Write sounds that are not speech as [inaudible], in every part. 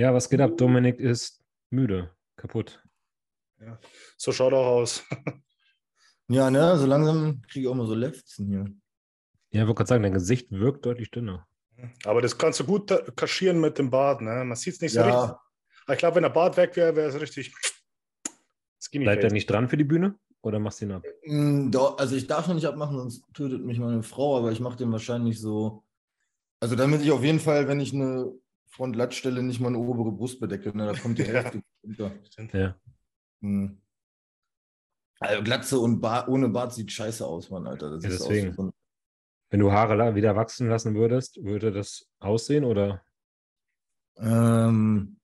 Ja, was geht ab? Dominik ist müde, kaputt. So schaut auch aus. [laughs] Ja, ne, so langsam kriege ich auch mal so Lefzen hier. Ja, ich wollte gerade sagen, dein Gesicht wirkt deutlich dünner. Aber das kannst du gut kaschieren mit dem Bart. Ne? Man sieht es nicht so Ja. richtig. Aber ich glaube, wenn der Bart weg wäre, wäre es richtig [tsk] skinny. Bleibt er nicht dran für die Bühne oder machst du ihn ab? Mm, also ich darf noch nicht abmachen, sonst tötet mich meine Frau, aber ich mache den wahrscheinlich so. Also damit ich auf jeden Fall, wenn ich eine Frontlatt stelle, nicht meine obere Brust bedecke, ne, da kommt die. [laughs] Hälfte runter. Ja. Hm. Also Glatze und Bart, ohne Bart sieht scheiße aus, Mann, Alter. Das Ja, ist deswegen. Aus, Wenn du Haare wieder wachsen lassen würdest, würde das aussehen oder? ähm,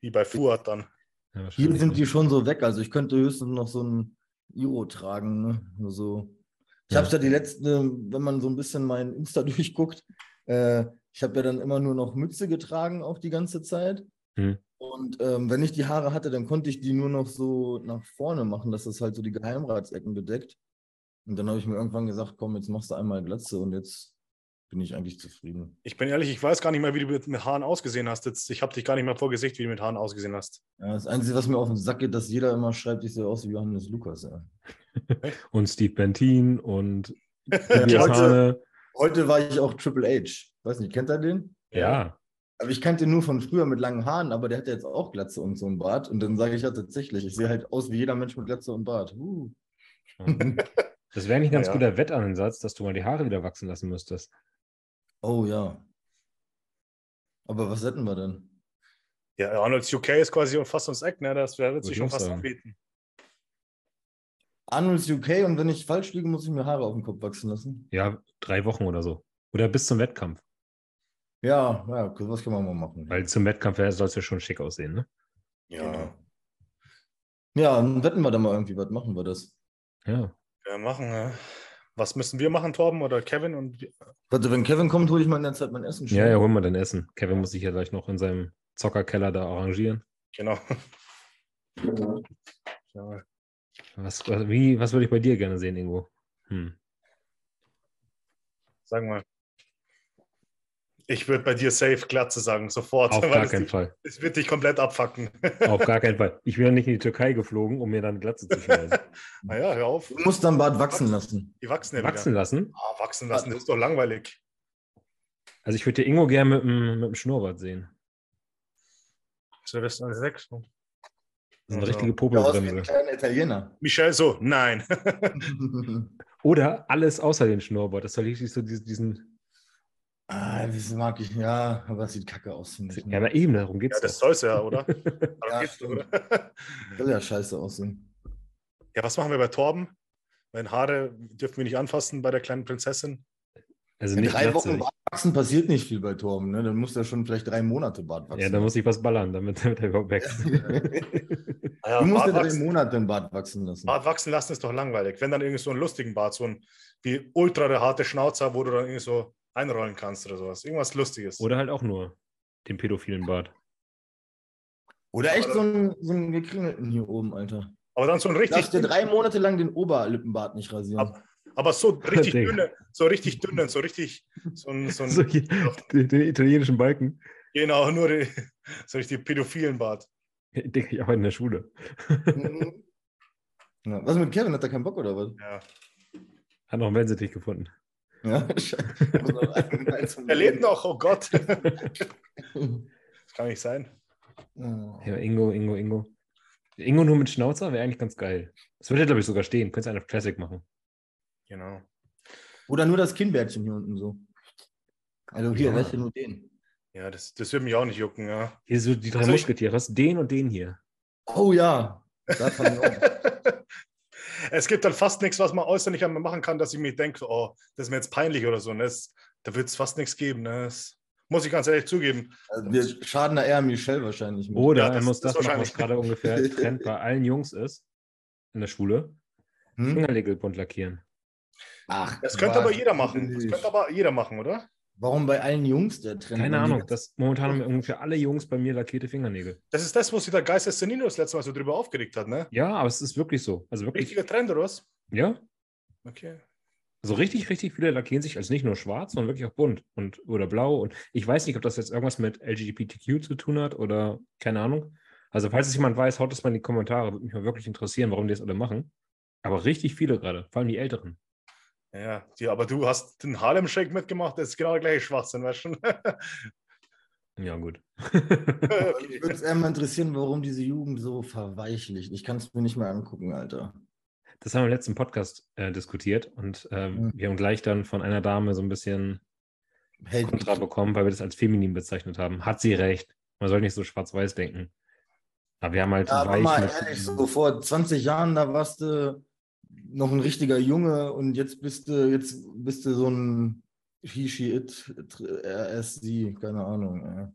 Wie bei Fuad dann. Ja, hier sind nicht. die schon so weg. Also ich könnte höchstens noch so ein Iro tragen. Ne? Nur so. Ich Ja. habe ja die letzten, wenn man so ein bisschen mein Insta [laughs] durchguckt, äh, ich habe ja dann immer nur noch Mütze getragen, auch die ganze Zeit. Hm. Und ähm, wenn ich die Haare hatte, dann konnte ich die nur noch so nach vorne machen, dass das halt so die Geheimratsecken bedeckt. Und dann habe ich mir irgendwann gesagt, komm, jetzt machst du einmal Glatze und jetzt bin ich eigentlich zufrieden. Ich bin ehrlich, ich weiß gar nicht mehr, wie du mit, Haaren ausgesehen hast. Jetzt, ich habe dich gar nicht mehr vor Gesicht, wie du mit Haaren ausgesehen hast. Ja, das Einzige, was mir auf den Sack geht, dass jeder immer schreibt, ich sehe aus wie Johannes Lukas. Ja. [laughs] Und Steve Bentin und [laughs] heute-. Heute war ich auch Triple H. Weiß nicht, kennt er den? Ja. Aber ich kannte ihn nur von früher mit langen Haaren, aber der hat ja jetzt auch Glatze und so einen Bart. Und dann sage ich ja tatsächlich, ich sehe halt aus wie jeder Mensch mit Glatze und Bart. Uh. [laughs] Das wäre eigentlich ein ganz Ja. guter Wettansatz, dass du mal die Haare wieder wachsen lassen müsstest. Oh ja. Aber was hätten wir denn? Ja, Arnold's UK ist quasi fast ums Eck, ne? Das wird sich ich schon fast sagen. anbieten. Arnold's UK und wenn ich falsch liege, muss ich mir Haare auf den Kopf wachsen lassen. Ja, drei Wochen oder so. Oder bis zum Wettkampf. Ja, ja, was kann man mal machen? Weil zum Wettkampf soll es ja schon schick aussehen, ne? Ja. Genau. Ja, dann wetten wir da mal irgendwie, was machen wir das? Ja. Wir machen. Ja. Was müssen wir machen, Torben oder Kevin? Und Warte, wenn Kevin kommt, hole ich mal in der Zeit mein Essen. Ja, ja, holen wir dann Essen. Kevin muss sich ja gleich noch in seinem Zockerkeller da arrangieren. genau. Ja. [laughs] Was, was- wie, was würde ich bei dir gerne sehen, Ingo? Hm. Sagen wir. Ich würde bei dir safe Glatze sagen, sofort. Auf [laughs] gar es keinen dich- Fall. Es wird dich komplett abfacken. [laughs] Auf gar keinen Fall. Ich bin ja nicht in die Türkei geflogen, um mir dann Glatze zu schneiden. [laughs] naja, hör auf. Du musst dann Bart wachsen lassen. Die wachsen ja Wachsen wieder. lassen? Ah, wachsen lassen, das ist doch langweilig. Also ich würde Ingo gerne mit dem, mit dem Schnurrbart sehen. Silvester 6. Das ist eine richtige Ja, Popelbremse. kleiner Italiener. Michel so, nein. Oder alles außer den Schnurrbart. Das soll richtig so diesen, diesen ah, das mag ich, ja, aber es sieht kacke aus. finde ich, ne? ja, na eben, darum Ja, geht's das doch. soll es ja, oder? [laughs] Ja, geht's oder? Soll ja scheiße aussehen. Ja, was machen wir bei Torben? Meine Haare dürfen wir nicht anfassen bei der kleinen Prinzessin. Also In nicht drei. Wochen Bart wachsen passiert nicht viel bei Torben, ne? Dann muss er schon vielleicht drei Monate Bart wachsen. Ja, da muss ich was ballern, damit, damit er überhaupt wächst. Ja, [laughs] du musst Bart, ja drei wachsen, Monate den Bart wachsen lassen. Bart wachsen lassen ist doch langweilig. Wenn dann irgendwie so einen lustigen Bart, so ein wie ultra der harte Schnauzer, wo du dann irgendwie so einrollen kannst oder sowas. Irgendwas Lustiges. Oder halt auch nur den pädophilen Bart. Oder echt so einen, so einen gekringelten hier oben, Alter. Aber dann so ein Richtig, Darfst dir drei Monate lang den Oberlippenbart nicht rasieren. Ab- aber so richtig [laughs] dünne, so richtig dünnen, so richtig, so ein, so ein [laughs] So, hier, den, den italienischen Balken. genau, nur die, so richtig pädophilen Bart. [laughs] Digga, ich arbeite in der Schule. Mhm. ja, was mit Kevin? Hat er keinen Bock oder was? Ja. Hat noch einen Wensetich gefunden. Ja, einen- einen [laughs] Er lebt noch, oh Gott. Das [laughs] kann nicht sein. Ja, Ingo, Ingo, Ingo. Ingo nur mit Schnauzer wäre eigentlich ganz geil. Das würde, glaube ich, sogar stehen. Könntest du eine Classic machen. Genau. Oder nur das Kinnbärtchen hier unten so. Also hier, Ja. weißt du, nur den. Ja, das, das würde mich auch nicht jucken, ja. Hier so die drei Also Musketiere. Hast den und den hier. Oh ja. Das fand ich auch. [laughs] es gibt dann fast nichts, was man äußerlich einmal machen kann, dass ich mir denke, oh, das ist mir jetzt peinlich oder so. Ne? Das, da wird es fast nichts geben. Ne? Das muss ich ganz ehrlich zugeben. Also wir schaden da eher Michelle wahrscheinlich. Mit. Oder Ja, er muss das das, machen, wahrscheinlich. was gerade ungefähr [laughs] Trend bei allen Jungs ist in der Schule. Hm? Fingernägel bunt lackieren. Ach, Das könnte aber jeder machen. Das könnte aber jeder machen, oder? Warum bei allen Jungs der Trend? Keine Ahnung. Das, momentan haben ungefähr alle Jungs bei mir lackierte Fingernägel. Das ist das, wo sich der Geist des Senino das letzte Mal so drüber aufgeregt hat, ne? Ja, aber es ist wirklich so. Also wirklich. Richtiger Trend, oder was? Ja, Okay. So richtig, richtig viele lackieren sich als nicht nur schwarz, sondern wirklich auch bunt und oder blau. Und ich weiß nicht, ob das jetzt irgendwas mit LGBTQ zu tun hat oder keine Ahnung. Also, falls es jemand weiß, haut es mal in die Kommentare. Würde mich mal wirklich interessieren, warum die das alle machen. Aber richtig viele gerade, vor allem die Älteren. Ja, die, aber du hast den Harlem Shake mitgemacht, das ist genau der gleiche Schwachsinn, weißt du schon. [laughs] Ja, gut. Ich [laughs] würde es eher mal interessieren, warum diese Jugend so verweichlicht. Ich kann es mir nicht mehr angucken, Alter. Das haben wir im letzten Podcast äh, diskutiert und ähm, Mhm. wir haben gleich dann von einer Dame so ein bisschen Hey, Kontra bekommen, weil wir das als feminin bezeichnet haben. Hat sie recht. Man soll nicht so schwarz-weiß denken. Aber wir haben halt Ja, aber weich mal ehrlich, so vor 20 Jahren, da warst du noch ein richtiger Junge und jetzt bist du, jetzt bist du so ein He, She, It, RS, Sie, keine Ahnung.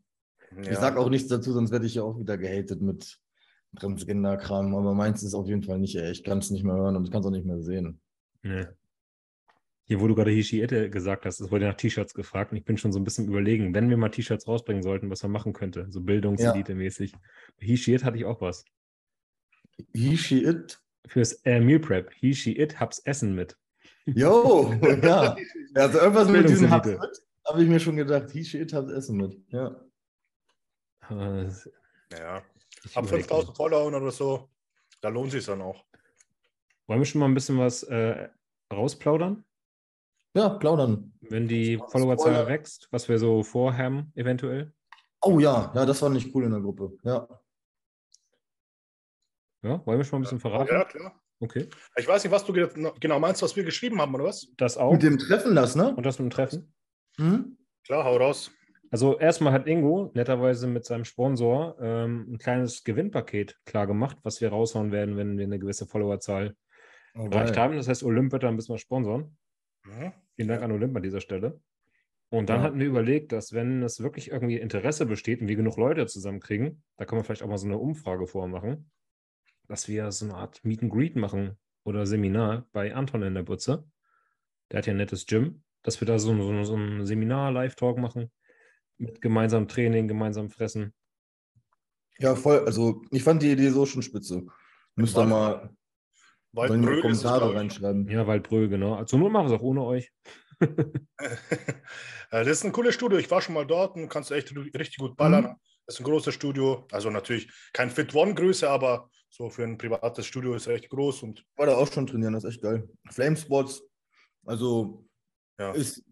ey. Ich sag auch nichts dazu, sonst werde ich ja auch wieder gehatet mit Transgender-Kram, aber meins ist auf jeden Fall nicht, ey. Ich kann es nicht mehr hören und ich kann es auch nicht mehr sehen. Nee. Hier, wo du gerade Hishiete gesagt hast, es wurde nach T-Shirts gefragt und ich bin schon so ein bisschen überlegen, wenn wir mal T-Shirts rausbringen sollten, was man machen könnte, so Bildungselite-mäßig. Hishiet hatte ich auch was. It. Fürs äh, Meal Prep. He, she, it, hab's Essen mit. Yo, ja. [laughs] Also irgendwas mit diesem Hab's mit, habe ich mir schon gedacht. He, She, It, Hab's Essen mit. Ja. Äh, Ja, ich ab überleg 5000 mal. Follower oder so, da lohnt sich dann auch. Wollen wir schon mal ein bisschen was äh, rausplaudern? Ja, plaudern. Wenn die. Followerzahl wächst, was wir so vorhaben, eventuell? Oh ja, ja, das war nicht cool in der Gruppe. Ja. Ja, wollen wir schon mal ein bisschen verraten? Ja, klar. Okay. Ich weiß nicht, was du ge- genau meinst, was wir geschrieben haben, oder was? Das auch. Mit dem Treffen das, ne? Und das mit dem Treffen. Hm? Klar, hau raus. Also erstmal hat Ingo netterweise mit seinem Sponsor ähm, ein kleines Gewinnpaket klar gemacht, was wir raushauen werden, wenn wir eine gewisse Followerzahl Oh, erreicht haben. Das heißt, Olymp wird da ein bisschen was sponsern. Mhm. Vielen Dank an Olymp an dieser Stelle. Und dann Ja. hatten wir überlegt, dass wenn es wirklich irgendwie Interesse besteht und wir genug Leute zusammenkriegen, da können wir vielleicht auch mal so eine Umfrage vormachen, dass wir so eine Art Meet and Greet machen oder Seminar bei Anton in der Butze. Der hat ja ein nettes Gym, dass wir da so, so, so ein Seminar, Live-Talk machen, mit gemeinsamem Training, gemeinsam fressen. Ja, voll. Also, ich fand die Idee so schon spitze. Müsst ihr mal in die Kommentare reinschreiben. Ja, Waldbrüll, genau. Also nur machen wir es auch ohne euch. [laughs] Das ist ein cooles Studio. Ich war schon mal dort und kannst echt richtig gut ballern. Das ist ein großes Studio. Also natürlich kein Fit One-Größe, aber so für ein privates Studio ist echt groß und War da auch schon trainieren, das ist echt geil. Flamespots, also ja. ist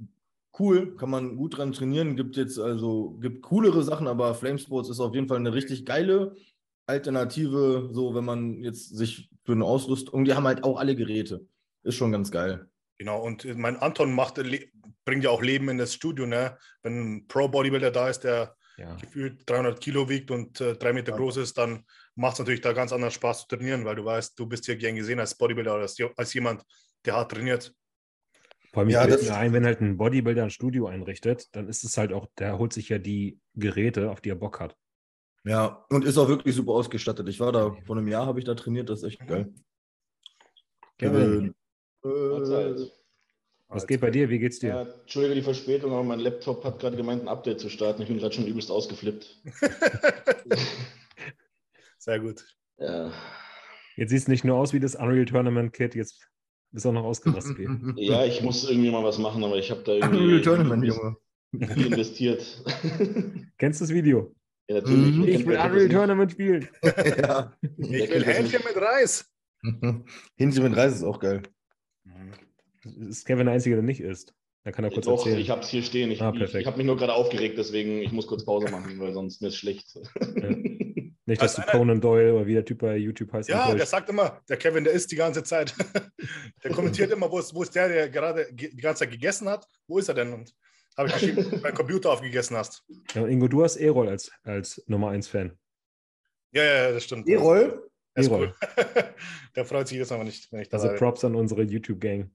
cool, kann man gut dran trainieren. Gibt jetzt also, gibt coolere Sachen, aber Flamesports ist auf jeden Fall eine richtig geile Alternative, so wenn man jetzt sich für eine Ausrüstung, die haben halt auch alle Geräte. Ist schon ganz geil. Genau, und äh, mein Anton macht, le- bringt ja auch Leben in das Studio, ne? Wenn ein Pro-Bodybuilder da ist, der Ja. gefühlt 300 Kilo wiegt und äh, drei Meter Ja. groß ist, dann macht es natürlich da ganz anderen Spaß zu trainieren, weil du weißt, du bist hier gern gesehen als Bodybuilder oder als, als jemand, der hart trainiert. Vor allem, ich Ja, das- mir ein, wenn halt ein Bodybuilder ein Studio einrichtet, dann ist es halt auch, der holt sich ja die Geräte, auf die er Bock hat. Ja, und ist auch wirklich super ausgestattet. Ich war da, vor einem Jahr habe ich da trainiert, das ist echt geil. Kevin, Mahlzeit. was geht bei dir? Wie geht's dir? Ja, Entschuldige die Verspätung, aber mein Laptop hat gerade gemeint, ein Update zu starten. Ich bin gerade schon übelst ausgeflippt. [laughs] Sehr gut. Ja, Jetzt siehst du nicht nur aus wie das Unreal Tournament Kit, jetzt bist du auch noch ausgerastet. [laughs] Ja ich muss irgendwie mal was machen, aber ich habe da Unreal irgendwie Tournament, Junge. viel investiert. [laughs] Kennst du das Video? ja, natürlich. Mhm. Ich will Unreal Tournament spielen. [laughs] ja. Ich will Hähnchen mit Reis. Hähnchen mit Reis ist auch geil. Ist Kevin der Einzige, der nicht isst. Da kann er kurz Doch, erzählen. ich habe es hier stehen. Ich, Ah, ich, ich habe mich nur gerade aufgeregt, deswegen ich muss kurz Pause machen, weil sonst mir ist schlecht. Nicht, dass Also du einer- Conan Doyle oder wie der Typ bei YouTube heißt. Ja, der sagt immer, der Kevin, der isst die ganze Zeit. [laughs] der kommentiert immer, wo ist, wo ist der, der gerade ge- die ganze Zeit gegessen hat? Wo ist er denn? Und habe ich geschrieben, wenn du deinen Computer aufgegessen hast. Ja, und Ingo, du hast E-Roll als, als Nummer 1 Fan. Ja, ja, ja, das stimmt. Ist E-Roll. cool. [laughs] der freut sich jetzt aber nicht, wenn ich da Also. Props an unsere YouTube-Gang.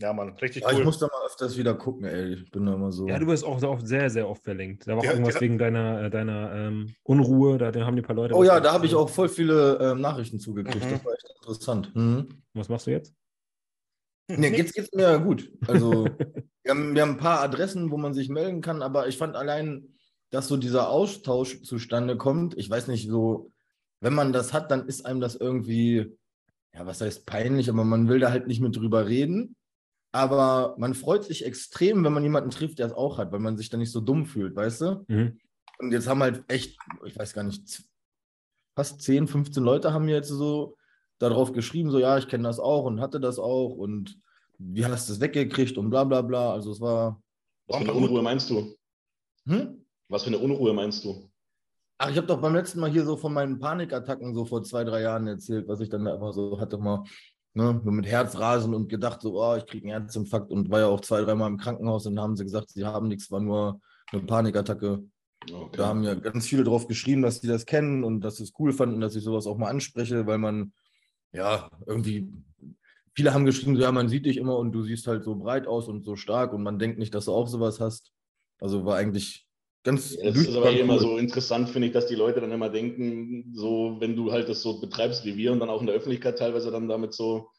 Ja, Mann, richtig Ja, ich cool. muss da mal öfters wieder gucken, ey. Ich bin da immer so. Ja, du bist auch oft sehr, sehr oft verlinkt. Da war auch Ja, irgendwas ja. wegen deiner, äh, deiner ähm, Unruhe, da haben die paar Leute. oh ja, da habe ich auch voll viele ähm, Nachrichten zugekriegt. Mhm. Das war echt interessant. Mhm. Was machst du jetzt? Nee, geht's, geht's mir ja gut. Also, [laughs] wir haben, wir haben ein paar Adressen, wo man sich melden kann, aber ich fand allein, dass so dieser Austausch zustande kommt. Ich weiß nicht, so, wenn man das hat, dann ist einem das irgendwie, ja, was heißt peinlich, aber man will da halt nicht mit drüber reden. Aber man freut sich extrem, wenn man jemanden trifft, der es auch hat, weil man sich dann nicht so dumm fühlt, weißt du? Mhm. Und jetzt haben halt echt, ich weiß gar nicht, fast 10, 15 Leute haben mir jetzt so darauf geschrieben, so ja, ich kenne das auch und hatte das auch und wie hast du es weggekriegt und bla bla bla. Also es war. Was für eine Unruhe meinst du? Hm? Was für eine Unruhe meinst du? Ach, ich habe doch beim letzten Mal hier so von meinen Panikattacken so vor zwei, drei Jahren erzählt, was ich dann einfach so hatte mal, ne, mit Herzrasen und gedacht so, oh, ich kriege einen Herzinfarkt und war ja auch zwei, dreimal im Krankenhaus und dann haben sie gesagt, sie haben nichts, war nur eine Panikattacke. Okay. Da haben ja ganz viele drauf geschrieben, dass die das kennen und dass sie es cool fanden, dass ich sowas auch mal anspreche, weil man, ja, irgendwie, viele haben geschrieben, so, ja, man sieht dich immer und du siehst halt so breit aus und so stark und man denkt nicht, dass du auch sowas hast. Also war eigentlich ganz. Es ist aber eh immer so interessant, finde ich, dass die Leute dann immer denken, so, wenn du halt das so betreibst wie wir und dann auch in der Öffentlichkeit teilweise dann damit so,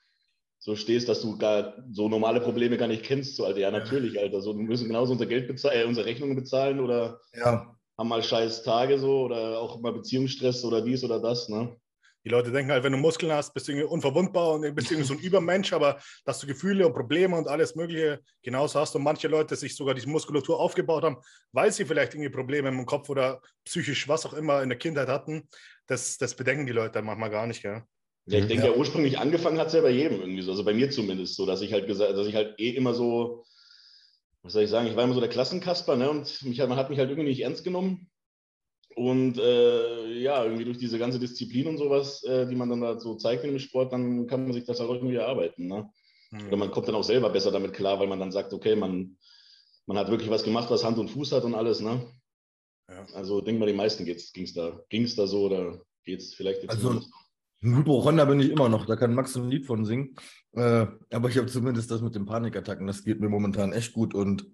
so stehst, dass du gar so normale Probleme gar nicht kennst. So, Alter, ja, natürlich, Alter. So, wir müssen genauso unser Geld bezahlen, äh, unsere Rechnungen bezahlen oder Ja, haben mal scheiß Tage so oder auch mal Beziehungsstress oder dies oder das, ne? Die Leute denken halt, wenn du Muskeln hast, bist du irgendwie unverwundbar und bist irgendwie so ein [laughs] Übermensch, aber dass du Gefühle und Probleme und alles Mögliche genauso hast und manche Leute sich sogar diese Muskulatur aufgebaut haben, weil sie vielleicht irgendwie Probleme im Kopf oder psychisch was auch immer in der Kindheit hatten, das, das bedenken die Leute manchmal gar nicht, gell? Ja, ich Mhm. denke, ja. ursprünglich angefangen hat es ja bei jedem irgendwie so, also bei mir zumindest so, dass ich halt gesagt, dass ich halt eh immer so, was soll ich sagen, ich war immer so der Klassenkasper, ne? Und mich, man hat mich halt irgendwie nicht ernst genommen. Und äh, ja, irgendwie durch diese ganze Disziplin und sowas, äh, die man dann da so zeigt in dem Sport, dann kann man sich das auch irgendwie erarbeiten. Ne? Hm. Oder man kommt dann auch selber besser damit klar, weil man dann sagt, okay, man, man hat wirklich was gemacht, was Hand und Fuß hat und alles. Ne? Ja. Also denk mal, die meisten ging es da, ging's da so oder geht es vielleicht jetzt Also- noch? ein Hypochonder bin ich immer noch, da kann Max ein Lied von singen. Äh, aber ich habe zumindest das mit den Panikattacken, das geht mir momentan echt gut. Und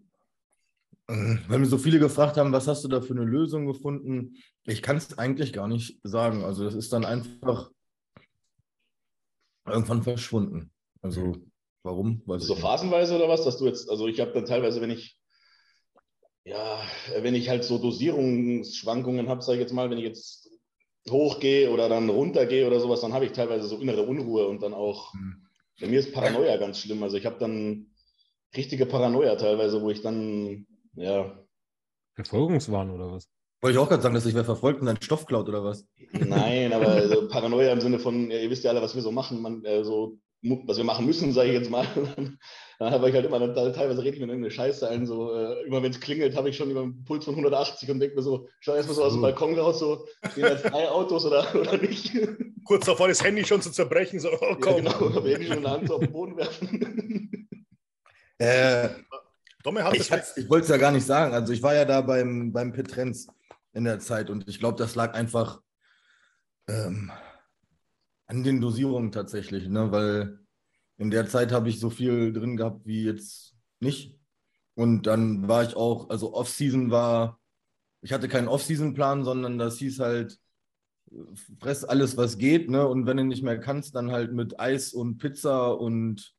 weil mir so viele gefragt haben, was hast du da für eine Lösung gefunden? Ich kann es eigentlich gar nicht sagen. Also das ist dann einfach irgendwann verschwunden. Also warum? Weiß So ich nicht. phasenweise oder was, dass du jetzt, also ich habe dann teilweise, wenn ich, ja, wenn ich halt so Dosierungsschwankungen habe, sage ich jetzt mal, wenn ich jetzt hochgehe oder dann runtergehe oder sowas, dann habe ich teilweise so innere Unruhe und dann auch, Hm. bei mir ist Paranoia ganz schlimm. Also ich habe dann richtige Paranoia teilweise, wo ich dann, ja, Verfolgungswahn oder was? Wollte ich auch gerade sagen, dass ich wer verfolgt und einen Stoff klaut oder was? nein, aber also Paranoia im Sinne von, ja, ihr wisst ja alle, was wir so machen, man, äh, so, was wir machen müssen, sage ich jetzt mal. [laughs] Dann habe ich halt immer, dann, teilweise rede ich mir irgendeine Scheiße ein, so, äh, immer wenn es klingelt, habe ich schon über einen Puls von 180 und denke mir so, schau erstmal so aus dem. Balkon raus, so, stehen da drei Autos oder, [laughs] oder nicht? Kurz davor das Handy schon zu zerbrechen, so, oh, Ja, komm. genau, habe ich schon eine Hand so auf den Boden werfen. Äh, Domme hat Ich, ich wollte es ja gar nicht sagen. Also ich war ja da beim, beim Petrenz in der Zeit und ich glaube, das lag einfach ähm, an den Dosierungen tatsächlich, ne? weil in der Zeit habe ich so viel drin gehabt wie jetzt nicht. Und dann war ich auch, also Off-Season war, ich hatte keinen Off-Season-Plan, sondern das hieß halt, fress alles, was geht, ne? Und wenn du nicht mehr kannst, dann halt mit Eis und Pizza und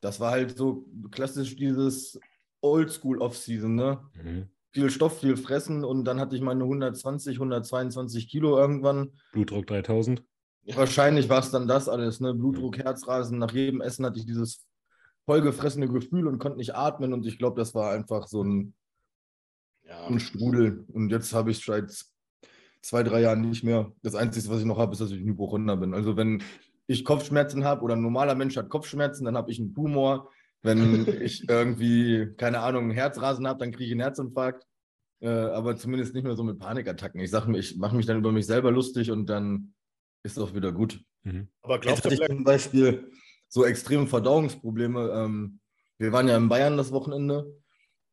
das war halt so klassisch dieses Oldschool Off-Season, ne? Mhm. Viel Stoff, viel fressen und dann hatte ich meine 120, 122 Kilo irgendwann. Blutdruck 3000. Wahrscheinlich war es dann das alles, ne? Blutdruck, Herzrasen. Nach jedem Essen hatte ich dieses vollgefressene Gefühl und konnte nicht atmen und ich glaube, das war einfach so ein, Ja, ein Strudel. Und jetzt habe ich seit zwei, drei Jahren nicht mehr. Das Einzige, was ich noch habe, ist, dass ich ein Hypochonder bin. Also wenn ich Kopfschmerzen habe oder ein normaler Mensch hat Kopfschmerzen, dann habe ich einen Tumor. Wenn [laughs] ich irgendwie, keine Ahnung, einen Herzrasen habe, dann kriege ich einen Herzinfarkt. Äh, aber zumindest nicht mehr so mit Panikattacken. Ich sage mir, ich mache mich dann über mich selber lustig und dann ist es auch wieder gut. Mhm. Aber Jetzt glaubst du hatte ich vielleicht, zum Beispiel so extreme Verdauungsprobleme. Ähm, wir waren ja in Bayern das Wochenende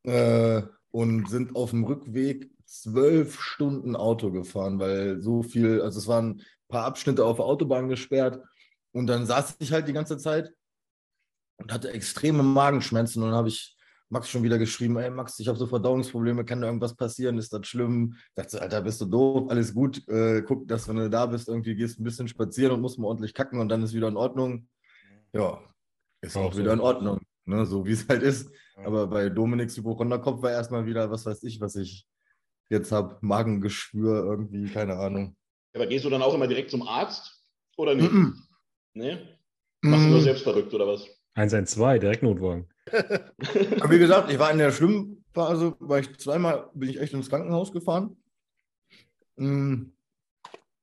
äh, und sind auf dem Rückweg zwölf Stunden Auto gefahren, weil so viel, also es waren ein paar Abschnitte auf der Autobahn gesperrt und dann saß ich halt die ganze Zeit und hatte extreme Magenschmerzen und dann habe ich Max schon wieder geschrieben, ey Max, ich habe so Verdauungsprobleme, kann da irgendwas passieren, ist das schlimm? Ich dachte, Alter, bist du doof, alles gut, äh, guck, dass wenn du da bist, irgendwie gehst ein bisschen spazieren und musst mal ordentlich kacken und dann ist wieder in Ordnung. Ja, ist Auch auch so. wieder in Ordnung, ne? so wie es halt ist. Aber bei Dominiks Hypochonderkopf war erstmal wieder, was weiß ich, was ich jetzt habe, Magengeschwür irgendwie, keine Ahnung. aber gehst du dann auch immer direkt zum Arzt oder nicht? Mhm. Nee? Machst du nur Mhm. selbst verrückt oder was? 112, Direktnotwagen. Aber wie gesagt, ich war in der schlimmen Phase, war ich zweimal, bin ich echt ins Krankenhaus gefahren. Mm.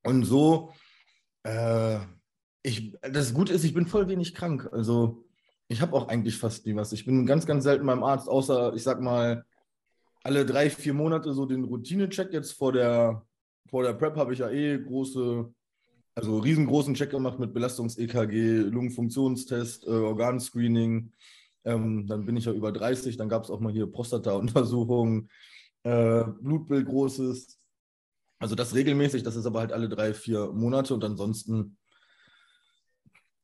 Und so, äh, ich, das Gute ist, ich bin voll wenig krank. Also ich habe auch eigentlich fast nie was. Ich bin ganz, ganz selten beim Arzt, außer, ich sag mal, alle drei, vier Monate so den Routine-Check. Jetzt vor der, vor der Prep habe ich ja eh große, also riesengroßen Check gemacht mit Belastungs-EKG, Lungenfunktionstest, äh, Organscreening. Ähm, dann bin ich ja über 30, dann gab es auch mal hier Prostata-Untersuchungen, äh, Blutbild großes. Also das regelmäßig, das ist aber halt alle drei, vier Monate und ansonsten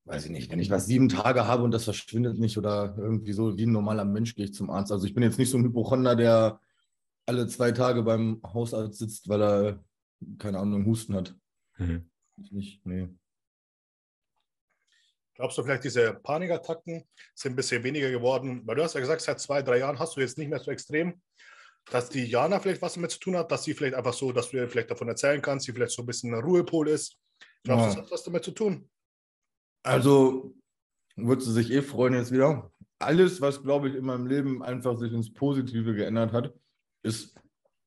weiß ich nicht, wenn ich was sieben Tage habe und das verschwindet nicht oder irgendwie so wie ein normaler Mensch gehe ich zum Arzt. Also ich bin jetzt nicht so ein Hypochonder, der alle zwei Tage beim Hausarzt sitzt, weil er, keine Ahnung, Husten hat. Mhm. Nicht, nee. Glaubst du vielleicht, diese Panikattacken sind ein bisschen weniger geworden? Weil du hast ja gesagt, seit zwei, drei Jahren hast du jetzt nicht mehr so extrem, dass die Jana vielleicht was damit zu tun hat, dass sie vielleicht einfach so, dass du ihr vielleicht davon erzählen kannst, sie vielleicht so ein bisschen ein Ruhepol ist. Glaubst du, ja. das hat was damit zu tun? Also, würdest du sich eh freuen jetzt wieder. Alles, was, glaube ich, in meinem Leben einfach sich ins Positive geändert hat, ist,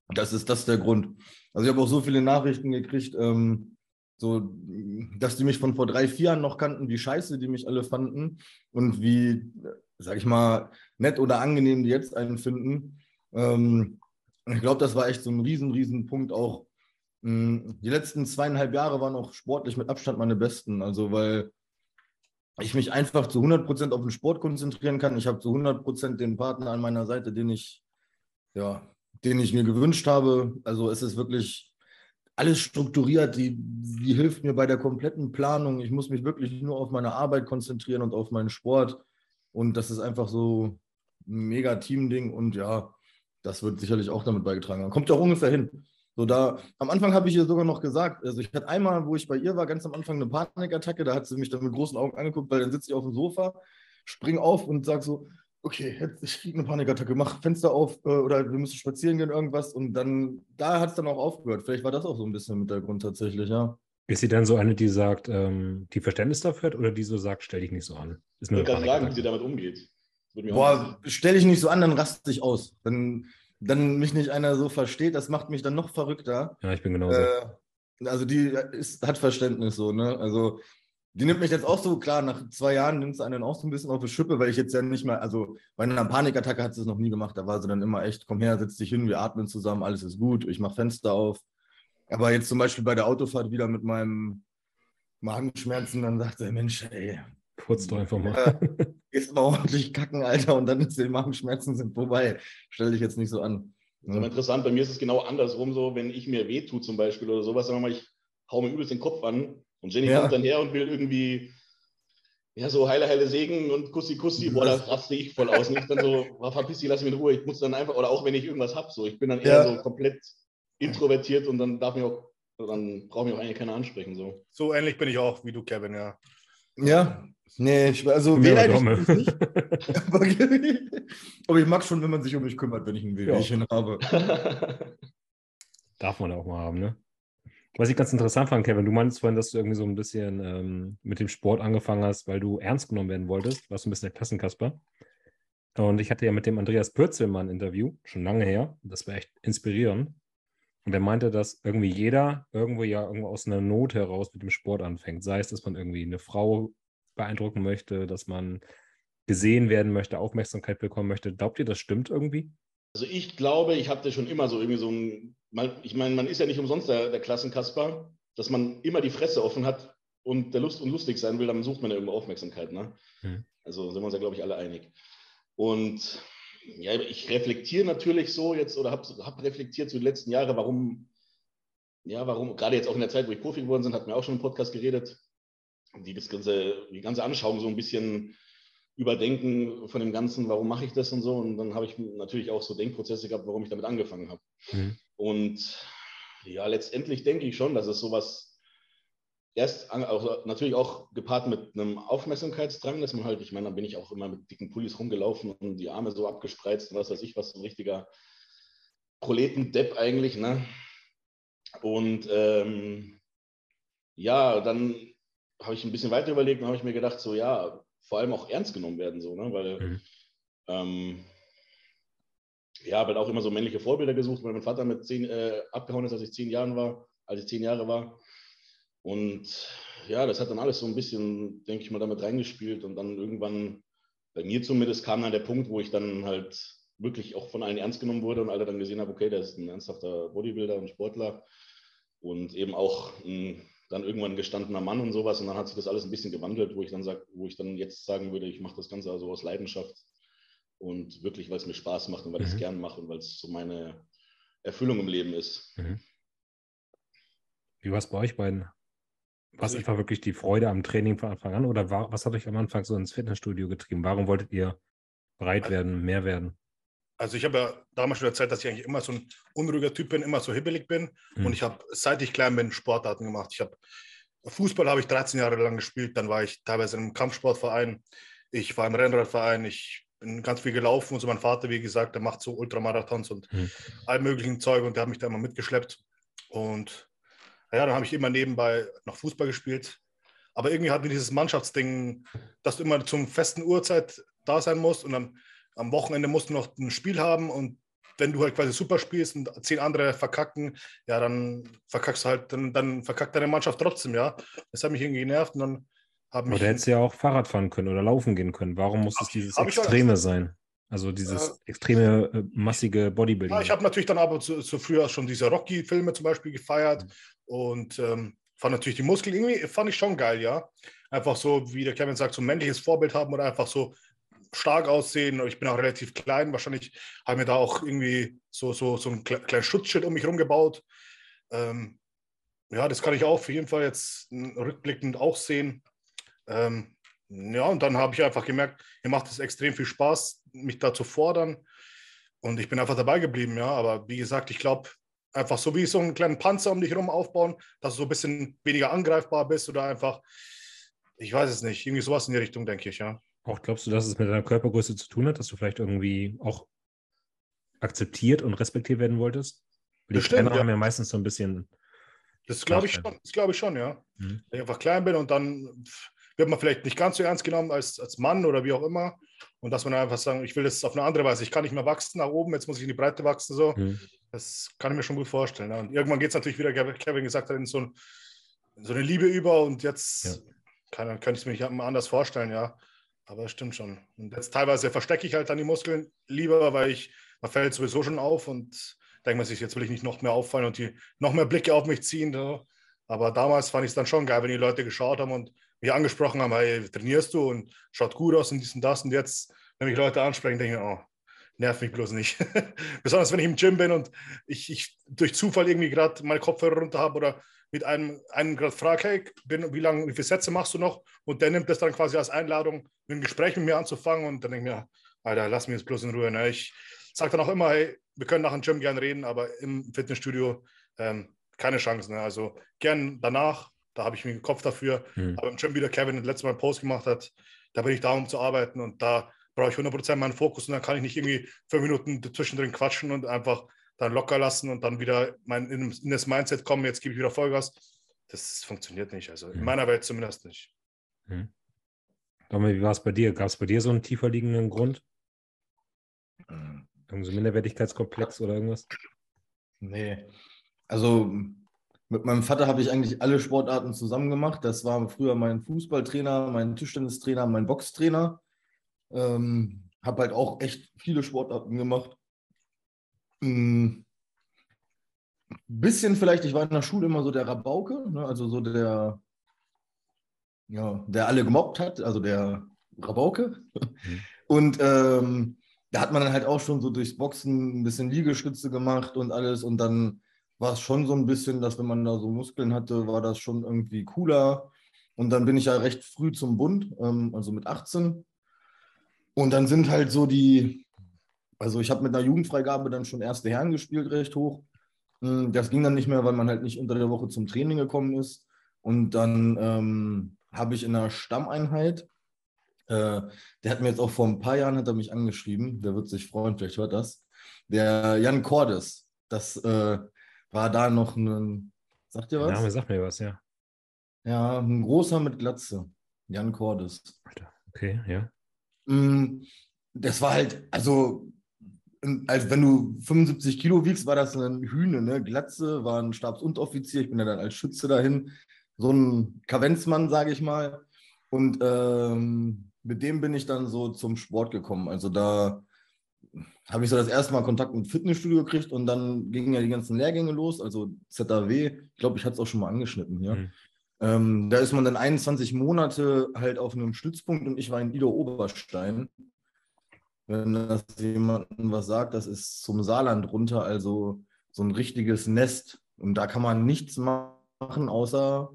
das ist das der Grund. Also ich habe auch so viele Nachrichten gekriegt, ähm, so, dass die mich von vor drei, vier Jahren noch kannten, wie scheiße die mich alle fanden und wie, sag ich mal, nett oder angenehm die jetzt einen finden. Ähm, ich glaube, das war echt so ein riesen, riesen Punkt auch. Ähm, die letzten zweieinhalb Jahre waren auch sportlich mit Abstand meine besten. Also, weil ich mich einfach zu 100% auf den Sport konzentrieren kann. Ich habe zu 100% den Partner an meiner Seite, den ich, ja, den ich mir gewünscht habe. Also es ist wirklich alles strukturiert, die, die hilft mir bei der kompletten Planung. Ich muss mich wirklich nur auf meine Arbeit konzentrieren und auf meinen Sport. Und das ist einfach so ein mega Team-Ding. Und ja, das wird sicherlich auch damit beigetragen haben. Kommt ja auch ungefähr hin. So da, am Anfang habe ich ihr sogar noch gesagt, also ich hatte einmal, wo ich bei ihr war, ganz am Anfang eine Panikattacke, da hat sie mich dann mit großen Augen angeguckt, weil dann sitze ich auf dem Sofa, spring auf und sage so, okay, jetzt, ich kriege eine Panikattacke, mach Fenster auf äh, oder wir müssen spazieren gehen, irgendwas. Und dann, da hat es dann auch aufgehört. Vielleicht war das auch so ein bisschen mit der Grund tatsächlich, ja. Ist sie dann so eine, die sagt, ähm, die Verständnis dafür hat oder die so sagt, stell dich nicht so an? Ist ich kann sagen, wie sie damit umgeht. Boah, stell dich nicht so an, dann raste ich aus. Dann dann mich nicht einer so versteht, das macht mich dann noch verrückter. Ja, ich bin genauso. Äh, also die ist, hat Verständnis so, ne? Also die nimmt mich jetzt auch so, klar, nach zwei Jahren nimmt sie einen auch so ein bisschen auf die Schippe, weil ich jetzt ja nicht mehr, also bei einer Panikattacke hat sie es noch nie gemacht, da war sie dann immer echt, komm her, setz dich hin, wir atmen zusammen, alles ist gut, ich mach Fenster auf. Aber jetzt zum Beispiel bei der Autofahrt wieder mit meinem Magenschmerzen, dann sagt sie, Mensch, ey. Kurz doch einfach mal. Äh, [laughs] gehst mal ordentlich kacken, Alter, und dann ist die Magenschmerzen sind vorbei. Stell dich jetzt nicht so an. Das ist aber interessant, bei mir ist es genau andersrum so, wenn ich mir weh tue zum Beispiel oder sowas, sagen wir mal, ich hau mir übelst den Kopf an und Jenny ja. kommt dann her und will irgendwie ja, so heile, heile Segen und Kussi, Kussi, boah, da raste ich voll aus. Und ich dann so, [laughs] oh, verpiss dich, lass mich in Ruhe. Ich muss dann einfach, oder auch wenn ich irgendwas habe, so, ich bin dann eher ja. so komplett introvertiert und dann darf mich auch, dann braucht mich auch eigentlich keiner ansprechen. So. so ähnlich bin ich auch wie du, Kevin, ja. Ja, Nee, ich, also wehleidig nicht. aber, [laughs] aber, ich mag schon, wenn man sich um mich kümmert, wenn ich ein Wehwehchen ja. habe. [laughs] Darf man auch mal haben, ne? Was ich ganz interessant fand, Kevin, du meinst vorhin, dass du irgendwie so ein bisschen ähm, mit dem Sport angefangen hast, weil du ernst genommen werden wolltest. Warst du ein bisschen der Klassenkasper. Und ich hatte ja mit dem Andreas Pürzelmann ein Interview, schon lange her. Das war echt inspirierend. Und er meinte, dass irgendwie jeder irgendwo ja irgendwo aus einer Not heraus mit dem Sport anfängt. Sei es, dass man irgendwie eine Frau beeindrucken möchte, dass man gesehen werden möchte, Aufmerksamkeit bekommen möchte. Glaubt ihr, das stimmt irgendwie? Also ich glaube, ich hatte schon immer so irgendwie so ein, ich meine, man ist ja nicht umsonst der, der Klassenkasper, dass man immer die Fresse offen hat und der Lust und lustig sein will, dann sucht man ja irgendwo Aufmerksamkeit. Ne? Hm. Also sind wir uns ja, glaube ich, alle einig. Und ja, ich reflektiere natürlich so jetzt oder habe hab reflektiert so die letzten Jahre, warum, ja, warum, gerade jetzt auch in der Zeit, wo ich Profi geworden bin, hat mir auch schon im Podcast geredet, die das ganze, die ganze Anschauung so ein bisschen überdenken von dem Ganzen, warum mache ich das und so. Und dann habe ich natürlich auch so Denkprozesse gehabt, warum ich damit angefangen habe. Mhm. Und ja, letztendlich denke ich schon, dass es sowas erst auch, natürlich auch gepaart mit einem Aufmerksamkeitsdrang, dass man halt, ich meine, dann bin ich auch immer mit dicken Pullis rumgelaufen und die Arme so abgespreizt und was weiß ich, was so ein richtiger Proletendepp eigentlich, ne? Und ähm, ja, dann habe ich ein bisschen weiter überlegt und habe ich mir gedacht, so ja, vor allem auch ernst genommen werden, so, ne? Weil mhm. Ähm, ja, habe halt auch immer so männliche Vorbilder gesucht, weil mein Vater mit zehn äh, abgehauen ist, als ich zehn Jahren war, als ich zehn Jahre war. Und ja, das hat dann alles so ein bisschen, denke ich mal, damit reingespielt. Und dann irgendwann, bei mir zumindest, kam dann der Punkt, wo ich dann halt wirklich auch von allen ernst genommen wurde und alle dann gesehen haben, okay, der ist ein ernsthafter Bodybuilder und Sportler und eben auch ein dann irgendwann gestandener Mann und sowas. Und dann hat sich das alles ein bisschen gewandelt, wo ich dann sag, wo ich dann jetzt sagen würde, ich mache das Ganze also aus Leidenschaft und wirklich, weil es mir Spaß macht und weil mhm. ich es gern mache und weil es so meine Erfüllung im Leben ist. Mhm. Wie war es bei euch beiden? War es also einfach wirklich die Freude am Training von Anfang an oder war, was hat euch am Anfang so ins Fitnessstudio getrieben? Warum wolltet ihr breit also werden, mehr werden? Also ich habe ja damals schon erzählt, dass ich eigentlich immer so ein unruhiger Typ bin, immer so hibbelig bin. Mhm. Und ich habe, seit ich klein bin, Sportarten gemacht. Ich habe Fußball habe ich 13 Jahre lang gespielt, dann war ich teilweise im Kampfsportverein, ich war im Rennradverein, ich bin ganz viel gelaufen und so mein Vater, wie gesagt, der macht so Ultramarathons und mhm. all möglichen Zeug und der hat mich da immer mitgeschleppt. Und ja, dann habe ich immer nebenbei noch Fußball gespielt. Aber irgendwie hat mir dieses Mannschaftsding, dass du immer zum festen Uhrzeit da sein musst und dann am Wochenende musst du noch ein Spiel haben und wenn du halt quasi super spielst und zehn andere verkacken, ja, dann verkackst du halt, dann, dann verkackt deine Mannschaft trotzdem, ja. Das hat mich irgendwie genervt und dann haben. Oder hättest du ja auch Fahrrad fahren können oder laufen gehen können. Warum muss es dieses Extreme sein? Also dieses äh, extreme, äh, massige Bodybuilding. Ja, ich habe natürlich dann aber zu, zu früher schon diese Rocky-Filme zum Beispiel gefeiert mhm. und ähm, fand natürlich die Muskeln irgendwie, fand ich schon geil, ja. Einfach so, wie der Kevin sagt, so ein männliches Vorbild haben oder einfach so stark aussehen. Ich bin auch relativ klein. Wahrscheinlich haben wir da auch irgendwie so, so, so ein kleines Schutzschild um mich herum gebaut. Ähm, ja, das kann ich auch auf jeden Fall jetzt rückblickend auch sehen. Ähm, ja, und dann habe ich einfach gemerkt, mir macht es extrem viel Spaß, mich da zu fordern. Und ich bin einfach dabei geblieben, ja. Aber wie gesagt, ich glaube, einfach so wie so einen kleinen Panzer um dich herum aufbauen, dass du so ein bisschen weniger angreifbar bist oder einfach, ich weiß es nicht, irgendwie sowas in die Richtung, denke ich, ja. Auch glaubst du, dass es mit deiner Körpergröße zu tun hat, dass du vielleicht irgendwie auch akzeptiert und respektiert werden wolltest? Die Bestimmt, Trainer ja. haben ja meistens so ein bisschen. Das glaube ich schon, das glaube ich schon, ja. Mhm. Wenn ich einfach klein bin und dann wird man vielleicht nicht ganz so ernst genommen als, als Mann oder wie auch immer. Und dass man einfach sagen, ich will das auf eine andere Weise. Ich kann nicht mehr wachsen nach oben, jetzt muss ich in die Breite wachsen. So. Mhm. Das kann ich mir schon gut vorstellen. Und irgendwann geht es natürlich wieder, Kevin gesagt hat, in so, ein, in so, eine Liebe über und jetzt ja. kann, könnte ich es mir nicht anders vorstellen, ja. Aber das stimmt schon. Und jetzt teilweise verstecke ich halt dann die Muskeln lieber, weil ich, man fällt sowieso schon auf und denke man sich, jetzt will ich nicht noch mehr auffallen und die noch mehr Blicke auf mich ziehen. So. Aber damals fand ich es dann schon geil, wenn die Leute geschaut haben und mich angesprochen haben, hey, trainierst du und schaut gut aus und dies und das. Und jetzt, wenn mich Leute ansprechen, denke ich, oh, nerv mich bloß nicht. [laughs] Besonders wenn ich im Gym bin und ich, ich durch Zufall irgendwie gerade meine Kopfhörer runter habe oder mit einem, einem gerade frage, hey, bin, wie lange, wie viele Sätze machst du noch? Und der nimmt das dann quasi als Einladung, ein Gespräch mit mir anzufangen. Und dann denke ich mir, Alter, lass mich jetzt bloß in Ruhe. Ne? Ich sage dann auch immer, hey, wir können nach dem Gym gerne reden, aber im Fitnessstudio ähm, keine Chance. Ne? Also gern danach, da habe ich mir den Kopf dafür. Mhm. Aber im Gym, wie der Kevin das letzte Mal einen Post gemacht hat, da bin ich da, um zu arbeiten und da brauche ich 100% meinen Fokus und dann kann ich nicht irgendwie fünf Minuten zwischendrin quatschen und einfach dann locker lassen und dann wieder mein, in, in das Mindset kommen, jetzt gebe ich wieder Vollgas. Das funktioniert nicht. Also in mhm. meiner Welt zumindest nicht. Mhm. Dominik, wie war es bei dir? Gab es bei dir so einen tiefer liegenden Grund? Mhm. Irgend so Minderwertigkeitskomplex oder irgendwas? Nee. Also mit meinem Vater habe ich eigentlich alle Sportarten zusammen gemacht. Das war früher mein Fußballtrainer, mein Tischtennistrainer, mein Boxtrainer. Ähm, habe halt auch echt viele Sportarten gemacht. Ein hm. bisschen vielleicht, ich war in der Schule immer so der Rabauke, ne? also so der, ja, der alle gemobbt hat, also der Rabauke. Mhm. Und ähm, da hat man dann halt auch schon so durchs Boxen ein bisschen Liegestütze gemacht und alles. Und dann war es schon so ein bisschen, dass wenn man da so Muskeln hatte, war das schon irgendwie cooler. Und dann bin ich ja recht früh zum Bund, ähm, also mit 18. Und dann sind halt so die, also ich habe mit einer Jugendfreigabe dann schon erste Herren gespielt, recht hoch. Hm, das ging dann nicht mehr, weil man halt nicht unter der Woche zum Training gekommen ist. Und dann ähm, habe ich in einer Stammeinheit, äh, der hat mir jetzt auch vor ein paar Jahren hat er mich angeschrieben, der wird sich freuen, vielleicht hört das. Der Jan Cordes, das äh, war da noch ein, sagt ihr was? Der Name sagt mir was, ja. Ja, ein großer mit Glatze, Jan Cordes. Okay, ja. Mm, das war halt, also, als wenn du 75 Kilo wiegst, war das ein Hühne, ne? Glatze, war ein Stabsunteroffizier. Ich bin ja dann als Schütze dahin. So ein Kavenzmann, sage ich mal. Und ähm, mit dem bin ich dann so zum Sport gekommen. Also da habe ich so das erste Mal Kontakt mit Fitnessstudio gekriegt und dann gingen ja die ganzen Lehrgänge los, also ZAW. Ich glaube, ich hatte es auch schon mal angeschnitten hier. Mhm. Ähm, da ist man dann 21 Monate halt auf einem Stützpunkt und ich war in Ida Oberstein. Wenn das jemandem was sagt, das ist zum Saarland runter, also so ein richtiges Nest. Und da kann man nichts machen, außer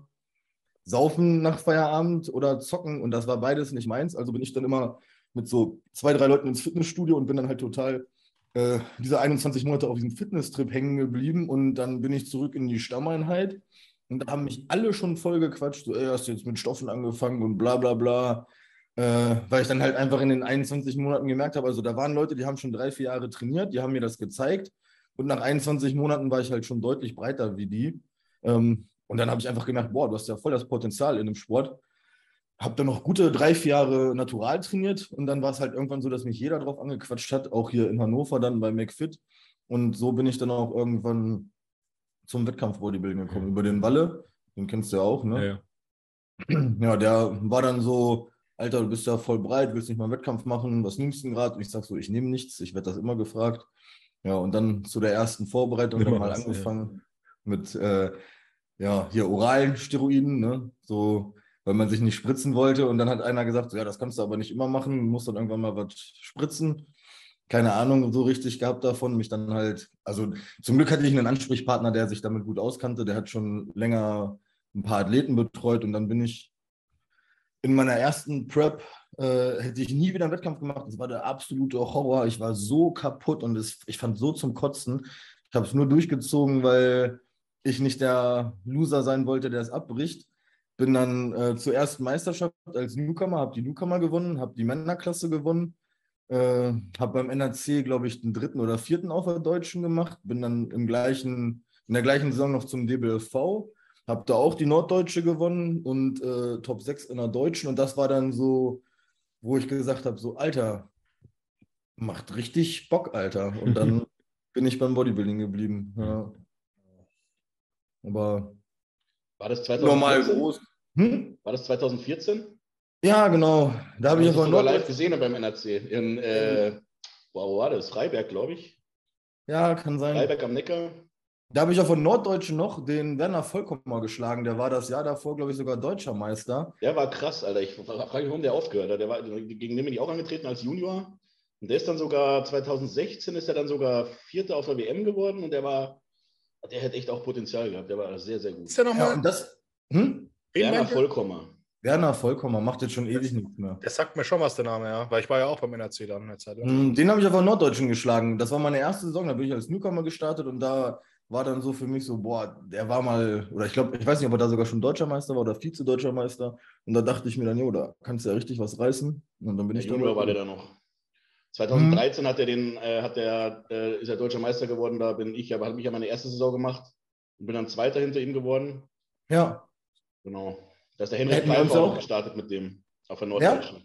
saufen nach Feierabend oder zocken. Und das war beides nicht meins. Also bin ich dann immer mit so zwei, drei Leuten ins Fitnessstudio und bin dann halt total äh, diese 21 Monate auf diesem Fitnesstrip hängen geblieben. Und dann bin ich zurück in die Stammeinheit. Und da haben mich alle schon voll gequatscht, so, ey, hast du jetzt mit Stoffen angefangen und bla bla bla. Äh, weil ich dann halt einfach in den 21 Monaten gemerkt habe, also da waren Leute, die haben schon drei, vier Jahre trainiert, die haben mir das gezeigt. Und nach 21 Monaten war ich halt schon deutlich breiter wie die. Ähm, und dann habe ich einfach gemerkt, boah, du hast ja voll das Potenzial in dem Sport. Habe dann noch gute drei, vier Jahre natural trainiert und dann war es halt irgendwann so, dass mich jeder drauf angequatscht hat, auch hier in Hannover dann bei McFit. Und so bin ich dann auch irgendwann zum Wettkampf-Bodybuilding gekommen, über den Walle, den kennst du ja auch, ne? Ja, ja. ja, der war dann so, Alter, du bist ja voll breit, willst nicht mal einen Wettkampf machen, was nimmst du denn gerade? Und ich sag so, ich nehme nichts, ich werde das immer gefragt. Ja, und dann zu der ersten Vorbereitung immer dann mal [laughs] was, angefangen ja. mit, äh, ja, hier oralen Steroiden, ne? So, weil man sich nicht spritzen wollte. Und dann hat einer gesagt, ja, das kannst du aber nicht immer machen, du musst dann irgendwann mal was spritzen. Keine Ahnung so richtig gehabt davon. Mich dann halt, also zum Glück hatte ich einen Ansprechpartner, der sich damit gut auskannte. Der hat schon länger ein paar Athleten betreut und dann bin ich in meiner ersten Prep äh, hätte ich nie wieder einen Wettkampf gemacht. Das war der absolute Horror. Ich war so kaputt und es, ich fand so zum Kotzen. Ich habe es nur durchgezogen, weil ich nicht der Loser sein wollte, der es abbricht. Bin dann äh, zur ersten Meisterschaft als Newcomer, habe die Newcomer gewonnen, habe die Männerklasse gewonnen, äh, habe beim NRC, glaube ich, den dritten oder vierten auf der Deutschen gemacht, bin dann im gleichen, in der gleichen Saison noch zum DBLV, habe da auch die Norddeutsche gewonnen und äh, Top 6 in der Deutschen und das war dann so, wo ich gesagt habe, so Alter, macht richtig Bock, Alter. Und dann [laughs] bin ich beim Bodybuilding geblieben. Ja. Aber war das 2014? Normal groß. Hm? War das 2014? Ja, genau. Da habe ich ja von live gesehen beim NRC. In, äh, wo war das? Freiberg, glaube ich. Ja, kann sein. Freiberg am Neckar. Da habe ich ja von Norddeutschen noch den Werner Vollkommer geschlagen. Der war das Jahr davor, glaube ich, sogar deutscher Meister. Der war krass, Alter. Ich frage mich, warum der aufgehört hat. Der war, gegen den bin ich auch angetreten als Junior. Und der ist dann sogar 2016 ist er dann sogar Vierter auf der WM geworden und der war der hätte echt auch Potenzial gehabt. Der war sehr, sehr gut. Ist der nochmal? Ja, und das, hm? Werner Vollkommer. Werner Vollkommer macht jetzt schon ewig nichts mehr. Der sagt mir schon was, der Name, ja. Weil ich war ja auch beim NRC dann eine Zeit lang. Hm, den habe ich auf der Norddeutschen geschlagen. Das war meine erste Saison. Da bin ich als Newcomer gestartet und da war dann so für mich so, boah, der war mal, oder ich glaube, ich weiß nicht, ob er da sogar schon Deutscher Meister war oder Vize-Deutscher Meister. Und da dachte ich mir dann, jo, da kannst du ja richtig was reißen. Und dann bin der ich Junior war der da noch. 2013 hm. hat er den, äh, hat der, äh, ist er deutscher Meister geworden, da bin ich, aber habe ich ja meine erste Saison gemacht und bin dann Zweiter hinter ihm geworden. Ja. Genau. Da ist der Henrik Pfeiffer auch gestartet mit dem auf der Norddeutschen. Ja?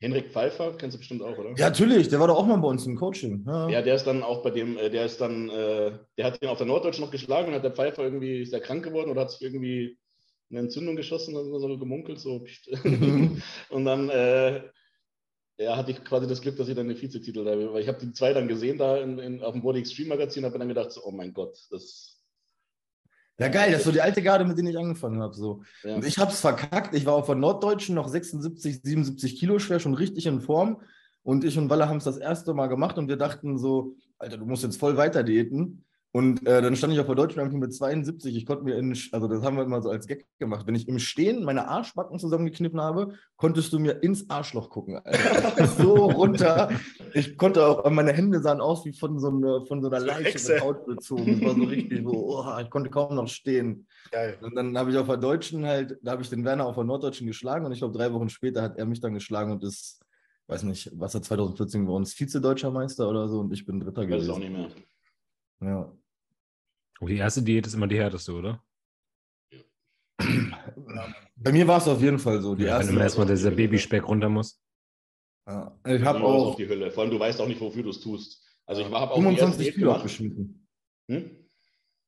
Henrik Pfeiffer, kennst du bestimmt auch, oder? Ja, natürlich, der war doch auch mal bei uns im Coaching. Ja, ja der ist dann auch bei dem, äh, der ist dann, äh, der hat ihn auf der Norddeutschen noch geschlagen und hat der Pfeiffer irgendwie, ist der krank geworden oder hat sich irgendwie eine Entzündung geschossen, also so gemunkelt, so. Mhm. [laughs] und dann äh, ja, hatte ich quasi das Glück, dass ich dann den Vizetitel da weil ich habe die zwei dann gesehen da in, in, auf dem Body Extreme Magazin, habe dann gedacht, so, oh mein Gott, das ja, geil, das ist so die alte Garde, mit der ich angefangen habe. So. Ja. Und ich habe es verkackt. Ich war auf der Norddeutschen noch 76, 77 Kilo schwer, schon richtig in Form. Und ich und Walle haben es das erste Mal gemacht und wir dachten so, Alter, du musst jetzt voll weiter diäten. Und äh, dann stand ich auf der deutschen Bank mit 72. Ich konnte mir, in, also das haben wir immer so als Gag gemacht. Wenn ich im Stehen meine Arschbacken zusammengekniffen habe, konntest du mir ins Arschloch gucken. [laughs] So runter. Ich konnte auch, meine Hände sahen aus wie von so einer, von so einer Leiche mit Haut bezogen. Das war so richtig so, [laughs] oh, ich konnte kaum noch stehen. Geil. Und dann habe ich auf der Deutschen halt, da habe ich den Werner auf der Norddeutschen geschlagen und ich glaube, drei Wochen später hat er mich dann geschlagen und ist, weiß nicht, was er 2014 bei uns, Vize-Deutscher Meister oder so und ich bin Dritter gewesen. Weiß auch nicht mehr. Ja. Oh, die erste Diät ist immer die härteste, oder? Bei mir war es auf jeden Fall so. Die ja, wenn man erstmal dieser Babyspeck runter muss. Ja. Ich habe auch die Hölle. Vor allem, du weißt auch nicht, wofür du es tust. Also ich habe auch die erste 25 Diät Kilo gemacht. abgeschmissen. Hm?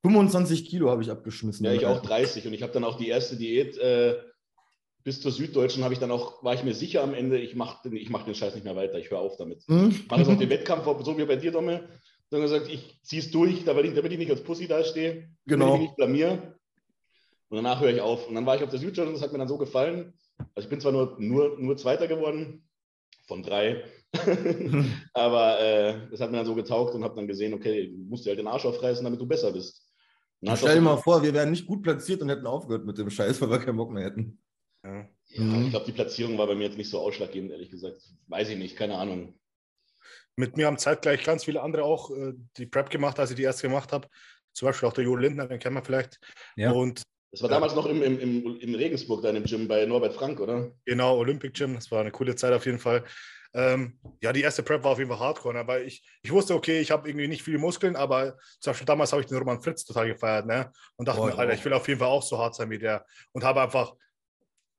25 Kilo habe ich abgeschmissen. Ja, ich auch 30 und ich habe dann auch die erste Diät äh, bis zur Süddeutschen habe ich dann auch, war ich mir sicher am Ende, ich mache den, ich mach den Scheiß nicht mehr weiter, ich höre auf damit. Hm? Mache es auf den Wettkampf, so wie bei dir, Domme. Dann gesagt, ich ziehe es durch, damit ich, damit ich nicht als Pussy dastehe, Genau. damit ich nicht blamier. Und danach höre ich auf. Und dann war ich auf der Süddeutschen, das hat mir dann so gefallen. Also ich bin zwar nur, nur, nur Zweiter geworden, von drei, [laughs] aber äh, das hat mir dann so getaugt und habe dann gesehen, okay, du musst dir halt den Arsch aufreißen, damit du besser bist. Und Stell dir mal vor, wir wären nicht gut platziert und hätten aufgehört mit dem Scheiß, weil wir keinen Bock mehr hätten. Ja. Ja, Mhm. Ich glaube, die Platzierung war bei mir jetzt nicht so ausschlaggebend, ehrlich gesagt. Weiß ich nicht, keine Ahnung. Mit mir haben zeitgleich ganz viele andere auch äh, die Prep gemacht, als ich die erste gemacht habe. Zum Beispiel auch der Jo Lindner, den kennen wir vielleicht. Ja. Und Das war damals noch im, im, im, in Regensburg, da in dem Gym bei Norbert Frank, oder? Genau, Olympic Gym, das war eine coole Zeit auf jeden Fall. Ähm, ja, die erste Prep war auf jeden Fall hardcore, aber ich, ich wusste, okay, ich habe irgendwie nicht viele Muskeln, aber zum Beispiel damals habe ich den Roman Fritz total gefeiert, ne? Und dachte Boah, mir, ich Alter, auch. ich will auf jeden Fall auch so hart sein wie der. Und habe einfach,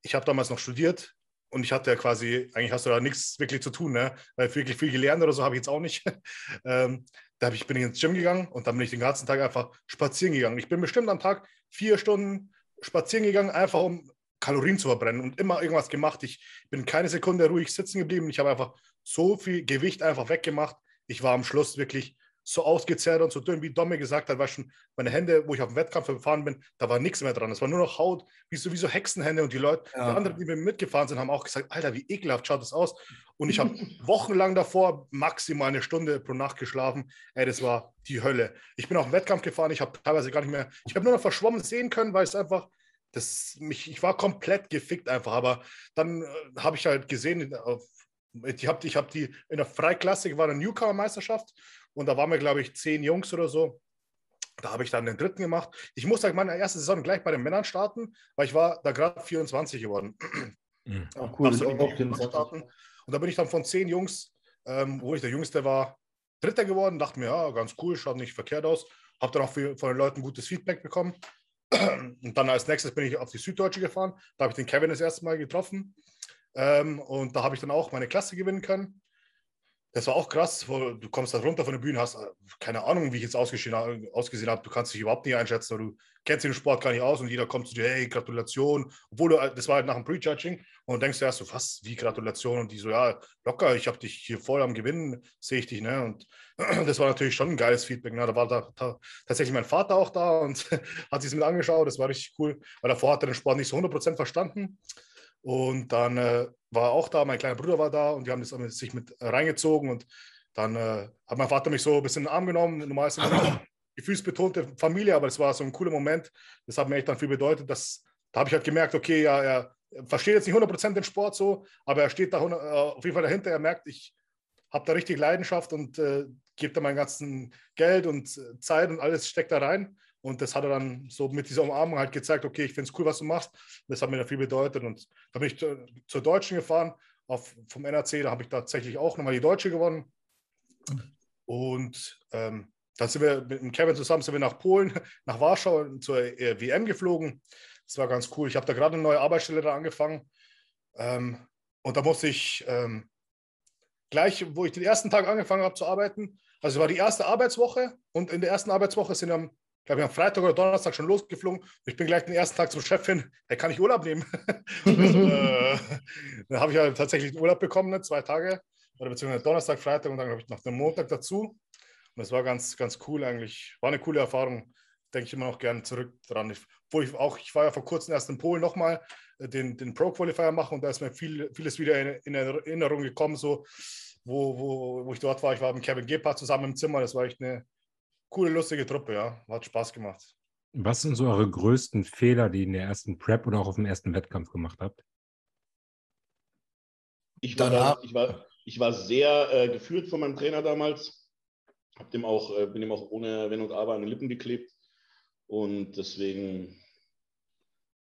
ich habe damals noch studiert und ich hatte ja quasi, eigentlich hast du da nichts wirklich zu tun, ne? Weil wirklich viel gelernt oder so habe ich jetzt auch nicht. [laughs] ähm, da ich, bin ich ins Gym gegangen und dann bin ich den ganzen Tag einfach spazieren gegangen. Ich bin bestimmt am Tag vier Stunden spazieren gegangen, einfach um Kalorien zu verbrennen und immer irgendwas gemacht. Ich bin keine Sekunde ruhig sitzen geblieben. Ich habe einfach so viel Gewicht einfach weggemacht. Ich war am Schluss wirklich so ausgezehrt und so dünn, wie Domme gesagt hat, war schon meine Hände, wo ich auf dem Wettkampf gefahren bin, da war nichts mehr dran. Es war nur noch Haut, wie so, wie so Hexenhände. Und die Leute, Ja. die anderen, die mir mitgefahren sind, haben auch gesagt, Alter, wie ekelhaft schaut das aus. Und ich habe [laughs] wochenlang davor maximal eine Stunde pro Nacht geschlafen. Ey, das war die Hölle. Ich bin auf den Wettkampf gefahren, ich habe teilweise gar nicht mehr, ich habe nur noch verschwommen sehen können, weil es einfach, das, mich, ich war komplett gefickt einfach. Aber dann äh, habe ich halt gesehen, auf, ich habe ich hab die in der Freiklassik war eine Newcomer-Meisterschaft und da waren wir, glaube ich, zehn Jungs oder so. Da habe ich dann den dritten gemacht. Ich musste meine erste Saison gleich bei den Männern starten, weil ich war da gerade 24 geworden. [clears throat] Mhm. Ach cool, ich auch starten. Und da bin ich dann von zehn Jungs, ähm, wo ich der Jüngste war, Dritter geworden. Dachte mir, ja, ganz cool, schaut nicht verkehrt aus. Habe dann auch viel, von den Leuten gutes Feedback bekommen. [clears throat] Und dann als nächstes bin ich auf die Süddeutsche gefahren. Da habe ich den Kevin das erste Mal getroffen. Ähm, und da habe ich dann auch meine Klasse gewinnen können. Das war auch krass. Du kommst da runter von der Bühne, hast äh, keine Ahnung, wie ich jetzt ausgesehen, ausgesehen habe. Du kannst dich überhaupt nicht einschätzen. Du kennst den Sport gar nicht aus und jeder kommt zu dir, hey, Gratulation. Obwohl du, das war halt nach dem Prejudging und denkst du erst so, was, wie Gratulation? Und die so, ja, locker, ich habe dich hier voll am Gewinnen, sehe ich dich. Ne? Und [clears throat] das war natürlich schon ein geiles Feedback. Ne? Da war da, da, tatsächlich mein Vater auch da und [laughs] hat sich mit angeschaut. Das war richtig cool, weil davor hat er den Sport nicht so 100% verstanden. Und dann äh, war auch da, mein kleiner Bruder war da und die haben das sich mit reingezogen. Und dann äh, hat mein Vater mich so ein bisschen in den Arm genommen. Normal ist immer [laughs] gefühlsbetonte Familie, aber es war so ein cooler Moment. Das hat mir echt dann viel bedeutet. Dass, da habe ich halt gemerkt, okay, ja, er versteht jetzt nicht 100% den Sport so, aber er steht da 100, äh, auf jeden Fall dahinter. Er merkt, ich habe da richtig Leidenschaft und äh, gebe da mein ganzen Geld und äh, Zeit und alles steckt da rein. Und das hat er dann so mit dieser Umarmung halt gezeigt, okay, ich finde es cool, was du machst. Das hat mir da viel bedeutet. Und da bin ich zur Deutschen gefahren, auf, vom NRC, da habe ich tatsächlich auch nochmal die Deutsche gewonnen. Und ähm, dann sind wir mit Kevin zusammen sind wir nach Polen, [laughs] nach Warschau zur äh, WM geflogen. Das war ganz cool. Ich habe da gerade eine neue Arbeitsstelle da angefangen. Ähm, und da musste ich ähm, gleich, wo ich den ersten Tag angefangen habe zu arbeiten, also es war die erste Arbeitswoche und in der ersten Arbeitswoche sind wir am, glaube ich, am Freitag oder Donnerstag schon losgeflogen. Ich bin gleich den ersten Tag zum Chef hin, hey, kann ich Urlaub nehmen? [laughs] äh, dann habe ich ja tatsächlich Urlaub bekommen, ne, zwei Tage, oder beziehungsweise Donnerstag, Freitag und dann habe ich noch den Montag dazu. Und das war ganz, ganz cool eigentlich. War eine coole Erfahrung. Denke ich immer noch gerne zurück dran. Ich, wo ich auch, ich war ja vor kurzem erst in Polen nochmal äh, den, den Pro-Qualifier machen und da ist mir viel, vieles wieder in, in Erinnerung gekommen, so wo, wo, wo ich dort war. Ich war mit Kevin Gebhardt zusammen im Zimmer. Das war echt eine coole, lustige Truppe, ja. Hat Spaß gemacht. Was sind so eure größten Fehler, die ihr in der ersten Prep oder auch auf dem ersten Wettkampf gemacht habt? Ich war, Danach- da, ich war, ich war sehr äh, geführt von meinem Trainer damals. Hab dem auch, äh, bin ihm auch ohne Wenn und Aber an den Lippen geklebt. Und deswegen,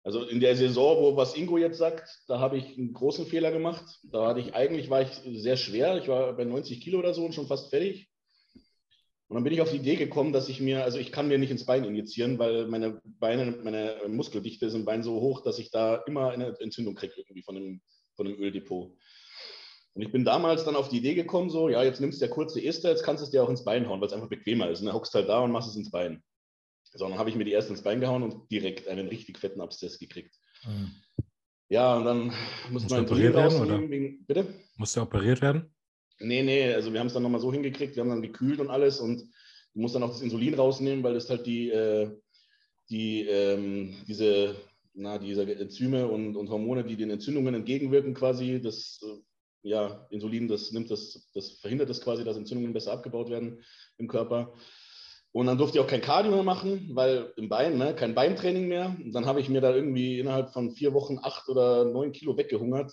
also in der Saison, wo was Ingo jetzt sagt, da habe ich einen großen Fehler gemacht. Da hatte ich eigentlich war ich sehr schwer. Ich war bei 90 Kilo oder so und schon fast fertig. Und dann bin ich auf die Idee gekommen, dass ich mir, also ich kann mir nicht ins Bein injizieren, weil meine Beine, meine Muskeldichte ist im Bein so hoch, dass ich da immer eine Entzündung kriege irgendwie von dem, von dem Öldepot. Und ich bin damals dann auf die Idee gekommen, so, ja, jetzt nimmst du ja kurze Ester, jetzt kannst du es dir auch ins Bein hauen, weil es einfach bequemer ist. Und dann hockst halt da und machst es ins Bein. So, dann habe ich mir die erst ins Bein gehauen und direkt einen richtig fetten Abszess gekriegt. Mhm. Ja, und dann musste Musst man du operiert werden, oder? Wegen, bitte? Musst du operiert werden? Nee, nee, also wir haben es dann nochmal so hingekriegt, wir haben dann gekühlt und alles und du musst dann auch das Insulin rausnehmen, weil das halt die, äh, die ähm, diese, na, diese Enzyme und, und Hormone, die den Entzündungen entgegenwirken quasi, das äh, ja, Insulin, das nimmt das, das verhindert das quasi, dass Entzündungen besser abgebaut werden im Körper. Und dann durfte ich auch kein Cardio mehr machen, weil im Bein, ne, kein Beintraining mehr. Und dann habe ich mir da irgendwie innerhalb von vier Wochen acht oder neun Kilo weggehungert.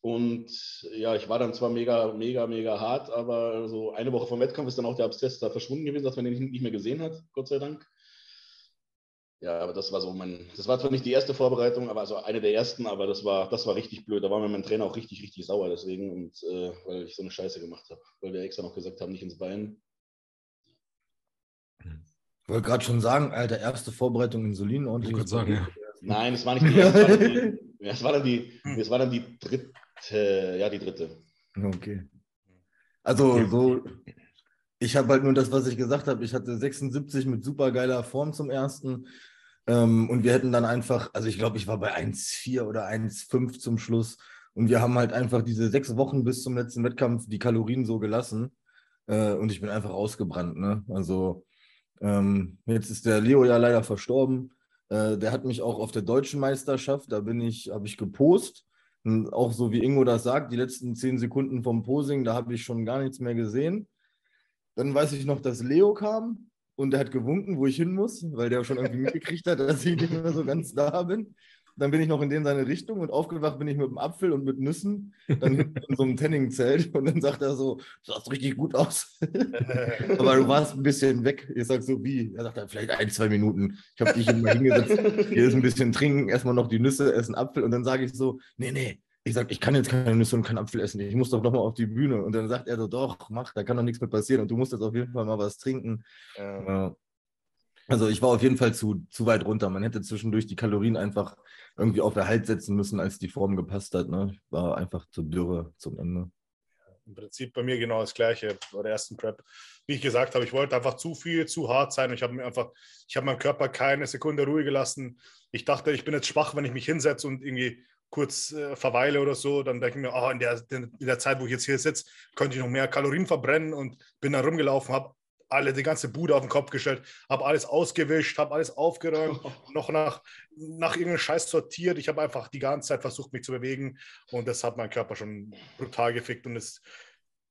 Und ja, ich war dann zwar mega, mega, mega hart, aber so eine Woche vom Wettkampf ist dann auch der Abszess da verschwunden gewesen, dass man den nicht mehr gesehen hat, Gott sei Dank. Ja, aber das war so mein, das war zwar nicht die erste Vorbereitung, aber also eine der ersten, aber das war, das war richtig blöd. Da war mir mein Trainer auch richtig, richtig sauer deswegen und äh, weil ich so eine Scheiße gemacht habe, weil wir extra noch gesagt haben, nicht ins Bein. Ich wollte gerade schon sagen, Alter, erste Vorbereitung Insulin Ich ordentlich. würde sagen, ja. Nein, es war nicht die erste, es war dann die, [laughs] es war dann die, es war dann die dritte, ja, die dritte. Okay. Also so, ich habe halt nur das, was ich gesagt habe. Ich hatte 76 mit super geiler Form zum ersten. Ähm, und wir hätten dann einfach, also ich glaube, ich war bei 1,4 oder 1,5 zum Schluss. Und wir haben halt einfach diese sechs Wochen bis zum letzten Wettkampf die Kalorien so gelassen. Äh, und ich bin einfach ausgebrannt. Ne? Also ähm, jetzt ist der Leo ja leider verstorben. Äh, der hat mich auch auf der deutschen Meisterschaft, da bin ich, habe ich gepost. Und auch so wie Ingo das sagt, die letzten zehn Sekunden vom Posing, da habe ich schon gar nichts mehr gesehen. Dann weiß ich noch, dass Leo kam und er hat gewunken, wo ich hin muss, weil der schon irgendwie [laughs] mitgekriegt hat, dass ich nicht mehr so ganz da bin. Dann bin ich noch in den seine Richtung und aufgewacht bin ich mit einem Apfel und mit Nüssen, dann hinten in so einem Tanning-Zelt und dann sagt er so, du sahst richtig gut aus. [laughs] Aber du warst ein bisschen weg. Ich sag so, wie? Er sagt, ja, vielleicht ein, zwei Minuten. Ich habe dich mal hingesetzt. Hier ist ein bisschen trinken, erstmal noch die Nüsse, essen Apfel. Und dann sage ich so, nee, nee. Ich sage, ich kann jetzt keine Nüsse und keinen Apfel essen. Ich muss doch nochmal auf die Bühne. Und dann sagt er so, doch, mach, da kann doch nichts mehr passieren. Und du musst jetzt auf jeden Fall mal was trinken. Ja. Also ich war auf jeden Fall zu, zu weit runter. Man hätte zwischendurch die Kalorien einfach irgendwie auf Erhalt setzen müssen, als die Form gepasst hat. Ne? Ich war einfach zu dürre zum Ende. Im Prinzip bei mir genau das Gleiche bei der ersten Prep. Wie ich gesagt habe, ich wollte einfach zu viel, zu hart sein. Ich habe mir einfach, ich habe meinem Körper keine Sekunde Ruhe gelassen. Ich dachte, ich bin jetzt schwach, wenn ich mich hinsetze und irgendwie kurz äh, verweile oder so. Dann denke ich mir, oh, in, der, in der Zeit, wo ich jetzt hier sitze, könnte ich noch mehr Kalorien verbrennen und bin dann rumgelaufen, habe alle die ganze Bude auf den Kopf gestellt, habe alles ausgewischt, habe alles aufgeräumt, [laughs] noch nach, nach irgendeinem Scheiß sortiert. Ich habe einfach die ganze Zeit versucht, mich zu bewegen und das hat mein Körper schon brutal gefickt. Und es,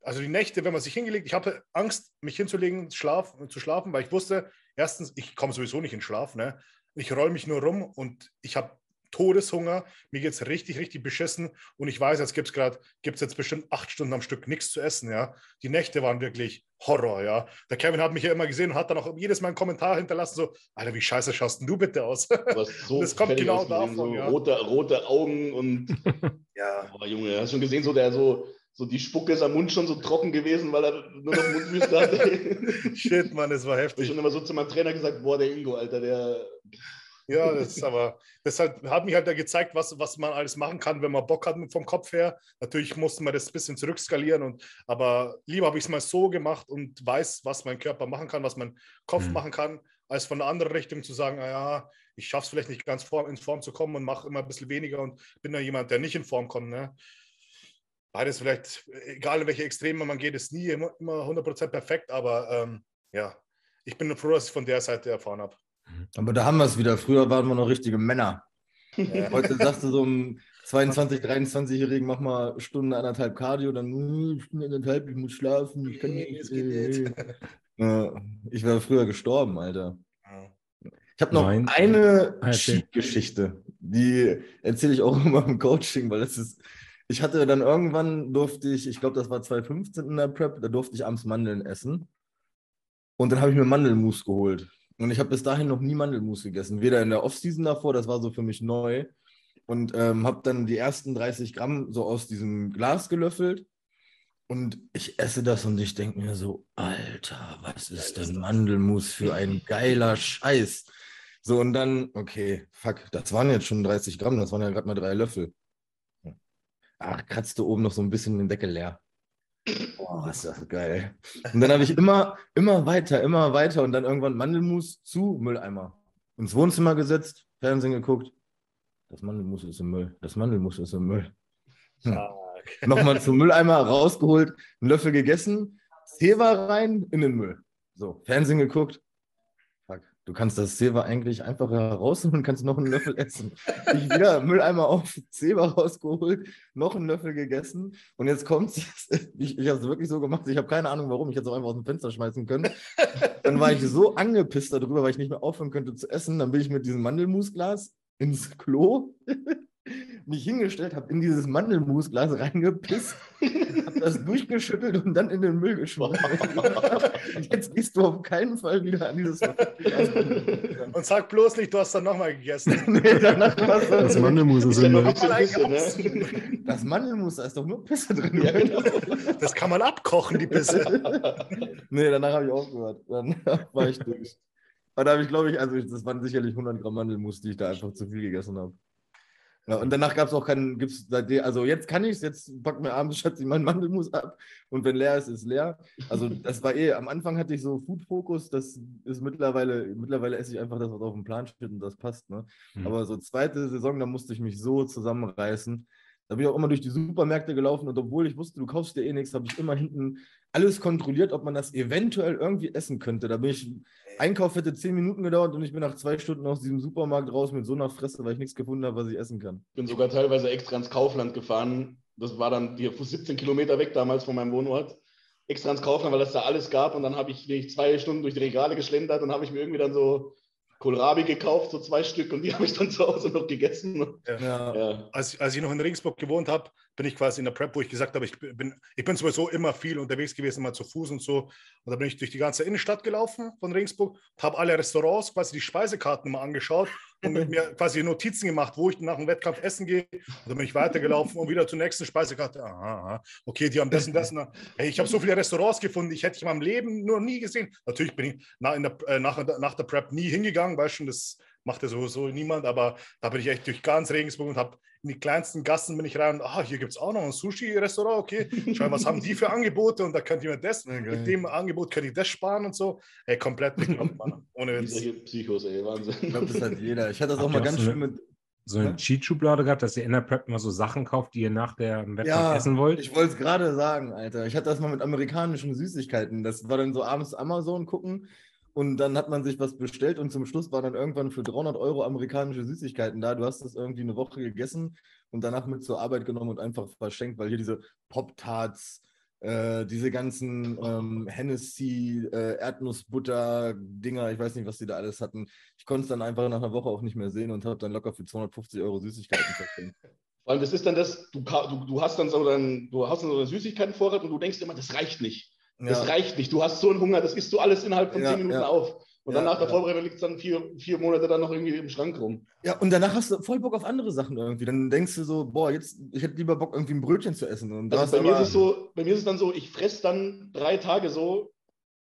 also die Nächte, wenn man sich hingelegt, ich hatte Angst, mich hinzulegen, schlaf, zu schlafen, weil ich wusste, erstens, ich komme sowieso nicht in Schlaf. Ne? Ich roll mich nur rum und ich habe Todeshunger, mir geht es richtig, richtig beschissen und ich weiß, jetzt gibt es gerade, gibt es jetzt bestimmt acht Stunden am Stück nichts zu essen, ja. Die Nächte waren wirklich Horror, ja. Der Kevin hat mich ja immer gesehen und hat dann auch jedes Mal einen Kommentar hinterlassen, so, Alter, wie scheiße schaust denn du bitte aus? [laughs] So das kommt genau davon, so ja. rote, rote Augen und [laughs] Ja. oh, Junge, hast du schon gesehen, so der so, so die Spucke ist am Mund schon so trocken gewesen, weil er nur noch Mundwüste hatte. [laughs] Shit, Mann, das war Ich habe heftig. schon immer so zu meinem Trainer gesagt, boah, der Ingo, Alter, der Ja, das ist aber, das hat, hat mich halt da gezeigt, was, was man alles machen kann, wenn man Bock hat vom Kopf her. Natürlich musste man das ein bisschen zurückskalieren, und, aber lieber habe ich es mal so gemacht und weiß, was mein Körper machen kann, was mein Kopf Mhm. machen kann, als von der anderen Richtung zu sagen, ah ja, ich schaffe es vielleicht nicht ganz form, in Form zu kommen und mache immer ein bisschen weniger und bin da jemand, der nicht in Form kommt. Ne? Beides vielleicht, egal in welche Extreme man geht, ist nie immer, immer 100% perfekt, aber ähm, ja, ich bin froh, dass ich von der Seite erfahren habe. Aber da haben wir es wieder. Früher waren wir noch richtige Männer. Ja. [laughs] Heute sagst du so einem 22-, 23-Jährigen, mach mal Stunde, anderthalb Cardio, dann "Hm, Stunde, anderthalb, ich muss schlafen, ich kann nicht. es geht nicht. [laughs] Ja, ich wäre früher gestorben, Alter. Ich habe noch Nein. eine Ah. Cheat-Geschichte, die erzähle ich auch [laughs] immer im Coaching, weil das ist. Ich hatte dann irgendwann durfte ich, ich glaube, das war 2015 in der Prep, da durfte ich abends Mandeln essen. Und dann habe ich mir Mandelmus geholt. Und ich habe bis dahin noch nie Mandelmus gegessen. Weder in der Offseason davor, das war so für mich neu. Und ähm, habe dann die ersten 30 Gramm so aus diesem Glas gelöffelt. Und ich esse das und ich denke mir so, Alter, was ist denn Mandelmus für ein geiler Scheiß? So, und dann, okay, fuck, das waren jetzt schon 30 Gramm, das waren ja gerade mal drei Löffel. ach, kratzte oben noch so ein bisschen den Deckel leer. Boah, ist das geil. Und dann habe ich immer, immer weiter, immer weiter und dann irgendwann Mandelmus zu Mülleimer. Ins Wohnzimmer gesetzt, Fernsehen geguckt. Das Mandelmus ist im Müll. Das Mandelmus ist im Müll. Hm. [laughs] Nochmal zum Mülleimer rausgeholt, einen Löffel gegessen, Zewa rein in den Müll. So, Fernsehen geguckt. Du kannst das Zewa eigentlich einfach rausholen und kannst noch einen Löffel essen. Ich wieder Mülleimer auf, Zewa rausgeholt, noch einen Löffel gegessen und jetzt kommt's. [laughs] Ich, ich habe es wirklich so gemacht, ich habe keine Ahnung warum, ich hätte es auch einfach aus dem Fenster schmeißen können. Dann war ich so angepisst darüber, weil ich nicht mehr aufhören könnte zu essen. Dann bin ich mit diesem Mandelmusglas ins Klo mich hingestellt, habe in dieses Mandelmusglas reingepisst, [laughs] habe das durchgeschüttelt und dann in den Müll geschmissen. Und [laughs] jetzt gehst du auf keinen Fall wieder an dieses Glas. Und sag bloß nicht, du hast dann nochmal gegessen. [laughs] nee, danach Das so. Mandelmus ist Pisse, ne? Das Mandelmus, da ist doch nur Pisse drin. Ja, genau. Das kann man abkochen, die Bisse. Nee, danach habe ich aufgehört. Dann war ich durch. Aber da habe ich, glaube ich, also das waren sicherlich 100 Gramm Mandelmus, die ich da einfach zu viel gegessen habe. Ja, und danach gab es auch keinen, gibt's seitdem, also jetzt kann [laughs] ich es, jetzt packt mir abends Schatzi meinen Mandelmus ab und wenn leer ist, ist leer. Also das war eh, am Anfang hatte ich so Food Focus, das ist mittlerweile, mittlerweile esse ich einfach das, was auf dem Plan steht und das passt. Ne? Mhm. Aber so zweite Saison, da musste ich mich so zusammenreißen. Da bin ich auch immer durch die Supermärkte gelaufen und obwohl ich wusste, du kaufst dir eh nichts, habe ich immer hinten alles kontrolliert, ob man das eventuell irgendwie essen könnte. Da bin ich, Einkauf hätte zehn Minuten gedauert und ich bin nach zwei Stunden aus diesem Supermarkt raus mit so einer Fresse, weil ich nichts gefunden habe, was ich essen kann. bin sogar teilweise extra ins Kaufland gefahren. Das war dann hier 17 Kilometer weg damals von meinem Wohnort. Extra ins Kaufland, weil es da alles gab. Und dann habe ich, ich zwei Stunden durch die Regale geschlendert und habe ich mir irgendwie dann so Kohlrabi gekauft, so zwei Stück. Und die [laughs] habe ich dann zu Hause noch gegessen. Ja. Ja. als, als ich noch in Regensburg gewohnt habe, bin ich quasi in der Prep, wo ich gesagt habe, ich bin, ich bin sowieso immer viel unterwegs gewesen, mal zu Fuß und so. Und da bin ich durch die ganze Innenstadt gelaufen von Regensburg, habe alle Restaurants, quasi die Speisekarten mal angeschaut und mit [laughs] mir quasi Notizen gemacht, wo ich nach dem Wettkampf essen gehe. Und dann bin ich weitergelaufen und wieder zur nächsten Speisekarte. Aha, okay, die haben das und das. Und das. Hey, ich habe so viele Restaurants gefunden, die hätte ich in meinem Leben noch nie gesehen. Natürlich bin ich nach, der, äh, nach, nach der Prep nie hingegangen, weil schon das macht ja sowieso niemand, aber da bin ich echt durch ganz Regensburg und habe in die kleinsten Gassen bin ich rein und ah, hier gibt es auch noch ein Sushi-Restaurant, okay, schau, was haben die für Angebote und da könnt ihr mir das, Ja, mit dem Angebot könnt ihr das sparen und so. Ey, komplett [laughs] bekloppt, Mann. Ohne Witz. Psychos, ey, Ich Wahnsinn. glaube, das hat jeder. Ich hatte das auch mal ganz so schön mit. So eine Ja. Cheat-Schublade gehabt, dass ihr in der Prep immer so Sachen kauft, die ihr nach dem Wettkampf Ja, essen wollt? ich wollte es gerade sagen, Alter. Ich hatte das mal mit amerikanischen Süßigkeiten. Das war dann so abends Amazon gucken und dann hat man sich was bestellt und zum Schluss war dann irgendwann für 300 Euro amerikanische Süßigkeiten da. Du hast das irgendwie eine Woche gegessen und danach mit zur Arbeit genommen und einfach verschenkt, weil hier diese Pop-Tarts, äh, diese ganzen ähm, Hennessy, äh, Erdnussbutter-Dinger, ich weiß nicht, was die da alles hatten. Ich konnte es dann einfach nach einer Woche auch nicht mehr sehen und habe dann locker für 250 Euro Süßigkeiten verschenkt. [laughs] Vor das ist dann das, du, du, du hast dann so dann, du hast dann so einen Süßigkeitenvorrat und du denkst immer, das reicht nicht. Das reicht nicht. Du hast so einen Hunger, das isst du alles innerhalb von Ja, zehn Minuten ja. auf. Und Ja, dann nach der ja. Vorbereitung liegt es dann vier, vier Monate dann noch irgendwie im Schrank rum. Ja, und danach hast du voll Bock auf andere Sachen irgendwie. Dann denkst du so, boah, jetzt, ich hätte lieber Bock, irgendwie ein Brötchen zu essen. Und Also bei mir, ist es so, bei mir ist es dann so, ich fresse dann drei Tage so,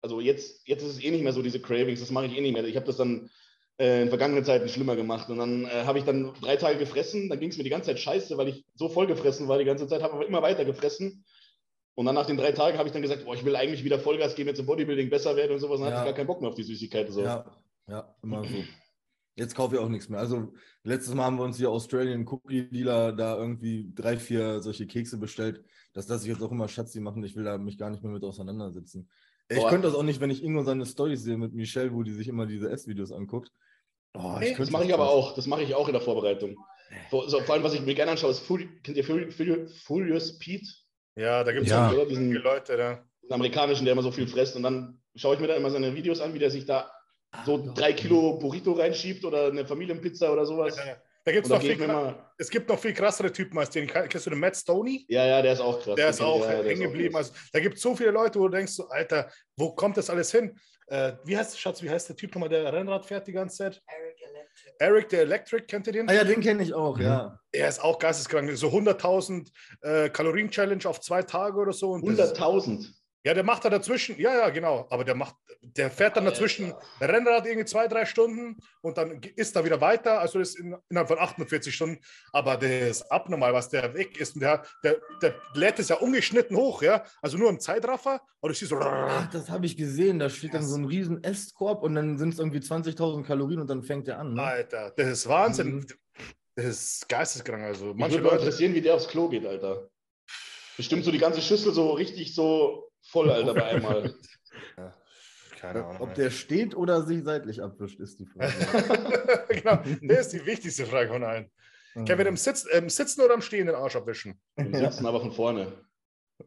also jetzt, jetzt ist es eh nicht mehr so, diese Cravings, das mache ich eh nicht mehr. Ich habe das dann äh, in vergangenen Zeiten schlimmer gemacht. Und dann äh, habe ich dann drei Tage gefressen, dann ging es mir die ganze Zeit scheiße, weil ich so voll gefressen war die ganze Zeit, habe aber immer weiter gefressen. Und dann nach den drei Tagen habe ich dann gesagt, boah, ich will eigentlich wieder Vollgas geben, jetzt im Bodybuilding besser werden und sowas. Dann Ja. hatte ich gar keinen Bock mehr auf die Süßigkeiten. So. Ja, ja, immer so. [clears throat] Jetzt kaufe ich auch nichts mehr. Also letztes Mal haben wir uns hier Australian Cookie Dealer da irgendwie drei, vier solche Kekse bestellt. Das lasse ich jetzt auch immer Schatzi machen. Ich will da mich gar nicht mehr mit auseinandersetzen. Ich Boah. könnte das auch nicht, wenn ich irgendwo seine Storys sehe mit Michelle, wo die sich immer diese Essvideos anguckt. Oh, Nee, das mache ich aber auch. Das mache ich auch in der Vorbereitung. Vor, so, vor allem, was ich mir gerne anschaue, ist kennt ihr Furious Pete? Ja, da gibt es Ja. ja. Diesen, viele Leute da. diesen amerikanischen, der immer so viel frisst. Und dann schaue ich mir da immer seine Videos an, wie der sich da so Ah, drei Kilo Burrito reinschiebt oder eine Familienpizza oder sowas. Da gibt Und es da noch gehe viel, mal. es gibt noch viel krassere Typen als den. Kennst du den Matt Stoney? Ja, ja, der ist auch krass. Der ist auch ja, hängen ist auch geblieben. Also, da gibt es so viele Leute, wo du denkst, so, Alter, wo kommt das alles hin? Äh, wie heißt Schatz, wie heißt der Typ nochmal, der Rennrad fährt die ganze Zeit? Eric, der Electric, kennt ihr den? Ah ja, den kenne ich auch, Mhm. ja. Er ist auch geisteskrank. So 100.000 äh, Kalorien-Challenge auf zwei Tage oder so. Und das ist- 100.000. Ja, der macht da dazwischen, ja, ja, genau. Aber der macht, der fährt dann dazwischen Rennrad irgendwie zwei, drei Stunden und dann ist er wieder weiter. Also das ist in, innerhalb von 48 Stunden. Aber der ist abnormal, was der weg ist. Und der, der, der lädt es ja ungeschnitten hoch, ja. Also nur im Zeitraffer. Aber ich sehe so. Ach, das habe ich gesehen. Da steht dann so ein riesen Esskorb und dann sind es irgendwie 20.000 Kalorien und dann fängt der an. Ne? Alter, das ist Wahnsinn. Mhm. Das ist geisteskrank. Also Mich manche würde mal Leute. interessieren, wie der aufs Klo geht, Alter. Bestimmt so die ganze Schüssel so richtig so voll, Alter, bei einmal. Keine Ahnung. Ob der steht oder sich seitlich abwischt, ist die Frage. [laughs] genau, das ist die wichtigste Frage von allen. Kevin, im, Sitz, im Sitzen oder im Stehen den Arsch abwischen? Im Sitzen aber von vorne.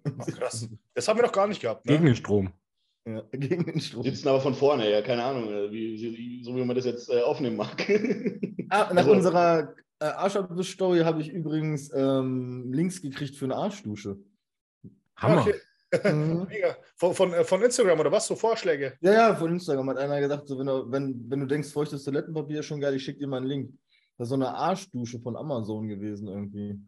Ach, krass. Das haben wir noch gar nicht gehabt. Ne? Gegen den Strom. Ja, gegen den Strom. Sitzen aber von vorne, ja, keine Ahnung, äh, wie, wie, so wie man das jetzt äh, aufnehmen mag. [laughs] Ah, nach Also- unserer äh, Arschabwisch-Story habe ich übrigens ähm, Links gekriegt für eine Arschdusche. Hammer. Okay. Mhm. [laughs] Mega. Von, von, äh, von Instagram oder was? So Vorschläge? Ja, ja, von Instagram hat einer gesagt, so, wenn, du, wenn, wenn du denkst, feuchtes Toilettenpapier ist schon geil, ich schicke dir mal einen Link. Das ist so eine Arschdusche von Amazon gewesen irgendwie.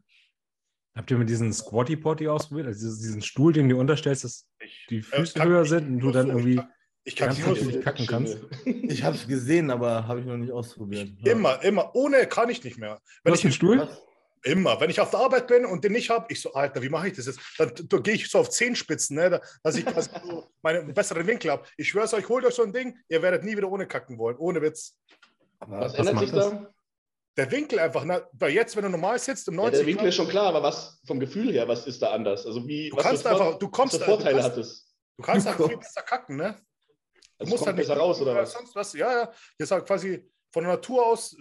Habt ihr mit diesen Squatty Potty ausprobiert? Also diesen- Stuhl, den du unterstellst, dass Ich, die äh, Füße kann- höher sind und du dann so, irgendwie. Ich kann Ganz nicht so. kacken kannst. Ich habe es gesehen, aber habe ich noch nicht ausprobiert. Ja. Immer, immer. Ohne kann ich nicht mehr. Du Wenn hast ich, einen Stuhl? Was? Immer. Wenn ich auf der Arbeit bin und den nicht habe, ich so, Alter, wie mache ich das jetzt? Dann, dann gehe ich so auf Zehenspitzen, ne, da- dass ich quasi so [laughs] meinen besseren Winkel habe. Ich schwöre es euch, holt euch so ein Ding, ihr werdet nie wieder ohne kacken wollen. Ohne Witz. Aber Was Was ändert macht sich das? da? Der Winkel einfach, ne? Weil jetzt, wenn du normal sitzt, im Ja, 90 der Winkel ist schon klar, aber was vom Gefühl her, was ist da anders? Also wie, Du was kannst einfach- du kommst- was Vorteile du kannst- hat es? Du kannst Du halt viel besser kacken, ne? Du Es musst kommt halt nicht besser raus, oder was? Sonst was. Ja, ja. Ist halt quasi von der Natur aus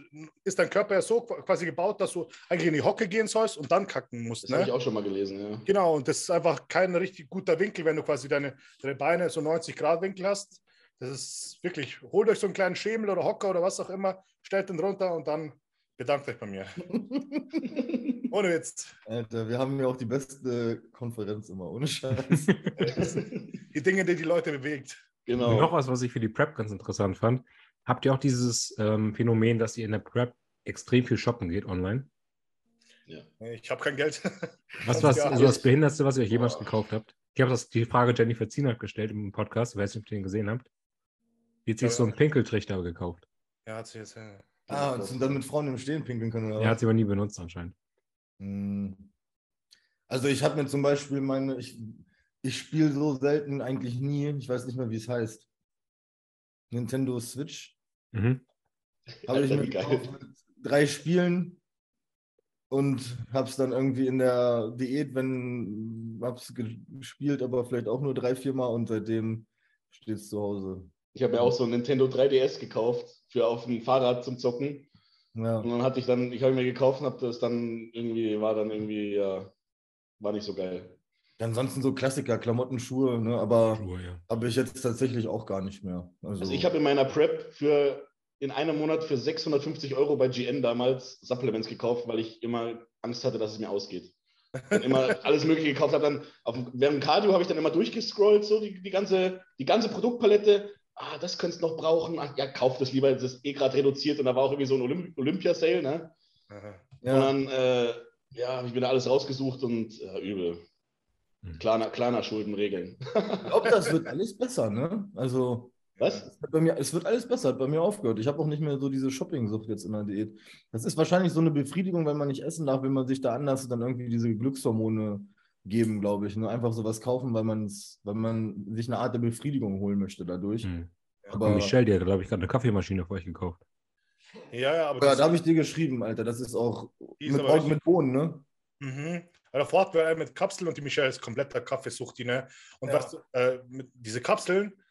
ist dein Körper ja so quasi gebaut, dass du eigentlich in die Hocke gehen sollst und dann kacken musst. Das habe ich Ne? auch schon mal gelesen, ja. Genau, und das ist einfach kein richtig guter Winkel, wenn du quasi deine, deine Beine so 90 Grad Winkel hast. Das ist wirklich, holt euch so einen kleinen Schemel oder Hocker oder was auch immer, stellt den runter und dann bedankt euch bei mir. [laughs] Ohne Witz. Alter, wir haben ja auch die beste Konferenz immer, ohne Scheiß. [laughs] Die Dinge, die die Leute bewegt. Genau. Noch was, was ich für die Prep ganz interessant fand. Habt ihr auch dieses ähm, Phänomen, dass ihr in der Prep extrem viel shoppen geht online? Ich habe kein Geld. [laughs] Was war Ja. so das Behindertste, was ihr euch jemals Boah. gekauft habt? Ich habe das die Frage Jennifer Zienert gestellt im Podcast. Ich weiß nicht, ob ihr den gesehen habt. Die hat sich Ja. so einen Pinkeltrichter gekauft. Ja, hat sie jetzt. äh, ah, und sind dann mit Frauen im Stehen pinkeln können, oder Er hat sie aber nie benutzt anscheinend. Hm. Also ich habe mir zum Beispiel meine, ich, ich spiele so selten eigentlich nie, ich weiß nicht mehr, wie es heißt. Nintendo Switch. Mhm. Habe ich mir gekauft mit drei Spielen und habe es dann irgendwie in der Diät, wenn habe es gespielt, aber vielleicht auch nur drei, vier Mal und seitdem steht es zu Hause. Ich habe mir auch so ein Nintendo 3DS gekauft für auf dem Fahrrad zum Zocken. Ja. Und dann hatte ich dann, ich habe mir gekauft und habe das dann irgendwie, war dann irgendwie, ja, war nicht so geil. Ansonsten so Klassiker, Klamotten, Schuhe, ne? aber Schuhe, ja. habe ich jetzt tatsächlich auch gar nicht mehr. Also, Also ich habe in meiner Prep für in einem Monat für 650 Euro bei GN damals Supplements gekauft, weil ich immer Angst hatte, dass es mir ausgeht. Und immer [laughs] alles Mögliche gekauft habe. Dann auf, dem- während dem Cardio habe ich dann immer durchgescrollt, so die, die, ganze, die ganze Produktpalette. Ah, das könntest du noch brauchen. Ach, ja, kauf das lieber, das ist eh gerade reduziert. Und da war auch irgendwie so ein Olymp Olympia-Sale. Ne? ja. Und dann äh, ja, habe ich mir da alles rausgesucht und äh, übel. Hm. Kleiner, kleiner Schuldenregeln. Ich glaube, das wird alles besser, ne? Also, Was? mir, es wird alles besser, hat bei mir aufgehört. Ich habe auch nicht mehr so diese Shopping-Sucht jetzt in der Diät. Das ist wahrscheinlich so eine Befriedigung, wenn man nicht essen darf, wenn man sich da anders dann irgendwie diese Glückshormone geben, glaube ich. Nur einfach sowas kaufen, weil, man's, weil man sich eine Art der Befriedigung holen möchte dadurch. Hm. Aber Und Michelle, die hat, glaube ich, gerade eine Kaffeemaschine für euch gekauft. Ja, ja, aber ja, da habe ich dir geschrieben, Alter. Das ist auch ist mit, mit Bohnen, ne? Mhm. Davor hatten wir einen mit Kapseln und die Michelle ist kompletter Kaffeesuchti, ne? Und Ja. was, äh, diese Kapseln,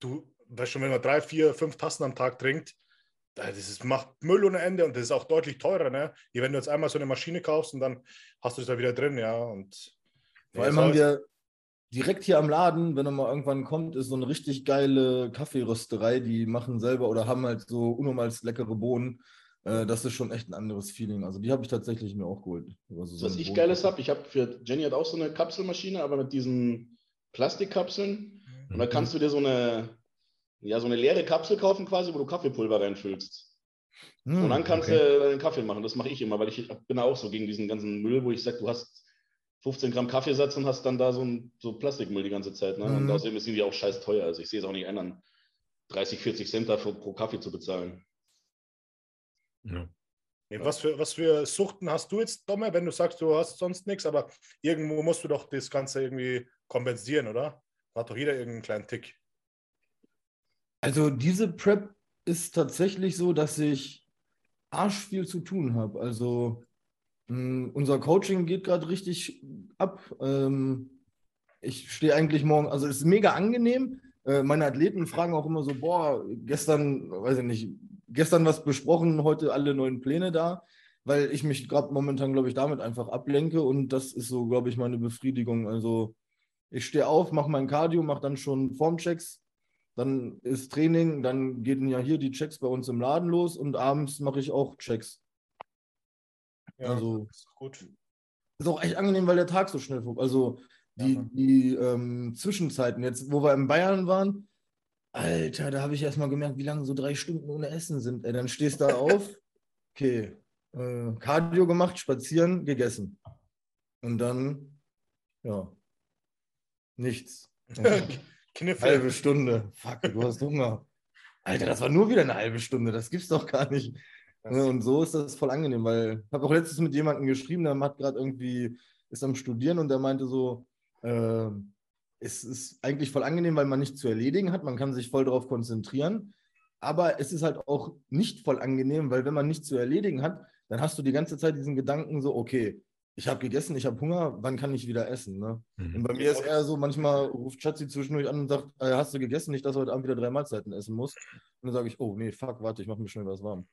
du weißt schon, wenn man drei, vier, fünf Tassen am Tag trinkt, da- das ist, macht Müll ohne Ende und das ist auch deutlich teurer, ne? Wie wenn du jetzt einmal so eine Maschine kaufst und dann hast du es da wieder drin, ja. Und Vor allem haben wir direkt hier am Laden, wenn er mal irgendwann kommt, ist so eine richtig geile Kaffeerösterei. Die machen selber oder haben halt so unnormal leckere Bohnen. Äh, das ist schon echt ein anderes Feeling. Also die habe ich tatsächlich mir auch geholt. Also so Was ich Geiles habe, ich habe für Jenny hat auch so eine Kapselmaschine, aber mit diesen Plastikkapseln. Und da kannst du dir so eine, ja, so eine leere Kapsel kaufen, quasi, wo du Kaffeepulver reinfüllst. Hm, Und dann kannst okay. du deinen Kaffee machen. Das mache ich immer, weil ich bin auch so gegen diesen ganzen Müll, wo ich sage, du hast 15 Gramm Kaffeesatz und hast dann da so ein so Plastikmüll die ganze Zeit. Ne? Und Mhm. außerdem sind die auch scheiß teuer. Also ich sehe es auch nicht ändern, 30, 40 Cent dafür pro Kaffee zu bezahlen. Ja. Was für, was für Suchten hast du jetzt, Domme, wenn du sagst, du hast sonst nichts, aber irgendwo musst du doch das Ganze irgendwie kompensieren, oder? Hat doch jeder irgendeinen kleinen Tick. Also diese Prep ist tatsächlich so, dass ich arsch viel zu tun habe. Also mh, unser Coaching geht gerade richtig ab. Ähm, ich stehe eigentlich morgen, also es ist mega angenehm. Äh, meine Athleten fragen auch immer so, boah, gestern, weiß ich nicht, gestern was besprochen, heute alle neuen Pläne da, weil ich mich gerade momentan, glaube ich, damit einfach ablenke und das ist so, glaube ich, meine Befriedigung. Also ich stehe auf, mache mein Cardio, mache dann schon Formchecks, dann ist Training, dann gehen ja hier die Checks bei uns im Laden los und abends mache ich auch Checks. Ja, Also- ist gut. Ist auch echt angenehm, weil der Tag so schnell vorbei. Also die, Ja, Mann. die ähm, Zwischenzeiten, jetzt wo wir in Bayern waren, Alter, da habe ich erst mal gemerkt, wie lange so drei Stunden ohne Essen sind. Ey, dann stehst du da auf, [laughs] okay, äh, Cardio gemacht, spazieren, gegessen. Und dann, ja, nichts. [laughs] Kniffel. Halbe Stunde. Fuck, du hast Hunger. Alter, das war nur wieder eine halbe Stunde. Das gibt's doch gar nicht. Ne, Und so ist das voll angenehm, weil ich habe auch letztens mit jemandem geschrieben, der hat gerade irgendwie, ist am Studieren und der meinte so, äh, es ist eigentlich voll angenehm, weil man nichts zu erledigen hat. Man kann sich voll darauf konzentrieren. Aber es ist halt auch nicht voll angenehm, weil wenn man nichts zu erledigen hat, dann hast du die ganze Zeit diesen Gedanken so, okay, ich habe gegessen, ich habe Hunger, wann kann ich wieder essen? Ne? Und Mhm. bei mir ist eher so, manchmal ruft Schatzi zwischendurch an und sagt, äh, hast du gegessen? Nicht, dass du heute Abend wieder drei Mahlzeiten essen musst. Und dann sage ich, oh nee, fuck, warte, ich mache mir schnell was warm.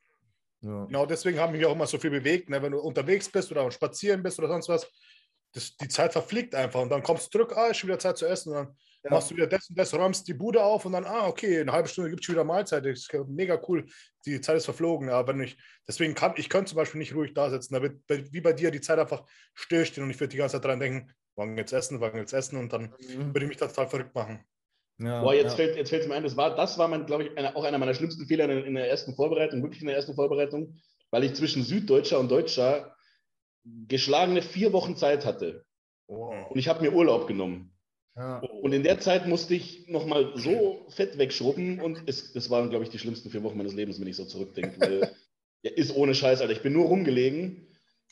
Ja. Genau deswegen haben mich auch immer so viel bewegt. Ne? Wenn du unterwegs bist oder spazieren bist oder sonst was, das, die Zeit verfliegt einfach und dann kommst du zurück, ah, ist schon wieder Zeit zu essen. Und dann Ja. machst du wieder das und das, räumst die Bude auf und dann, ah, okay, eine halbe Stunde gibt es schon wieder Mahlzeit. Das ist mega cool. Die Zeit ist verflogen. Aber wenn ich, deswegen kann ich könnte zum Beispiel nicht ruhig da sitzen. Da wird wie bei dir die Zeit einfach stillstehen und ich würde die ganze Zeit dran denken, wann geht's essen, wann geht's essen und dann Mhm. würde ich mich total verrückt machen. Ja, Boah, jetzt ja. fällt jetzt fällt's mir ein, das war, das war mein, glaube ich, eine, auch einer meiner schlimmsten Fehler in, in der ersten Vorbereitung, wirklich in der ersten Vorbereitung, weil ich zwischen Süddeutscher und Deutscher geschlagene vier Wochen Zeit hatte. Und ich habe mir Urlaub genommen. Ja. Und in der Zeit musste ich nochmal so Fett wegschrubben und es, das waren, glaube ich, die schlimmsten vier Wochen meines Lebens, wenn ich so zurückdenke. Weil [laughs] ja, ist ohne Scheiß, Alter. Ich bin nur rumgelegen.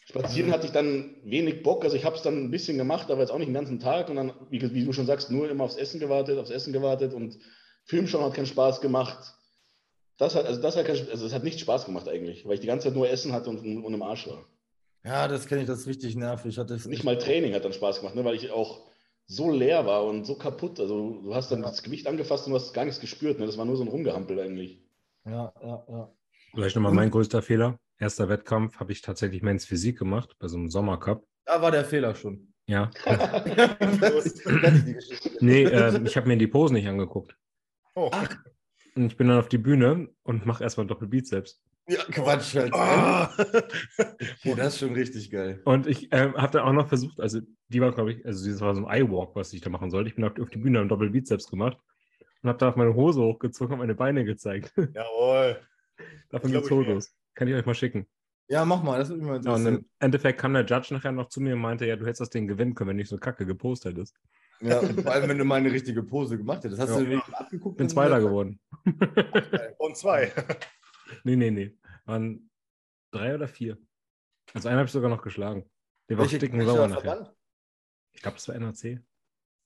Spazieren hatte ich dann wenig Bock. Also ich habe es dann ein bisschen gemacht, aber jetzt auch nicht den ganzen Tag. Und dann, wie, wie du schon sagst, nur immer aufs Essen gewartet, aufs Essen gewartet und Film schauen hat keinen Spaß gemacht. Das hat, also das hat, kein, also es hat nicht Spaß gemacht eigentlich, weil ich die ganze Zeit nur Essen hatte und, und im Arsch war. Ja, das kenne ich, das ist richtig nervig. Ich hatte es Nicht mal Training hat dann Spaß gemacht, ne, weil ich auch so leer war und so kaputt. Also du hast dann Ja. das Gewicht angefasst und du hast gar nichts gespürt. Ne? Das war nur so ein Rumgehampel eigentlich. Ja, ja, ja. Vielleicht nochmal mein größter Fehler. Erster Wettkampf habe ich tatsächlich Men's Physik gemacht, bei so einem Sommercup. Da war der Fehler schon. Ja. das [laughs] ich. [laughs] Nee, äh, ich habe mir die Posen nicht angeguckt. Oh. Ach. Und ich bin dann auf die Bühne und mache erstmal Doppelbizeps. Ja, Quatsch halt. Ah. [laughs] Okay, das ist schon richtig geil. Und ich ähm, habe dann auch noch versucht, also die war, glaube ich, also das war so ein Eye-Walk, was ich da machen sollte. Ich bin auf, die Bühne und Doppelbizeps gemacht und habe dann auf meine Hose hochgezogen und meine Beine gezeigt. [laughs] Jawohl. Davon ich mir. Fotos. Kann ich euch mal schicken. Ja, mach mal, das würde mich mal Ja, und interessieren. im Endeffekt kam der Judge nachher noch zu mir und meinte, ja, du hättest das Ding gewinnen können, wenn nicht so kacke gepostet hättest. Ja, vor allem, wenn du mal eine richtige Pose gemacht hättest. Hast Ja. du abgeguckt? Ich bin Zweiter geworden. Und zwei. [laughs] Nee, nee, nee. Waren drei oder vier. Also einen habe ich sogar noch geschlagen. Der war sticken sauer nachher. Ich glaube, das war NRC.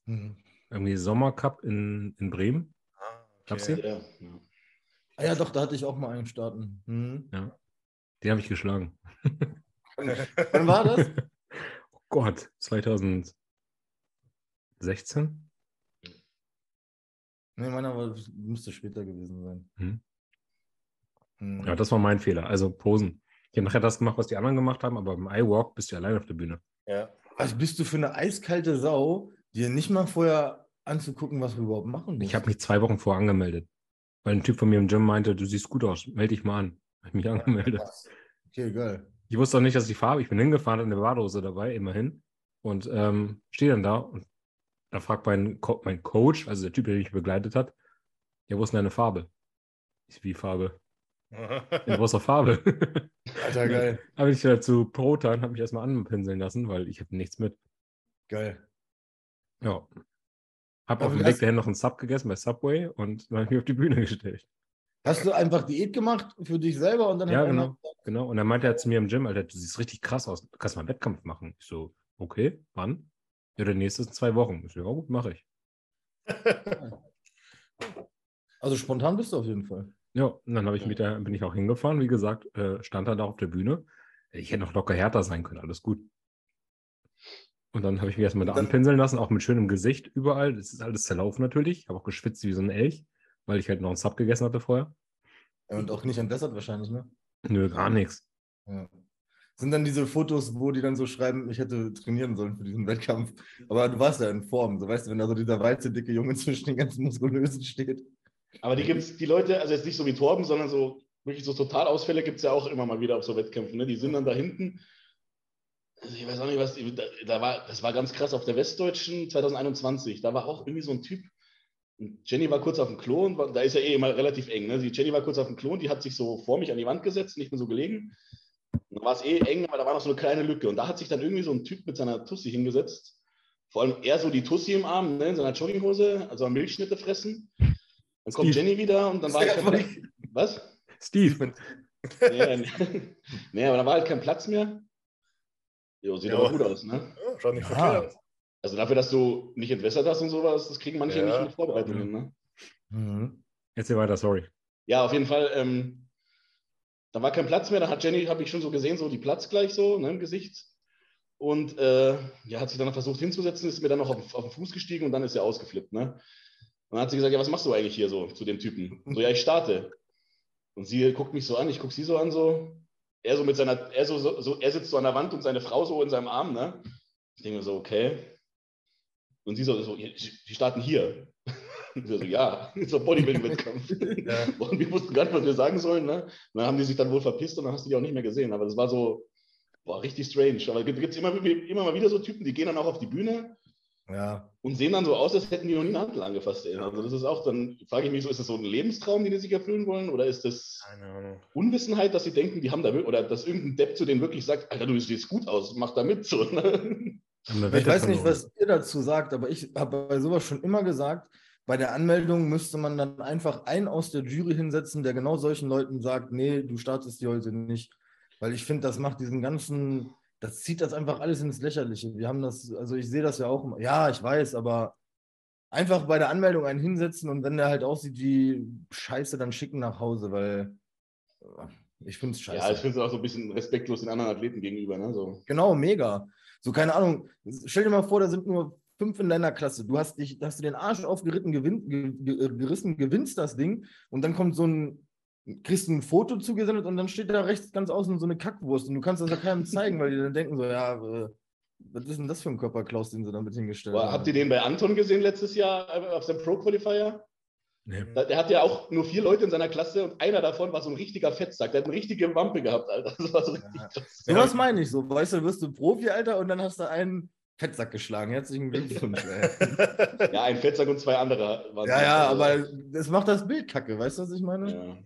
Hm. Irgendwie Sommercup in, in Bremen. Ah, okay. Ja, ja. Ah ja, doch, da hatte ich auch mal einen starten. Hm. Den habe ich geschlagen. [laughs] Wann war das? Oh Gott, 2016? Nee, meiner war, müsste später gewesen sein. Hm. Hm. Ja, das war mein Fehler. Also Posen. Ich habe nachher das gemacht, was die anderen gemacht haben, aber beim iWalk bist du allein auf der Bühne. Ja. Was bist du für eine eiskalte Sau, dir nicht mal vorher anzugucken, was wir überhaupt machen Ich musst? habe mich zwei Wochen vorher angemeldet. Weil ein Typ von mir im Gym meinte, du siehst gut aus, melde dich mal an. Habe ich mich angemeldet. Okay, geil. Ich wusste auch nicht, dass die Farbe, ich bin hingefahren, hatte eine Badehose dabei, immerhin. Und ähm, stehe dann da und da fragt mein, Co mein Coach, also der Typ, der mich begleitet hat, ja, wo ist denn deine Farbe? Ich wie Farbe? In [laughs] großer Farbe. Alter, geil. habe ich dazu Protan, habe mich erstmal anpinseln lassen, weil ich habe nichts mit. Geil. Ja. Hab Aber auf dem Weg dahin noch einen Sub gegessen bei Subway und dann habe ich mich auf die Bühne gestellt. Hast du einfach Diät gemacht für dich selber und dann Ja, genau. Genau. Und dann meinte er zu mir im Gym, Alter, du siehst richtig krass aus. Du kannst mal einen Wettkampf machen. Ich so, okay, wann? Ja, der nächste ist in zwei Wochen. Ich so, ja gut, mache ich. [laughs] Also spontan bist du auf jeden Fall. Ja, und dann habe ich mit der, bin ich auch hingefahren, wie gesagt, äh, stand dann da auf der Bühne. Ich hätte noch locker härter sein können, alles gut. Und dann habe ich mich erstmal da anpinseln lassen, auch mit schönem Gesicht überall. Das ist alles zerlaufen natürlich. Ich habe auch geschwitzt wie so ein Elch, weil ich halt noch einen Sub gegessen hatte vorher. Und auch nicht entwässert wahrscheinlich, ne? Nö, gar nichts. Ja. Sind dann diese Fotos, wo die dann so schreiben, ich hätte trainieren sollen für diesen Wettkampf. Aber du warst ja in Form. So weißt du, wenn da so dieser weiße, dicke Junge [laughs] zwischen den ganzen Muskulösen steht. Aber die gibt es, die Leute, also jetzt nicht so wie Torben, sondern so wirklich so Totalausfälle gibt es ja auch immer mal wieder auf so Wettkämpfen. Ne? Die sind dann da hinten. Also ich weiß auch nicht, was, da, da war, das war ganz krass auf der Westdeutschen 2021. Da war auch irgendwie so ein Typ. Jenny war kurz auf dem Klo und war, da ist ja eh immer relativ eng. Ne? Die Jenny war kurz auf dem Klo und die hat sich so vor mich an die Wand gesetzt, nicht mehr so gelegen. Da war es eh eng, aber da war noch so eine kleine Lücke. Und da hat sich dann irgendwie so ein Typ mit seiner Tussi hingesetzt. Vor allem er so die Tussi im Arm, ne, in seiner Jogginghose, also Milchschnitte fressen. Dann kommt Steve. Jenny wieder und dann war halt kein Platz. Was? Steve, Nee, nee. nee, aber da war halt kein Platz mehr. Jo, sieht Ja. aber gut aus, ne? Ja, schaut nicht Ja. verkehrt. Also dafür, dass du nicht entwässert hast und sowas, das kriegen manche Ja. nicht in Vorbereitungen, ne? Mhm. erzähl weiter, sorry. Ja, auf jeden Fall. Ähm, da war kein Platz mehr. Da hat Jenny, habe ich schon so gesehen, so die Platz gleich so ne, im Gesicht. Und äh, ja, hat sich dann noch versucht hinzusetzen, ist mir dann noch auf, auf den Fuß gestiegen und dann ist sie ausgeflippt. Ne? Und dann hat sie gesagt, ja, was machst du eigentlich hier so zu dem Typen? So, ja, ich starte. Und sie guckt mich so an, ich gucke sie so an, so. Er so mit seiner, er so, so, so, er sitzt so an der Wand und seine Frau so in seinem Arm, ne? Ich denke mir so, okay. Und sie so, so die starten hier. [laughs] Und so, ja, [laughs] so Bodybuilding-Wettkampf. [laughs] Ja. Und wir wussten gar nicht, was wir sagen sollen. Ne? Und dann haben die sich dann wohl verpisst und dann hast du die auch nicht mehr gesehen. Aber das war so, boah, richtig strange. Aber es gibt immer, immer mal wieder so Typen, die gehen dann auch auf die Bühne Ja. und sehen dann so aus, als hätten die noch nie eine Handel angefasst. Ey. Also das ist auch dann, frage ich mich so, ist das so ein Lebenstraum, den die sich erfüllen wollen? Oder ist das. Unwissenheit, dass sie denken, die haben da wirklich, oder dass irgendein Depp zu denen wirklich sagt, Alter, du siehst gut aus, mach da mit. So, ne? Ich weiß nicht, was ihr dazu sagt, aber ich habe bei sowas schon immer gesagt, bei der Anmeldung müsste man dann einfach einen aus der Jury hinsetzen, der genau solchen Leuten sagt, nee, du startest die heute nicht. Weil ich finde, das macht diesen ganzen, das zieht das einfach alles ins Lächerliche. Wir haben das, also ich sehe das ja auch immer. Ja, ich weiß, aber einfach bei der Anmeldung einen hinsetzen und wenn der halt aussieht wie Scheiße, dann schicken nach Hause, weil äh, ich finde es scheiße. Ja, ich finde es auch so ein bisschen respektlos den anderen Athleten gegenüber. Ne? So. Genau, mega. So, keine Ahnung. Stell dir mal vor, da sind nur fünf in deiner Klasse. Du hast dich, hast du den Arsch aufgeritten, gewinn, ge, ge, gerissen, gewinnst das Ding und dann kommt so ein, kriegst du ein Foto zugesendet und dann steht da rechts ganz außen so eine Kackwurst und du kannst das ja keinem zeigen, weil die dann denken so, ja, äh, was ist denn das für ein Körperklaus, den sie damit hingestellt haben? habt ihr den bei Anton gesehen letztes Jahr auf seinem Pro-Qualifier? Nee. Der hat ja auch nur vier Leute in seiner Klasse und einer davon war so ein richtiger Fettsack. Der hat eine richtige Wampe gehabt, Alter. Das war so richtig Ja. krass. Sowas meine ich so. Weißt du, wirst du Profi, Alter, und dann hast du einen Fettsack geschlagen. Herzlichen Glückwunsch, ey. [laughs] Ja, ein Fettsack und zwei andere waren Ja, ja, Also, aber das macht das Bild kacke, weißt du, was ich meine? Ja.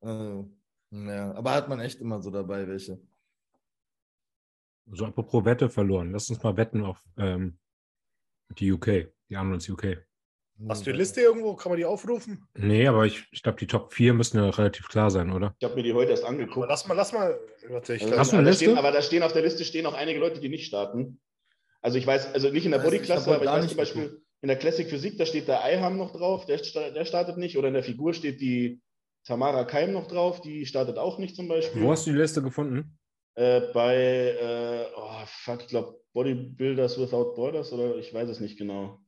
Also, ja, aber hat man echt immer so dabei, welche. So, apropos Wette verloren. Lass uns mal wetten auf ähm, die UK, die Arnolds UK. Hast du die Liste irgendwo? Kann man die aufrufen? Nee, aber ich, ich glaube, die Top 4 müssen ja relativ klar sein, oder? Ich habe mir die heute erst Aber angeguckt. lass mal, lass mal. Warte, ich Also, Hast du aber eine da stehen, Liste? aber da stehen auf der Liste stehen auch einige Leute, die nicht starten. Also ich weiß, also nicht in der Bodyklasse, aber ich weiß zum Beispiel, in der Classic Physik, da steht der Eiham noch drauf, der, der startet nicht. Oder in der Figur steht die Tamara Keim noch drauf, die startet auch nicht zum Beispiel. Wo hast du die Liste gefunden? Äh, bei, äh, oh fuck, ich glaube Bodybuilders Without Borders oder ich weiß es nicht genau.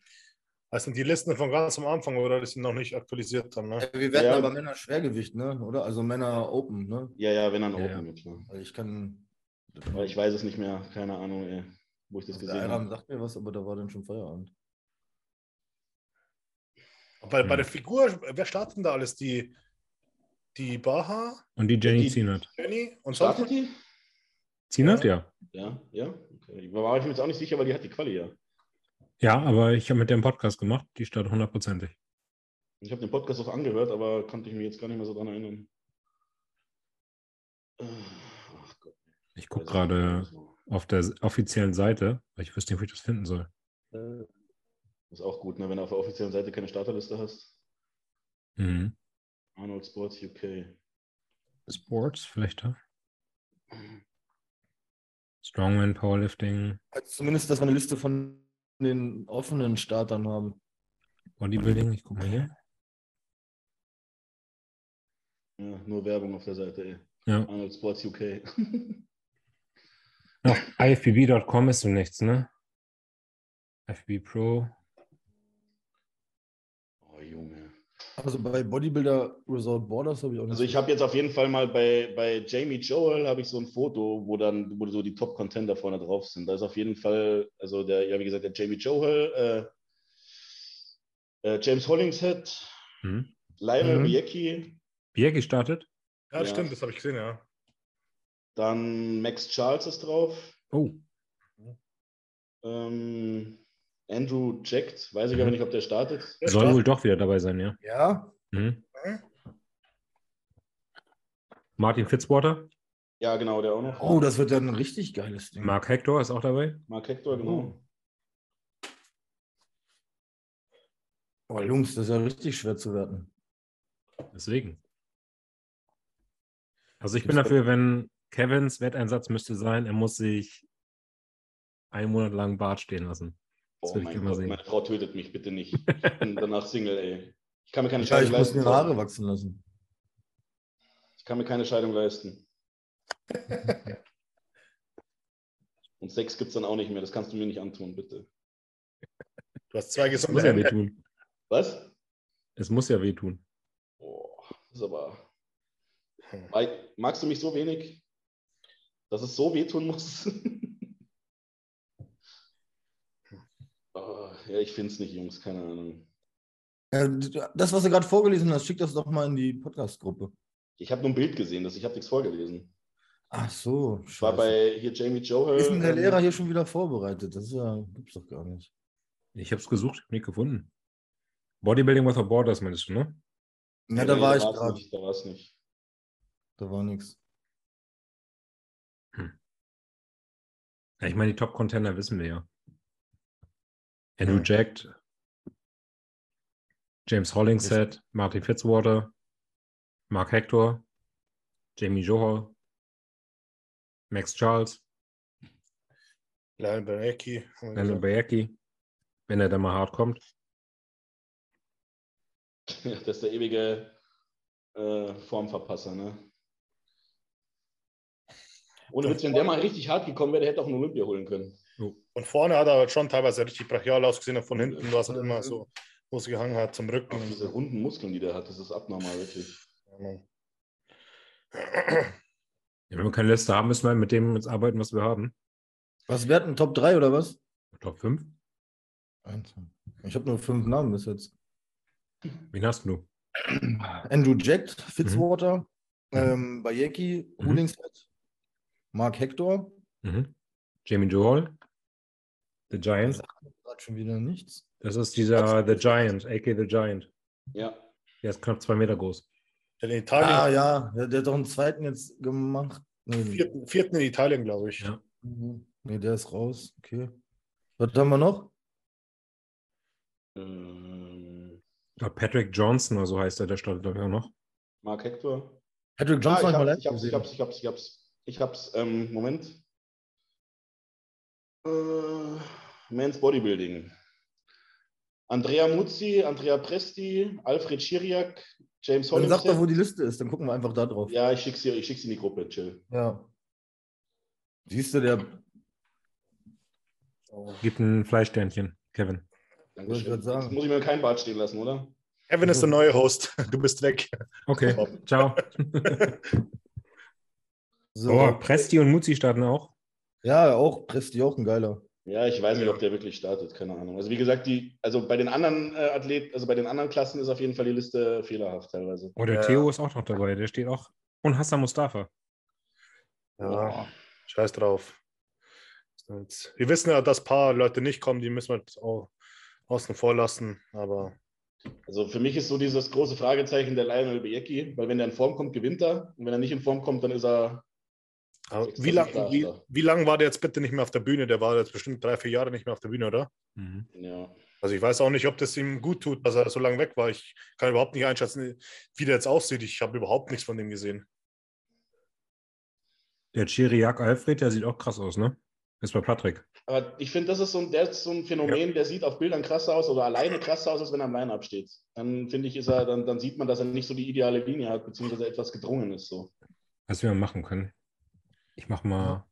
Das sind die Listen von ganz am Anfang, oder? Die sind noch nicht aktualisiert dann, ne? Ja, Wir werden Ja. aber Männer Schwergewicht, ne? Oder? Also Männer Open, ne? Ja, ja, wenn dann Ja, Open ja. Ne? Weil ich kann. Aber ich weiß es nicht mehr, keine Ahnung, ey, wo ich das der gesehen habe. sagt mir was, aber da war dann schon Feierabend. Bei, bei Hm. der Figur, wer startet denn da alles? Die, die Baha, Und die Jenny Die- Zienert. Jenny und Startet die? Zienert, ja. Ja, ja. Okay. Ich war ich mir jetzt auch nicht sicher, weil die hat die Quali ja. Ja, aber ich habe mit dem Podcast gemacht, die startet hundertprozentig. Ich habe den Podcast auch angehört, aber konnte ich mich jetzt gar nicht mehr so dran erinnern. Äh, Ach Gott. Ich gucke gerade auf der offiziellen Seite, weil ich wüsste nicht, wo ich das finden soll. Äh, Ist auch gut, ne? wenn du auf der offiziellen Seite keine Starterliste hast. Mhm. Arnold Sports UK. Sports vielleicht da. Strongman, Powerlifting, also zumindest, dass wir eine Liste von den offenen Startern haben. Bodybuilding. Ich guck mal hier. Ja, nur Werbung auf der Seite, ey. Ja. Arnold Sports UK. Auf ifbb.com ist so nichts, ne? FB Pro. oh, Junge. Also bei Bodybuilder Resort Borders habe ich auch nicht. Also ich habe jetzt auf jeden Fall mal bei, bei Jamie Joel habe ich so ein Foto, wo dann, wo so die Top-Contender vorne drauf sind. Da ist auf jeden Fall, also der, ja, wie gesagt, der Jamie Joel, äh, äh, James Hollingshead, Hm. Lionel Mhm. Biecki, Bier gestartet. Ja, Ja. stimmt, das habe ich gesehen, ja. dann Max Charles ist drauf, Oh, ähm, Andrew Jacked, weiß ich Mhm. aber nicht, ob der startet. Der soll startet. wohl doch wieder dabei sein, ja. ja, Mhm. Mhm. Martin Fitzwater, Ja, genau, der auch noch. oh, das wird dann ein richtig geiles Ding. Mark Hector ist auch dabei. Mark Hector, genau. Oh, Jungs, das ist ja richtig schwer zu werten. Deswegen. Also ich bin dafür, wenn Kevins Wetteinsatz müsste sein, er muss sich einen Monat lang Bart stehen lassen. Oh ich mein Gott, sehen. meine Frau tötet mich, bitte nicht. [laughs] Ich bin danach Single, ey. Ich kann mir keine Ja, Scheidung ich muss leisten. mir Haare wachsen lassen. Ich kann mir keine Scheidung leisten. [laughs] Und Sex gibt es dann auch nicht mehr. Das kannst du mir nicht antun, bitte. Du hast zwei Es gesunde muss ja wehtun. Was? Es muss ja wehtun. Oh, das ist aber. Hm. Magst du mich so wenig, dass es so wehtun muss? [laughs] oh, ja, ich finde es nicht, Jungs. Keine Ahnung. Äh, Das, was du gerade vorgelesen hast, schick das doch mal in die Podcast-Gruppe. Ich habe nur ein Bild gesehen, das ich habe nichts vorgelesen. Ach so, Ich war bei hier Jamie Joel. Ist denn der ähm, Lehrer hier schon wieder vorbereitet? Das ist ja, gibt's doch gar nicht. Ich habe es gesucht, nicht gefunden. Bodybuilding Without Borders meinst du, ne? Ja, da war ich gerade. Da war es nicht. Da war nichts. Ja, ich meine, die Top-Contender wissen wir ja. Andrew Ja. Jacked, James Hollingshead, Martin Fitzwater, Mark Hector, Jamie Johal, Max Charles, Lionel Daniel gesagt. Bayeki, wenn er dann mal hart kommt. Ja, das ist der ewige äh, Formverpasser, ne? Ohne Witz, wenn der mal richtig hart gekommen wäre, der hätte auch einen Olympia holen können. Von vorne hat er halt schon teilweise richtig brachial ausgesehen und von hinten war es halt immer so, wo es gehangen hat, zum Rücken. Auch Und diese runden Muskeln, die der hat, das ist abnormal, wirklich. Ja, wenn wir keine Liste haben, müssen wir mit dem jetzt arbeiten, was wir haben. Was wir hatten Top 3 oder was? Top 5. Eins. Ich habe nur fünf Namen bis jetzt. Wen hast du? Andrew Jack, Fitzwater, ähm, Bayeki, Mhm. Mark Hector. Mhm. Jamie Johal, The Giant. Gerade schon wieder nichts. Das ist dieser The Giant, AK The Giant. Ja. Der ist knapp zwei Meter groß. In Italien, Ah ja, der, der hat doch einen zweiten jetzt gemacht. Nee, vierten, vierten in Italien, glaube ich. Ja. mhm. nee, der ist raus. Okay. Was haben wir noch? Ähm, Patrick Johnson oder so heißt er, der startet, glaube ich, auch noch. Mark Hector. Patrick Ah, Johnson ich, hab hab's, ich hab's, ich hab's, ich hab's, ich hab's. Ich hab's, ähm, Moment. Äh, Men's Bodybuilding. Andrea Muzzi, Andrea Presti, Alfred Schiriak, James Dann sag doch, wo die Liste ist, dann gucken wir einfach da drauf. Ja, ich schick's dir, ich schick's in die Gruppe, chill. Ja. Siehst du, der. Gibt ein Fleischsternchen, Kevin. Dankeschön. grad sagen. Jetzt muss ich mir kein Bart stehen lassen, oder? Kevin ist der neue Host. Du bist weg. Okay, ciao. [laughs] So. Oh, Presti und Muzzi starten auch. Ja, auch Presti, auch ein geiler. Ja, ich weiß nicht, ob der wirklich startet, keine Ahnung. Also wie gesagt, die, also bei den anderen äh, Athleten, also bei den anderen Klassen ist auf jeden Fall die Liste fehlerhaft teilweise. Oh, der Ja. Theo ist auch noch dabei, der steht auch. Und Hassan Mustafa. Ja, scheiß drauf. Wir wissen ja, dass ein paar Leute nicht kommen, die müssen wir jetzt auch außen vor lassen. Aber Also für mich ist so dieses große Fragezeichen der Lionel Biecki, weil wenn er in Form kommt, gewinnt er. Und wenn er nicht in Form kommt, dann ist er Extra wie, lang, Superstar. wie, wie lang war der jetzt bitte nicht mehr auf der Bühne? Der war jetzt bestimmt drei, vier Jahre nicht mehr auf der Bühne, oder? Mhm. Ja. Also ich weiß auch nicht, ob das ihm gut tut, dass er so lange weg war. Ich kann überhaupt nicht einschätzen, wie der jetzt aussieht. Ich habe überhaupt nichts von dem gesehen. Der Chiriak Alfred, der sieht auch krass aus, ne? Ist bei Patrick. Aber ich finde, das ist so ein, ist so ein Phänomen, der sieht auf Bildern krasser aus oder alleine krasser aus, als wenn er am Line-Up steht. Dann finde ich, ist er, dann, dann sieht man, dass er nicht so die ideale Linie hat, beziehungsweise etwas gedrungen ist. So. Was wir machen können. Ich mache mal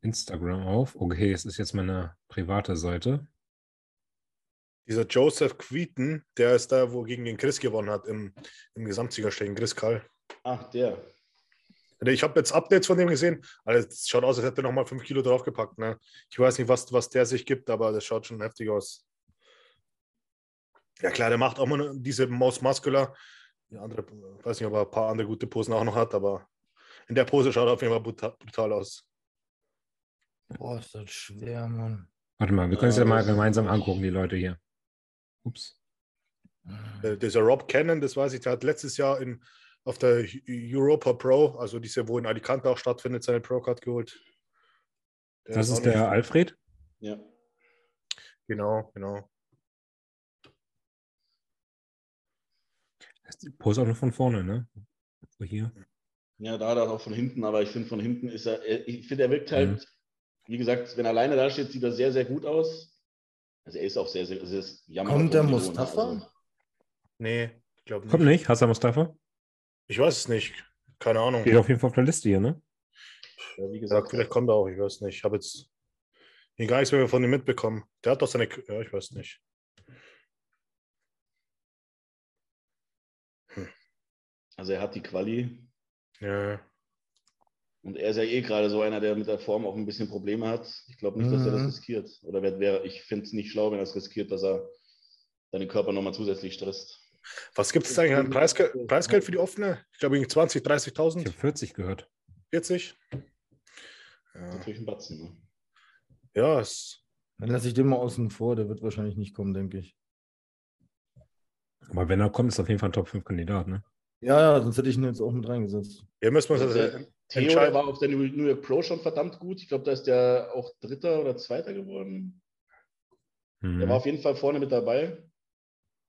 Instagram auf. Okay, es ist jetzt meine private Seite. Dieser Joseph Queaton, der ist da, wo gegen den Chris gewonnen hat im, im Gesamtsiegerstellen, Chris Kall. Ach, der. Ich habe jetzt Updates von dem gesehen. Also es schaut aus, als hätte er nochmal 5 Kilo draufgepackt. Ne? Ich weiß nicht, was, was der sich gibt, aber das schaut schon heftig aus. Ja klar, der macht auch mal diese Maus Muscular. Die andere, ich weiß nicht, ob er ein paar andere gute Posen auch noch hat, aber in der Pose schaut er auf jeden Fall brutal, brutal aus. Boah, ist das schwer, Mann. Warte mal, wir können es Ja, mal gemeinsam angucken, die Leute hier. Ups. Äh, Dieser Rob Cannon, das weiß ich, der hat letztes Jahr in, auf der Europa Pro, also diese, wo in Alicante auch stattfindet, seine Pro-Card geholt. Der Das auch ist der nicht- Alfred. Ja. Genau, genau. Das ist die Pose auch nur von vorne, ne? So hier. Ja, da hat er auch von hinten, aber ich finde, von hinten ist er, ich finde, er wirkt halt, Mhm. wie gesagt, wenn er alleine da steht, sieht er sehr, sehr gut aus. Also er ist auch sehr, sehr, es ist Jammer Kommt der ne? Mustafa? Also, Nee, ich glaube nicht. Kommt nicht, Hassan Mustafa? Ich weiß es nicht. Keine Ahnung. Steht auf jeden Fall auf der Liste hier, ne? ja, wie Ja, gesagt, vielleicht kommt er auch, ich weiß nicht. Ich habe jetzt hier gar nichts mehr von ihm mitbekommen. Der hat doch seine. Ja, ich weiß nicht. also er hat die Quali Ja. und er ist ja eh gerade so einer, der mit der Form auch ein bisschen Probleme hat. Ich glaube nicht, dass er das Mhm. riskiert. Oder wer, wer, ich finde es nicht schlau, wenn er es riskiert, dass er seinen Körper nochmal zusätzlich stresst. Was gibt es eigentlich an Preisgeld, Preisgeld für die offene? Ich glaube, irgendwie 20, Ich habe 30.000, 40 gehört. 40. Das ist Ja, Natürlich ein Batzen. Ne? ja es, Dann lasse ich den mal außen vor, der wird wahrscheinlich nicht kommen, denke ich. Aber wenn er kommt, ist auf jeden Fall ein Top-5-Kandidat, ne? Ja, ja, sonst hätte ich ihn jetzt auch mit reingesetzt. hier müssen wir uns Also also, der Theo war auf der New York Pro schon verdammt gut. Ich glaube, da ist der auch Dritter oder Zweiter geworden. Mhm. Der war auf jeden Fall vorne mit dabei.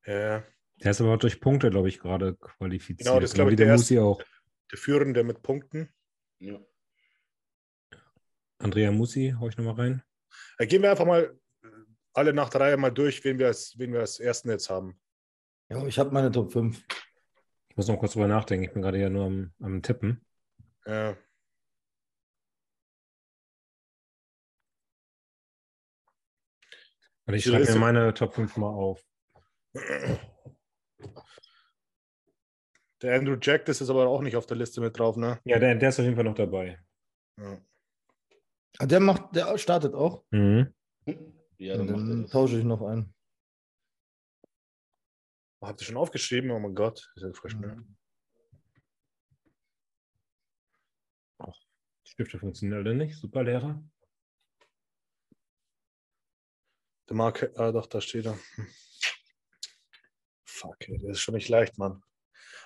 Ja, Der ist aber auch durch Punkte, glaube ich, gerade qualifiziert. Genau, das glaub wie ich, der der Musi auch. der Führende mit Punkten. Ja. Andrea Musi, hau ich nochmal rein. Äh, gehen wir einfach mal äh, alle nach der Reihe mal durch, wen wir als, wen wir als Ersten jetzt haben. Ja, ich habe meine Top 5. Ich muss noch kurz drüber nachdenken. Ich bin gerade ja nur am, am Tippen. Ja. Und ich schreibe mir meine Top 5 mal auf. Der Andrew Jack, das ist aber auch nicht auf der Liste mit drauf, ne? Ja, der, der ist auf jeden Fall noch dabei. Ja. Ah, Der macht, der startet auch. Mhm. Ja, Und dann macht er dann das. tausche ich noch ein. Oh, Habt ihr schon aufgeschrieben? Oh mein Gott, ist ja frisch, ne? Mhm. Die Stifte funktionieren alle nicht. Super Lehrer. Der Mark, ah, doch, da steht er. Hm. Fuck, ey, das ist schon nicht leicht, Mann.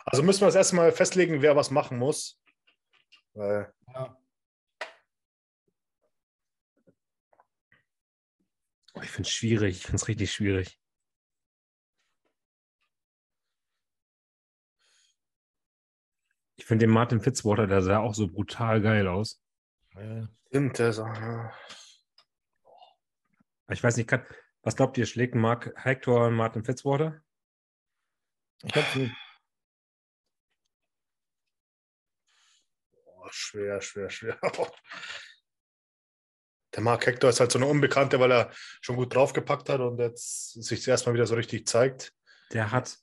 Also müssen wir das erstmal festlegen, wer was machen muss. Weil, Ja. Oh, ich finde es schwierig. Ich finde es richtig schwierig. Ich finde den Martin Fitzwater, der sah auch so brutal geil aus. Ja. stimmt, der ja. Ich weiß nicht, kann, was glaubt ihr, schlägt Mark Hector und Martin Fitzwater? Ich nicht. Oh, schwer, schwer, schwer. [laughs] Der Mark Hector ist halt so eine Unbekannte, weil er schon gut draufgepackt hat und jetzt sich erstmal wieder so richtig zeigt. Der hat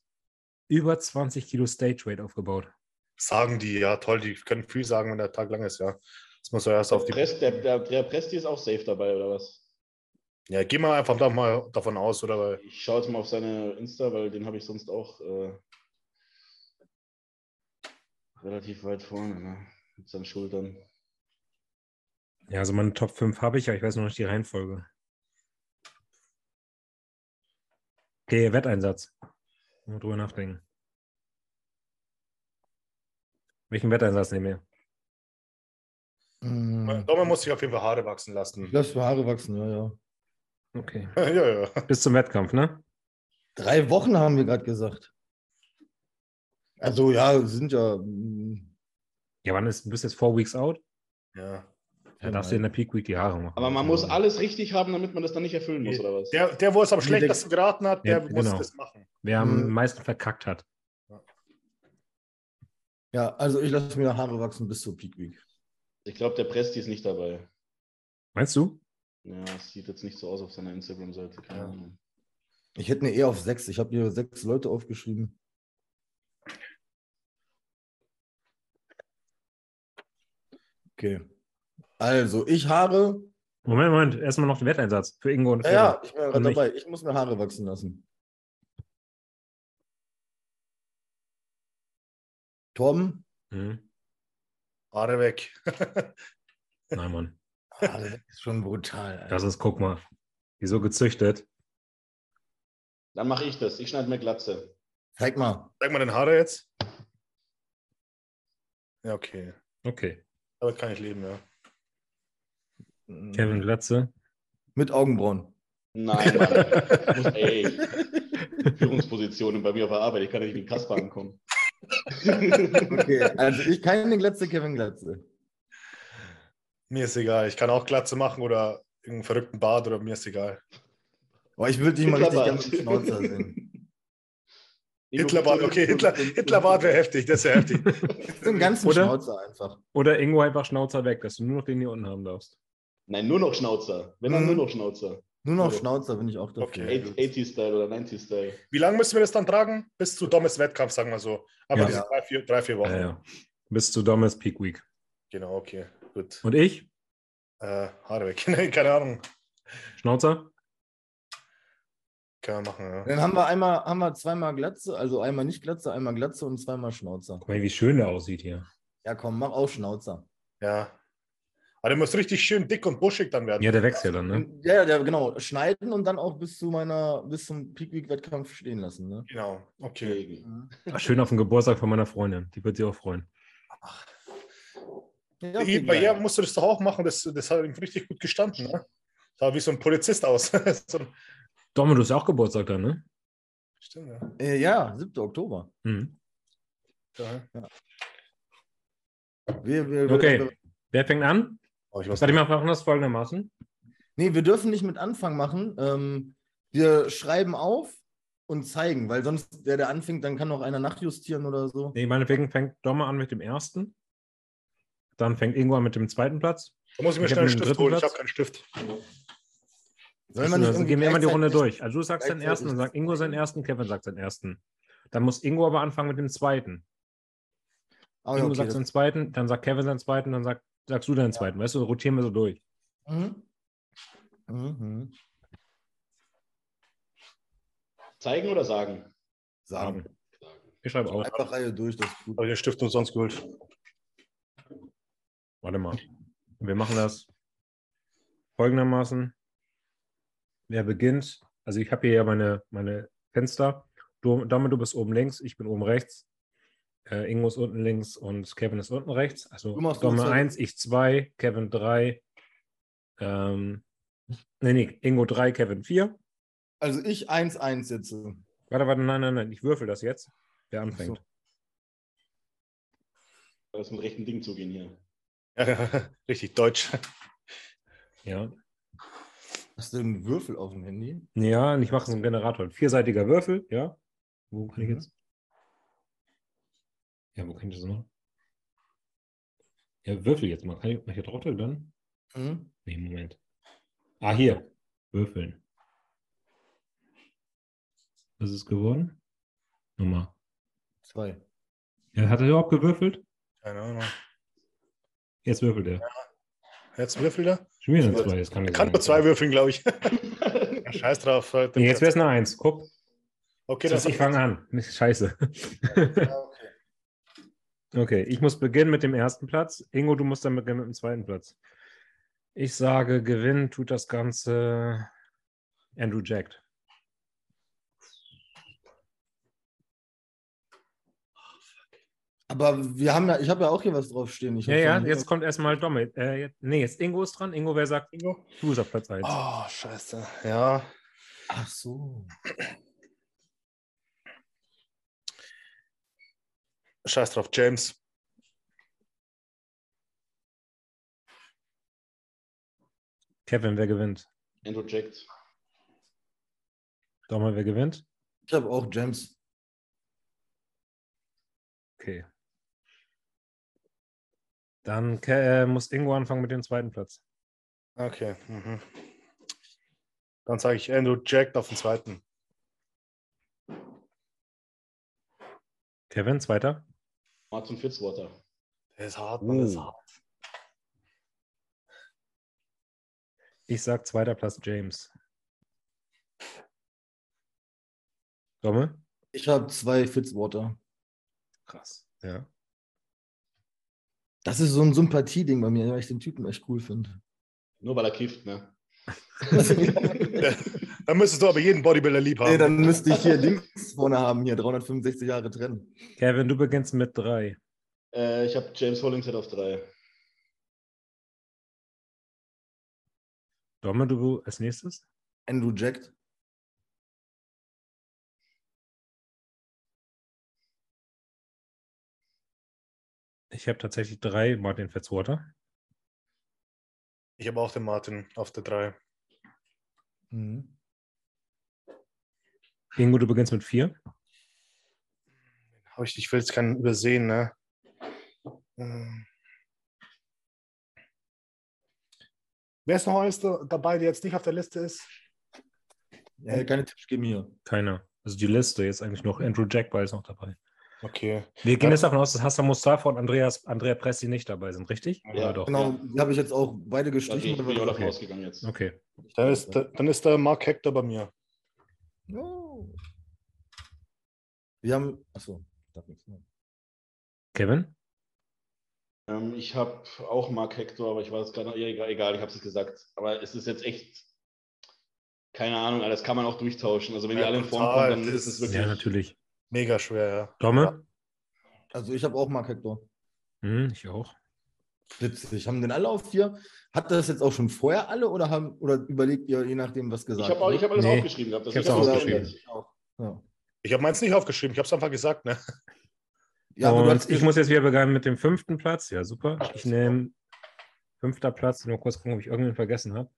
über 20 Kilo Stage Weight aufgebaut. Sagen die, ja, toll, die können viel sagen, wenn der Tag lang ist, ja. Das muss er erst auf Der, die. Prest, der, der, der Presti ist auch safe dabei, oder was? Ja, geh mal einfach da mal davon aus, oder? Weil Ich schaue jetzt mal auf seine Insta, weil den habe ich sonst auch äh, relativ weit vorne, ne? Mit seinen Schultern. Ja, also meine Top 5 habe ich, aber ich weiß noch nicht die Reihenfolge. Okay, Wetteinsatz. Mal drüber nachdenken. Welchen Wetteinsatz nehmen wir? Mm, Domme muss sich auf jeden Fall Haare wachsen lassen. Mir Haare wachsen, ja, ja. Okay. [laughs] ja, ja. Bis zum Wettkampf, ne? Drei Wochen haben wir gerade gesagt. Also ja, sind ja. mm, Ja, wann ist, du bist jetzt four weeks out? ja. Da darfst du in der Peak Week die Haare machen. Aber man muss alles richtig haben, damit man das dann nicht erfüllen muss, oder was? Der, der, wo es am schlechtesten geraten hat, der Ja, muss genau. das machen. Wer am Mhm. meisten verkackt hat. Ja, also ich lasse mir Haare wachsen bis zur Peak Week. Ich glaube, der Presti ist nicht dabei. Meinst du? Ja, es sieht jetzt nicht so aus auf seiner Instagram-Seite. Keine Ja. Ahnung. Ich hätte eine eher auf sechs. Ich habe hier sechs Leute aufgeschrieben. Okay. Also, ich Haare. Moment, Moment. Erstmal noch den Wetteinsatz für Ingo und Ja, Kevin. ja, ich bin ja gerade dabei. Ich muss mir Haare wachsen lassen. Tom? Haare weg. [laughs] Nein, Mann. Haare weg ist schon brutal. Alter. Das ist, guck mal. Die so gezüchtet. Dann mache ich das. Ich schneide mir Glatze. Zeig mal. Zeig mal den Haare jetzt. Ja, okay. Okay. Damit kann ich leben, ja. Kevin Glatze. Mit Augenbrauen. Nein, Mann. [laughs] Muss, ey, Führungspositionen bei mir auf der Arbeit. Ich kann nicht wie ein Kasper ankommen. [laughs] Okay, also ich keine Glatze, Kevin Glatze. Mir ist egal. Ich kann auch Glatze machen oder irgendeinen verrückten Bart oder mir ist egal. Aber ich würde dich mal richtig gerne mit Schnauzer sehen. Hitlerbart, okay, Hitler, Hitlerbart wäre heftig, das wäre heftig. [laughs] So einen ganzen Oder? Schnauzer einfach. Oder Ingo einfach Schnauzer weg, dass du nur noch den hier unten haben darfst. Nein, nur noch Schnauzer. Wenn dann Mhm. nur noch Schnauzer. Nur noch. Schnauzer bin ich auch dafür. Okay. 80-Style oder 90-Style. Wie lange müssen wir das dann tragen? Bis zu Dommes Wettkampf, sagen wir so. Aber Ja. diese drei, vier, drei, vier Wochen. Ja, ja. Bis zu Dommes Peak Week. Genau, okay, gut. Und ich? Äh, Haare weg. [laughs] Keine Ahnung. Schnauzer? Kann man machen, ja. Dann haben wir einmal, haben wir zweimal Glatze, also einmal nicht Glatze, einmal Glatze und zweimal Schnauzer. Guck mal, wie schön der aussieht hier. Ja, komm, mach auch Schnauzer. Ja. Aber der muss richtig schön dick und buschig dann werden. Ja, der wächst ja dann, ne? Ja, ja, der, genau. Schneiden und dann auch bis zu meiner, bis zum Peak Week Wettkampf stehen lassen. Ne? Genau, okay. Ach, schön auf den Geburtstag von meiner Freundin. Die wird sich auch freuen. Ja, okay, Bei ihr musst du das doch auch machen, das, das hat ihm richtig gut gestanden. Ne? Sah wie so ein Polizist aus. [laughs] so ein, Domme, du hast ja auch Geburtstag dann, ne? stimmt, ja. Äh, ja, 7. Oktober. Mhm. ja. Wir, wir, Okay. Wir, Wer fängt an? Oh, ich Warte, nicht. machen das folgendermaßen. nee, wir dürfen nicht mit Anfang machen. Ähm, wir schreiben auf und zeigen, weil sonst, der, der anfängt, dann kann noch einer nachjustieren oder so. Nee, meinetwegen fängt Domme an mit dem ersten. Dann fängt Ingo an mit dem zweiten Platz. Da muss ich mir schnell einen Stift holen. Ich habe keinen Stift. Soll man also irgendwie gehen wir immer die Runde durch. Also du sagst deinen ersten, dann sagt Ingo seinen ersten, Kevin sagt seinen ersten. Dann muss Ingo aber anfangen mit dem zweiten. Ja, Ingo okay, sagt seinen zweiten, dann sagt Kevin seinen zweiten, dann sagt, sagst du deinen zweiten. Weißt du, rotieren wir so durch. Mhm. Mhm. Zeigen oder sagen? Sagen. Ich schreibe auf. Einfach Reihe durch, das ist gut. Habe ich den Stift umsonst geholt. Warte mal. Wir machen das folgendermaßen. Wer beginnt? Also ich habe hier ja meine, meine Fenster. Du, damit du bist oben links, ich bin oben rechts. Äh, Ingo ist unten links und Kevin ist unten rechts. Also Domme Uhrzeit. 1, ich 2, Kevin 3. Ähm, nee, nee, Ingo 3, Kevin 4. Also ich 1-1 jetzt. Warte, warte, nein, nein, nein, ich würfel das jetzt. Wer anfängt. so. Das mit rechten Ding zugehen hier. [laughs] Richtig deutsch. Ja. Hast du einen Würfel auf dem Handy? Ja, und ich mache so einen Generator. Ein vierseitiger Würfel, ja. Wo kann ich Mhm. jetzt? Ja, wo kann ich das noch? Ja, Würfel jetzt mal. Kann ich, mach ich hier drauf drücken dann? Mhm. Nee, Moment. Ah, hier. Würfeln. Was ist geworden? Nummer. Zwei. Ja, hat er überhaupt gewürfelt? Keine Ahnung. Jetzt würfelt er. Jetzt würfelt er. Schon wieder zwei. Das kann Er kann nur zwei würfeln, glaube ich. [laughs] Ja, scheiß drauf. halt. Nee, jetzt wäre es eine Eins. Guck. Okay, Das das ich fange an. Scheiße. Ja, okay. Ich muss beginnen mit dem ersten Platz. Ingo, du musst dann beginnen mit dem zweiten Platz. Ich sage, gewinnen tut das Ganze Andrew Jacked. Aber wir haben ja, ich habe ja auch hier was draufstehen. Ich Ja, ja, jetzt kommt erstmal Dommel. Äh, jetzt- nee, jetzt Ingo ist dran. Ingo, wer sagt, Ingo? du bist auf Platz 1. Oh, scheiße. Ja. Ach so. Scheiß drauf, James. Kevin, wer gewinnt? Andrew Jacked. Dommel, wer gewinnt? Ich habe auch James. Okay. Dann äh, muss Ingo anfangen mit dem zweiten Platz. Okay. Mhm. Dann sage ich Andrew Jack auf den zweiten. Kevin, zweiter. Martin Fitzwater. Der ist hart, Mann, der ist Uh. hart. Ich sag zweiter Platz James. Dommel? Ich habe zwei Fitzwater. Krass. Ja. Das ist so ein Sympathieding bei mir, weil ich den Typen echt cool finde. Nur weil er kifft, ne? [laughs] [laughs] Dann müsstest du aber jeden Bodybuilder lieb haben. nee, dann müsste ich hier Dings vorne haben, hier 365 Jahre trennen. Kevin, du beginnst mit drei. Äh, ich habe James Hollingshead auf drei. Dommel, du als nächstes? Andrew Jack. Ich habe tatsächlich drei Martin Fitzwater. Ich habe auch den Martin auf der 3. Mhm. Ingo, du beginnst mit vier. Ich, ich will jetzt keinen übersehen, ne? Ähm. Wer ist noch alles da- dabei, der jetzt nicht auf der Liste ist? Ja, keine Tipps geben hier. Keiner. Also die Liste jetzt eigentlich noch. Andrew Jackby ist noch dabei. Okay. Wir gehen Ja. jetzt davon aus, dass Hassan Mustafa und Andreas, Andrea Pressi nicht dabei sind, richtig? Ja, Oder doch? Genau, die habe ich jetzt auch beide Da gestrichen. ich bin ich auch davon Okay. ausgegangen jetzt. Okay. Dann ist, dann ist der Mark Hector bei mir. Oh. Wir haben. Achso, darf nichts mehr. Kevin? Ähm, ich habe auch Mark Hector, aber ich weiß gerade noch, ja, egal, egal, ich habe es gesagt. Aber es ist jetzt echt, keine Ahnung, das kann man auch durchtauschen. Also wenn die Ja, alle in Form kommen, dann ist es wirklich. Ja, natürlich. Mega schwer, ja. Domme? Also ich habe auch Mark Hector. Hm, ich auch. Witzig. Haben den alle auf vier? Hat das jetzt auch schon vorher alle oder haben oder überlegt ihr je nachdem, was gesagt Ich habe hab alles Nee, aufgeschrieben gehabt. ich hab auch das aufgeschrieben. Ja. Ich habe meins nicht aufgeschrieben, ich habe es einfach gesagt, ne? Ja, aber du und ich muss jetzt wieder beginnen mit dem fünften Platz. Ja, super. Ich nehme fünfter Platz. Nur kurz gucken, ob ich irgendwen vergessen habe.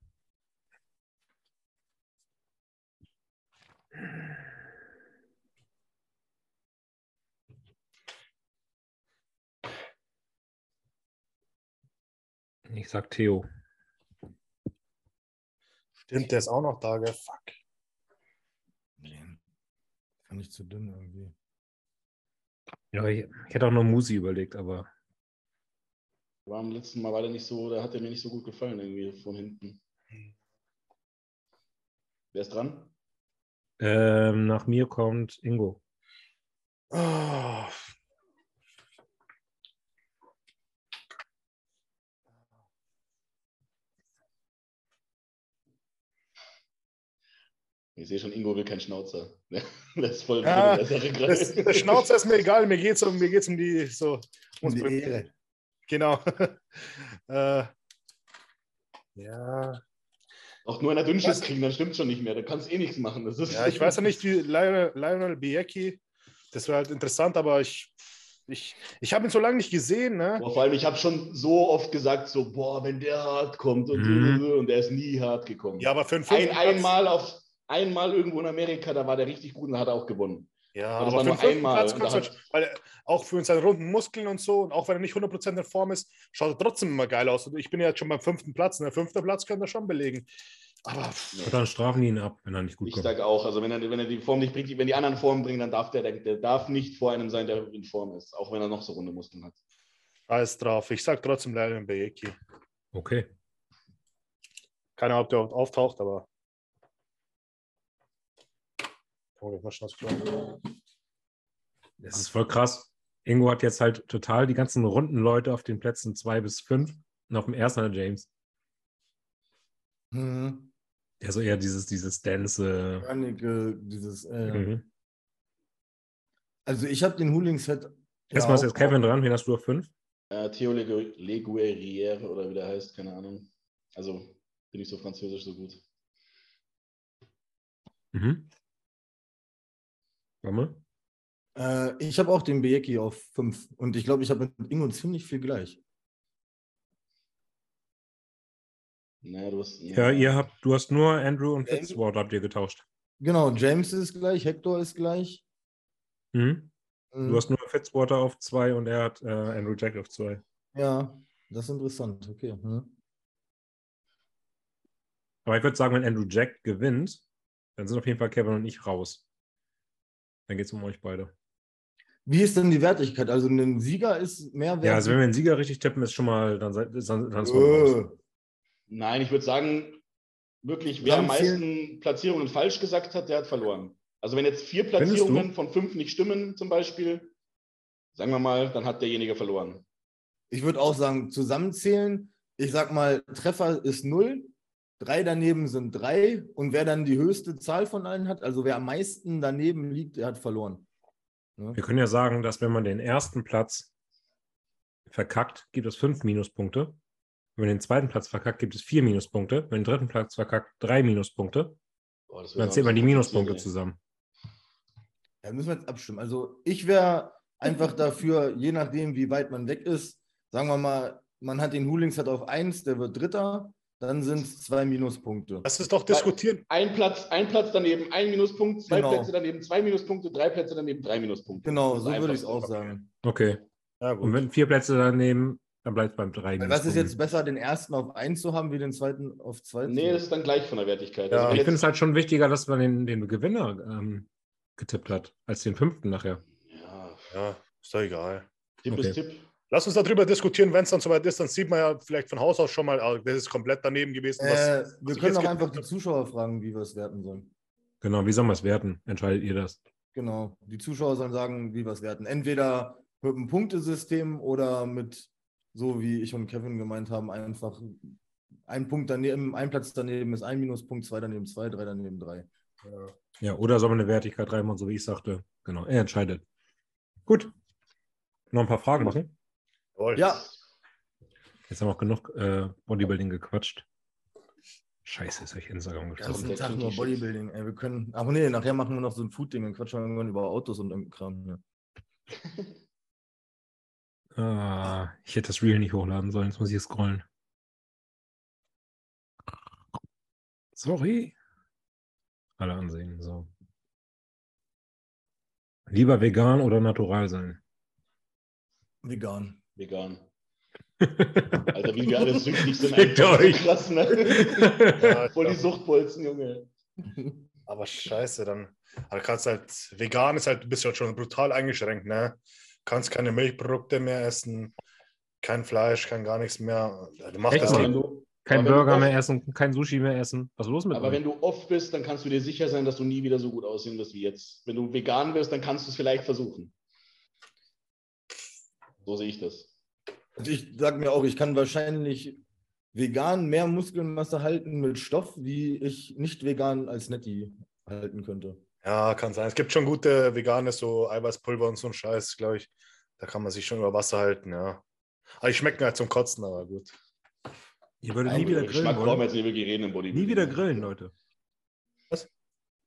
Ich sag Theo. Stimmt, der ist auch noch da, gell? Fuck. Nee. Fand ich zu dünn irgendwie. Ja, ich, ich hätte auch noch Musi überlegt, aber War am letzten Mal war der nicht so, da hat er mir nicht so gut gefallen, irgendwie von hinten. Wer ist dran? ähm, nach mir kommt Ingo. Oh. Ich sehe schon, Ingo will keinen Schnauzer. [laughs] Der ist voll Ja, der Sache. Das, der Schnauzer ist mir egal, mir geht es um, mir geht's um die so. Um die. Ehre. Genau. [laughs] äh, ja. Auch nur einer? Dünnschiss kriegen, dann stimmt schon nicht mehr. Da kannst eh nichts machen. Das ist ja, ich weiß ja nicht, wie Lionel, Lionel Biecki, das wäre halt interessant, aber ich, ich, ich habe ihn so lange nicht gesehen, ne? Boah, vor allem, ich habe schon so oft gesagt, so, boah, wenn der hart kommt und, Mhm. und der ist nie hart gekommen. Ja, aber für einen Ein, fünften Platz- einmal auf einmal irgendwo in Amerika, da war der richtig gut und hat er auch gewonnen. Ja, Aber das aber war für nur einmal Platz du, weil auch für seine runden Muskeln und so, und auch wenn er nicht 100% in Form ist, schaut er trotzdem immer geil aus. Und ich bin ja jetzt schon beim fünften Platz, und der fünfte Platz könnte er schon belegen. Aber Und dann strafen die ihn ab, wenn er nicht gut Ich kommt. sage auch, also wenn er, wenn er die Form nicht bringt, wenn die anderen Formen bringen, dann darf der, der, der darf nicht vor einem sein, der in Form ist, auch wenn er noch so runde Muskeln hat. alles drauf. Ich sag trotzdem Lionel Biecki. Okay. Keine Ahnung, ob der auftaucht, aber. Mal schnell scrollen. Das ist voll krass. Ingo hat jetzt halt total die ganzen runden Leute auf den Plätzen zwei bis fünf. Und auf dem ersten hat James. Mhm. Der so eher dieses, dieses Dance. Einige, dieses, äh, Mhm. Also ich habe den Hoolingshead Erstmal ist jetzt Kevin dran. Wen hast du auf 5? Äh, Theo Legu- Leguerrière oder wie der heißt, keine Ahnung. Also bin ich so französisch so gut. Mhm. Warte mal. Äh, ich habe auch den Bejeki auf 5 und ich glaube, ich habe mit Ingo ziemlich viel gleich. Naja, du hast. Ja, ihr habt, du hast nur Andrew und Ähm, Fitzwater habt ihr getauscht. Genau, James ist gleich, Hector ist gleich. Mhm. Mhm. Du hast nur Fitzwater auf 2 und er hat äh, Andrew Jack auf 2. Ja, das ist interessant, okay. Mhm. Aber ich würde sagen, wenn Andrew Jack gewinnt, dann sind auf jeden Fall Kevin und ich raus. Dann geht es um euch beide. Wie ist denn die Wertigkeit? Also ein Sieger ist mehr wert. Ja, also wenn wir den Sieger richtig tippen, ist schon mal, dann, seid- dann, dann ist man. Äh, Nein, ich würde sagen, wirklich, wer am meisten Platzierungen falsch gesagt hat, der hat verloren. Also wenn jetzt vier? Platzierungen von fünf nicht stimmen, zum Beispiel, sagen wir mal, dann hat derjenige verloren. ich würde auch sagen, zusammenzählen. Ich sag mal, Treffer ist 0, drei daneben sind drei und wer dann die höchste Zahl von allen hat, also wer am meisten daneben liegt, der hat verloren. Ne? Wir können ja sagen, dass wenn man den ersten Platz verkackt, gibt es fünf Minuspunkte. Wenn man den zweiten Platz verkackt, gibt es vier Minuspunkte. Wenn man den dritten Platz verkackt, drei Minuspunkte. Wird dann zählt man die Minuspunkte kompliziert, zusammen. Da müssen wir jetzt abstimmen. Also ich wäre einfach dafür, je nachdem, wie weit man weg ist, sagen wir mal, man hat den Hulings hat auf 1, der wird Dritter, dann sind es zwei Minuspunkte. Lass es doch diskutieren. ey. Ein Platz, ein Platz daneben, ein Minuspunkt, zwei Genau. Plätze daneben, zwei Minuspunkte, drei Plätze daneben, drei Minuspunkte. Genau, Das ist so würde ich es auch sagen. Okay. Ja, Und wenn vier Plätze daneben, dann bleibt es beim drei Weil Was ist jetzt besser, den ersten auf 1 zu haben, wie den zweiten auf 2 Nee, das ist dann gleich von der Wertigkeit. Ja. Also Ich finde es halt schon wichtiger, dass man den, den Gewinner ähm, getippt hat, als den fünften nachher. ja, Ja, ist doch egal. Tipp Okay. ist Tipp. Lass uns darüber diskutieren, wenn es dann soweit ist, dann sieht man ja vielleicht von Haus aus schon mal, ah, das ist komplett daneben gewesen. was- Äh, was wir ich können auch einfach die. Zuschauer fragen, wie wir es werten sollen. Genau, wie soll man es werten? Entscheidet ihr das? Genau, die Zuschauer sollen sagen, wie wir es werten. Entweder mit einem Punktesystem oder mit, so wie ich und Kevin gemeint haben, einfach ein Punkt daneben, ein Platz daneben ist ein Minuspunkt, zwei daneben zwei, drei daneben drei. Ja, oder soll man eine Wertigkeit reinmachen, so wie ich sagte? Genau, er entscheidet. Gut. Noch ein paar Fragen machen. Jawohl. Ja, Jetzt haben wir auch genug äh, Bodybuilding gequatscht. Scheiße, ist euch Instagram den gestorben. ganzen Tag nur Bodybuilding. Ey, wir können, ach nee, nachher machen wir noch so ein Food-Ding, dann quatschen wir irgendwann über Autos und irgendein Kram. Ja. [laughs] Ah, ich hätte das Reel nicht hochladen sollen, jetzt muss ich scrollen. Sorry. Alle ansehen, so. Lieber vegan oder natural sein? Vegan. Vegan. [laughs] Alter, wie wir alle süchtig sind. Fickt einfach. euch. Krass, ne? [laughs] Ja, Voll die Suchtbolzen, Junge. [laughs] aber scheiße, dann. Aber kannst halt, vegan ist halt, du bist halt schon brutal eingeschränkt, ne? Kannst keine Milchprodukte mehr essen, kein Fleisch, kein gar nichts mehr. Du machst Echt das du, Kein Burger mehr essen, kein Sushi mehr essen. Was ist los mit aber euch? wenn du oft bist, dann kannst du dir sicher sein, dass du nie wieder so gut aussehen wirst wie jetzt. Wenn du vegan wirst, dann kannst du es vielleicht versuchen. So sehe ich das. Und ich sag mir auch, ich kann wahrscheinlich vegan mehr Muskelmasse halten mit Stoff, wie ich nicht vegan als Netti halten könnte. Ja, kann sein. Es gibt schon gute vegane, so Eiweißpulver und so ein Scheiß, glaube ich. Da kann man sich schon über Wasser halten, ja. Aber die schmecken halt zum Kotzen, aber gut. Ihr würdet Nein, nie wieder grillen Geschmack wir wollen. jetzt nicht wirklich reden im Bodybuilding. Nie wieder grillen, Leute. Was?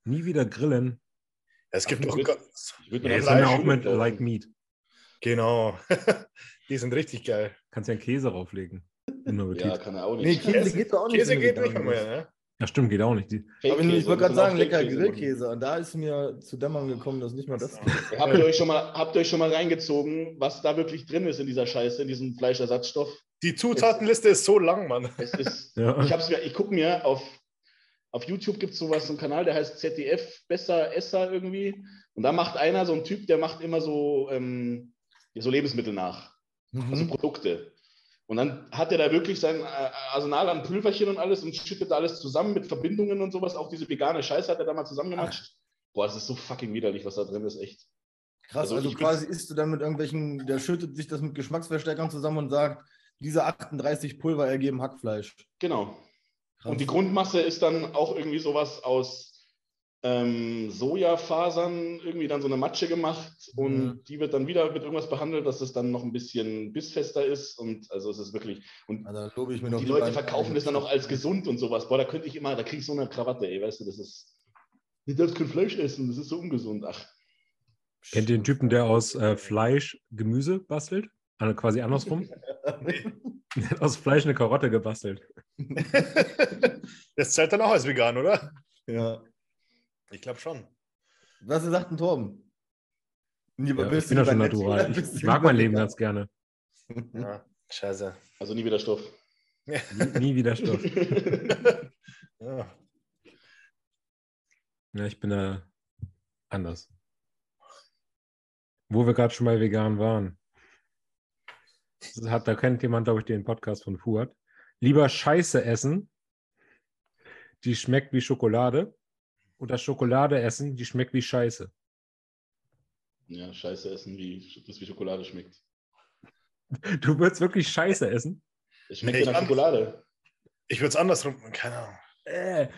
Nie wieder grillen. Es gibt Ach, doch. ich würd- Ich würde Ja, wir auch mit kaufen. Like Meat. Genau. [laughs] die sind richtig geil. Kannst ja einen Käse rauflegen. Innovativ. Ja, Ja, kann er auch Nee, nicht. Käse Käse- geht doch auch nicht. Käse geht nicht mehr, ne? stimmt, geht auch nicht. Die- Aber ich wollte gerade sagen, lecker. Grillkäse. Und da ist mir zu dämmern gekommen, dass nicht mal das. Habt ihr, euch schon mal, habt ihr euch schon mal reingezogen, was da wirklich drin ist in dieser Scheiße, in diesem Fleischersatzstoff? Die Zutatenliste ist so lang, Mann. Es ist, [laughs] Ja. ich hab's mir, ich gucke mir auf, auf YouTube gibt es sowas, so einen Kanal, der heißt ZDF Besser Esser irgendwie. Und da macht einer, so ein Typ, der macht immer so, ähm, so Lebensmittel nach, also Mhm. Produkte. Und dann hat er da wirklich sein äh, Arsenal an Pülverchen und alles und schüttet alles zusammen mit Verbindungen und sowas. Auch diese vegane Scheiße hat er da mal zusammengemacht. Boah, das ist so fucking widerlich, was da drin ist, echt. Krass, Also also, quasi isst du dann mit irgendwelchen, der schüttet sich das mit Geschmacksverstärkern zusammen und sagt, diese 38 Pulver ergeben Hackfleisch. Genau. Krass. Und die Grundmasse ist dann auch irgendwie sowas aus ähm, Sojafasern irgendwie dann so eine Matsche gemacht und Mhm. die wird dann wieder mit irgendwas behandelt, dass es dann noch ein bisschen bissfester ist und also es ist wirklich und Also, da lobe ich mir doch die Leute verkaufen das dann auch als gesund und sowas. Boah, da könnte ich immer, da krieg ich so eine Krawatte, ey, weißt du, das ist. Du darfst kein Fleisch essen, das ist so ungesund. Ach, Kennt ihr den Typen, der aus äh, Fleisch Gemüse bastelt? Also quasi andersrum. Der [laughs] hat aus Fleisch eine Karotte gebastelt. Das zählt dann auch als vegan, oder? ja. Ich glaube schon. Was sagt denn Torben? Lieber Ja, ich bin da schon natural. [laughs] Ich du mag mein Leben ganz gerne. [laughs] Ja, scheiße. also nie wieder Stoff. [laughs] Nie, nie wieder Stoff. Ja. Ja, ich bin da anders. Wo wir gerade schon bei vegan waren. Hat, da kennt jemand, glaube ich, den Podcast von Fuad. Lieber Scheiße essen, die schmeckt wie Schokolade. Oder Schokolade essen, die schmeckt wie Scheiße. ja, scheiße essen, wie das wie Schokolade schmeckt. [laughs] Du würdest wirklich Scheiße essen? Es schmeckt Nee, nach Schokolade. Ich würde es andersrum, keine Ahnung. Äh,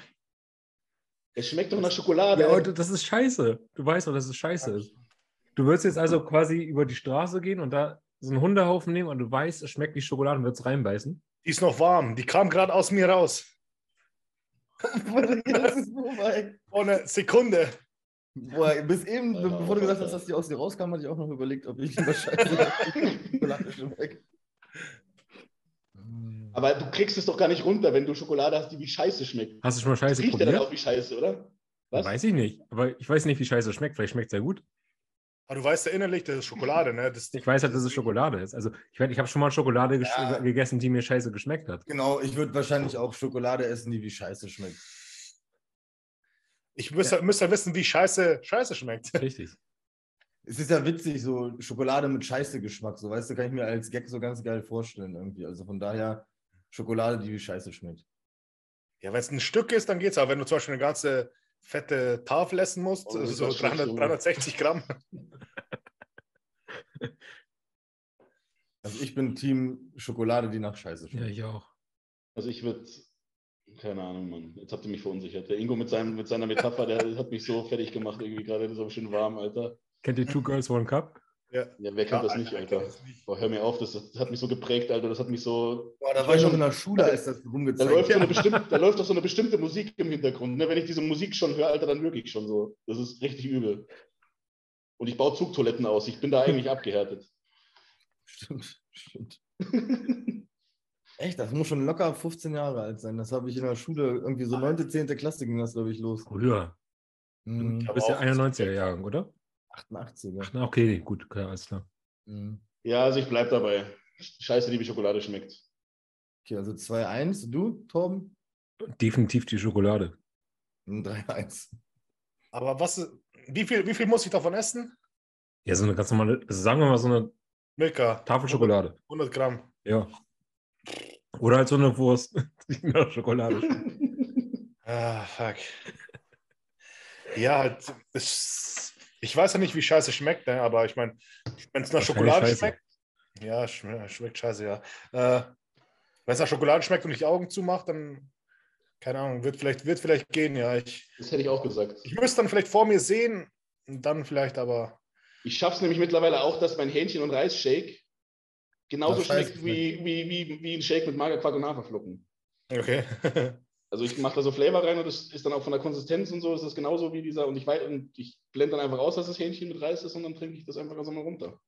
Es schmeckt doch nach Schokolade. ja, aber du- das ist Scheiße. Du weißt doch, dass es Scheiße ist. Du würdest jetzt also quasi über die Straße gehen und da so einen Hundehaufen nehmen und du weißt, es schmeckt wie Schokolade und würdest reinbeißen. Die ist noch warm. Die kam gerade aus mir raus. Das ist vorbei. Vor einer Sekunde. Boah, bis eben, Alter, bevor du gesagt hast, dass die aus dir rauskam, hatte ich auch noch überlegt, ob ich [laughs] lieber scheiße Schokolade schmeckt. aber du kriegst es doch gar nicht runter, wenn du Schokolade hast, die wie Scheiße schmeckt. Hast du schon mal Das Scheiße riecht ja dann probiert? auch wie Scheiße, oder? Was? Weiß ich nicht. Aber ich weiß nicht, wie Scheiße schmeckt. Vielleicht schmeckt es sehr gut. Aber du weißt ja innerlich, das ist Schokolade, ne? Das, Ich weiß halt, dass es Schokolade ist. Also ich, mein, ich habe schon mal Schokolade Ja. gegessen, die mir scheiße geschmeckt hat. Genau, ich würde wahrscheinlich auch Schokolade essen, die wie scheiße schmeckt. Ich müsste, müsste wissen, wie scheiße Scheiße schmeckt. [laughs] Richtig. Es ist ja witzig, so Schokolade mit Scheiße-Geschmack, so weißt du, kann ich mir als Gag so ganz geil vorstellen irgendwie. Also von daher Schokolade, die wie Scheiße schmeckt. Ja, wenn es ein Stück ist, dann geht's. Aber wenn du zum Beispiel eine ganze fette Tafel essen musst, Oh, so ist schlecht, 300, Junge. 360 Gramm. Also ich bin Team Schokolade, die nach Scheiße Ja, schmeckt. ich auch. Also ich würde, keine Ahnung, Mann. Jetzt habt ihr mich verunsichert. Der Ingo mit, seinem, mit seiner Metapher, der hat mich so fertig gemacht, irgendwie gerade so schön warm, Alter. Kennt ihr Two Girls, One Cup? Ja. Ja, wer kennt das nicht, Alter? Boah, hör mir auf, das, das hat mich so geprägt, Alter. Das hat mich so. Boah, da war ich noch in der Schule, als das Da rumgezeigt läuft, so eine wurde. bestimmte, da läuft doch so eine bestimmte Musik im Hintergrund. Ne? Wenn ich diese Musik schon höre, Alter, dann wirklich schon so. Das ist richtig übel. Und ich baue Zugtoiletten aus. Ich bin da eigentlich [laughs] abgehärtet. Stimmt, stimmt. Echt, das muss schon locker 15 Jahre alt sein. Das habe ich in der Schule, irgendwie so 9., 10. Klasse ging das, glaube ich, los. Früher. Mhm. Du bist ja auch- 91er Jahrgang, oder? 88er. Ach, okay, gut, okay, alles klar. Mhm. Ja, also ich bleib dabei. Scheiße, die Schokolade schmeckt. Okay, also 2-1. Du, Torben? Definitiv die Schokolade. Ein 3-1. Aber was, wie viel, wie viel muss ich davon essen? Ja, so eine ganz normale, also sagen wir mal so eine Milka. Tafel Schokolade. 100 Gramm. Ja. Oder halt so eine Wurst, [laughs] die nach Schokolade schmeckt. Ah, fuck. Ja, halt, es, ich weiß ja nicht, wie scheiße schmeckt, ne? aber ich meine, wenn es nach Schokolade scheiße. schmeckt, ja, schm schmeckt scheiße, ja. Äh, wenn es nach Schokolade schmeckt und ich die Augen zumache, dann, keine Ahnung, wird vielleicht, wird vielleicht gehen, ja. Ich, Das hätte ich auch gesagt. ich müsste dann vielleicht vor mir sehen, und dann vielleicht aber. Ich schaffe es nämlich mittlerweile auch, dass mein Hähnchen- und Reisshake genauso schmeckt wie, wie, wie, wie ein Shake mit Magerquark und Haferflocken. Okay. [laughs] Also ich mache da so Flavor rein und das ist dann auch von der Konsistenz und so, ist das genauso wie dieser, und ich weiß, und ich blende dann einfach aus, dass das Hähnchen mit Reis ist und dann trinke ich das einfach so mal runter.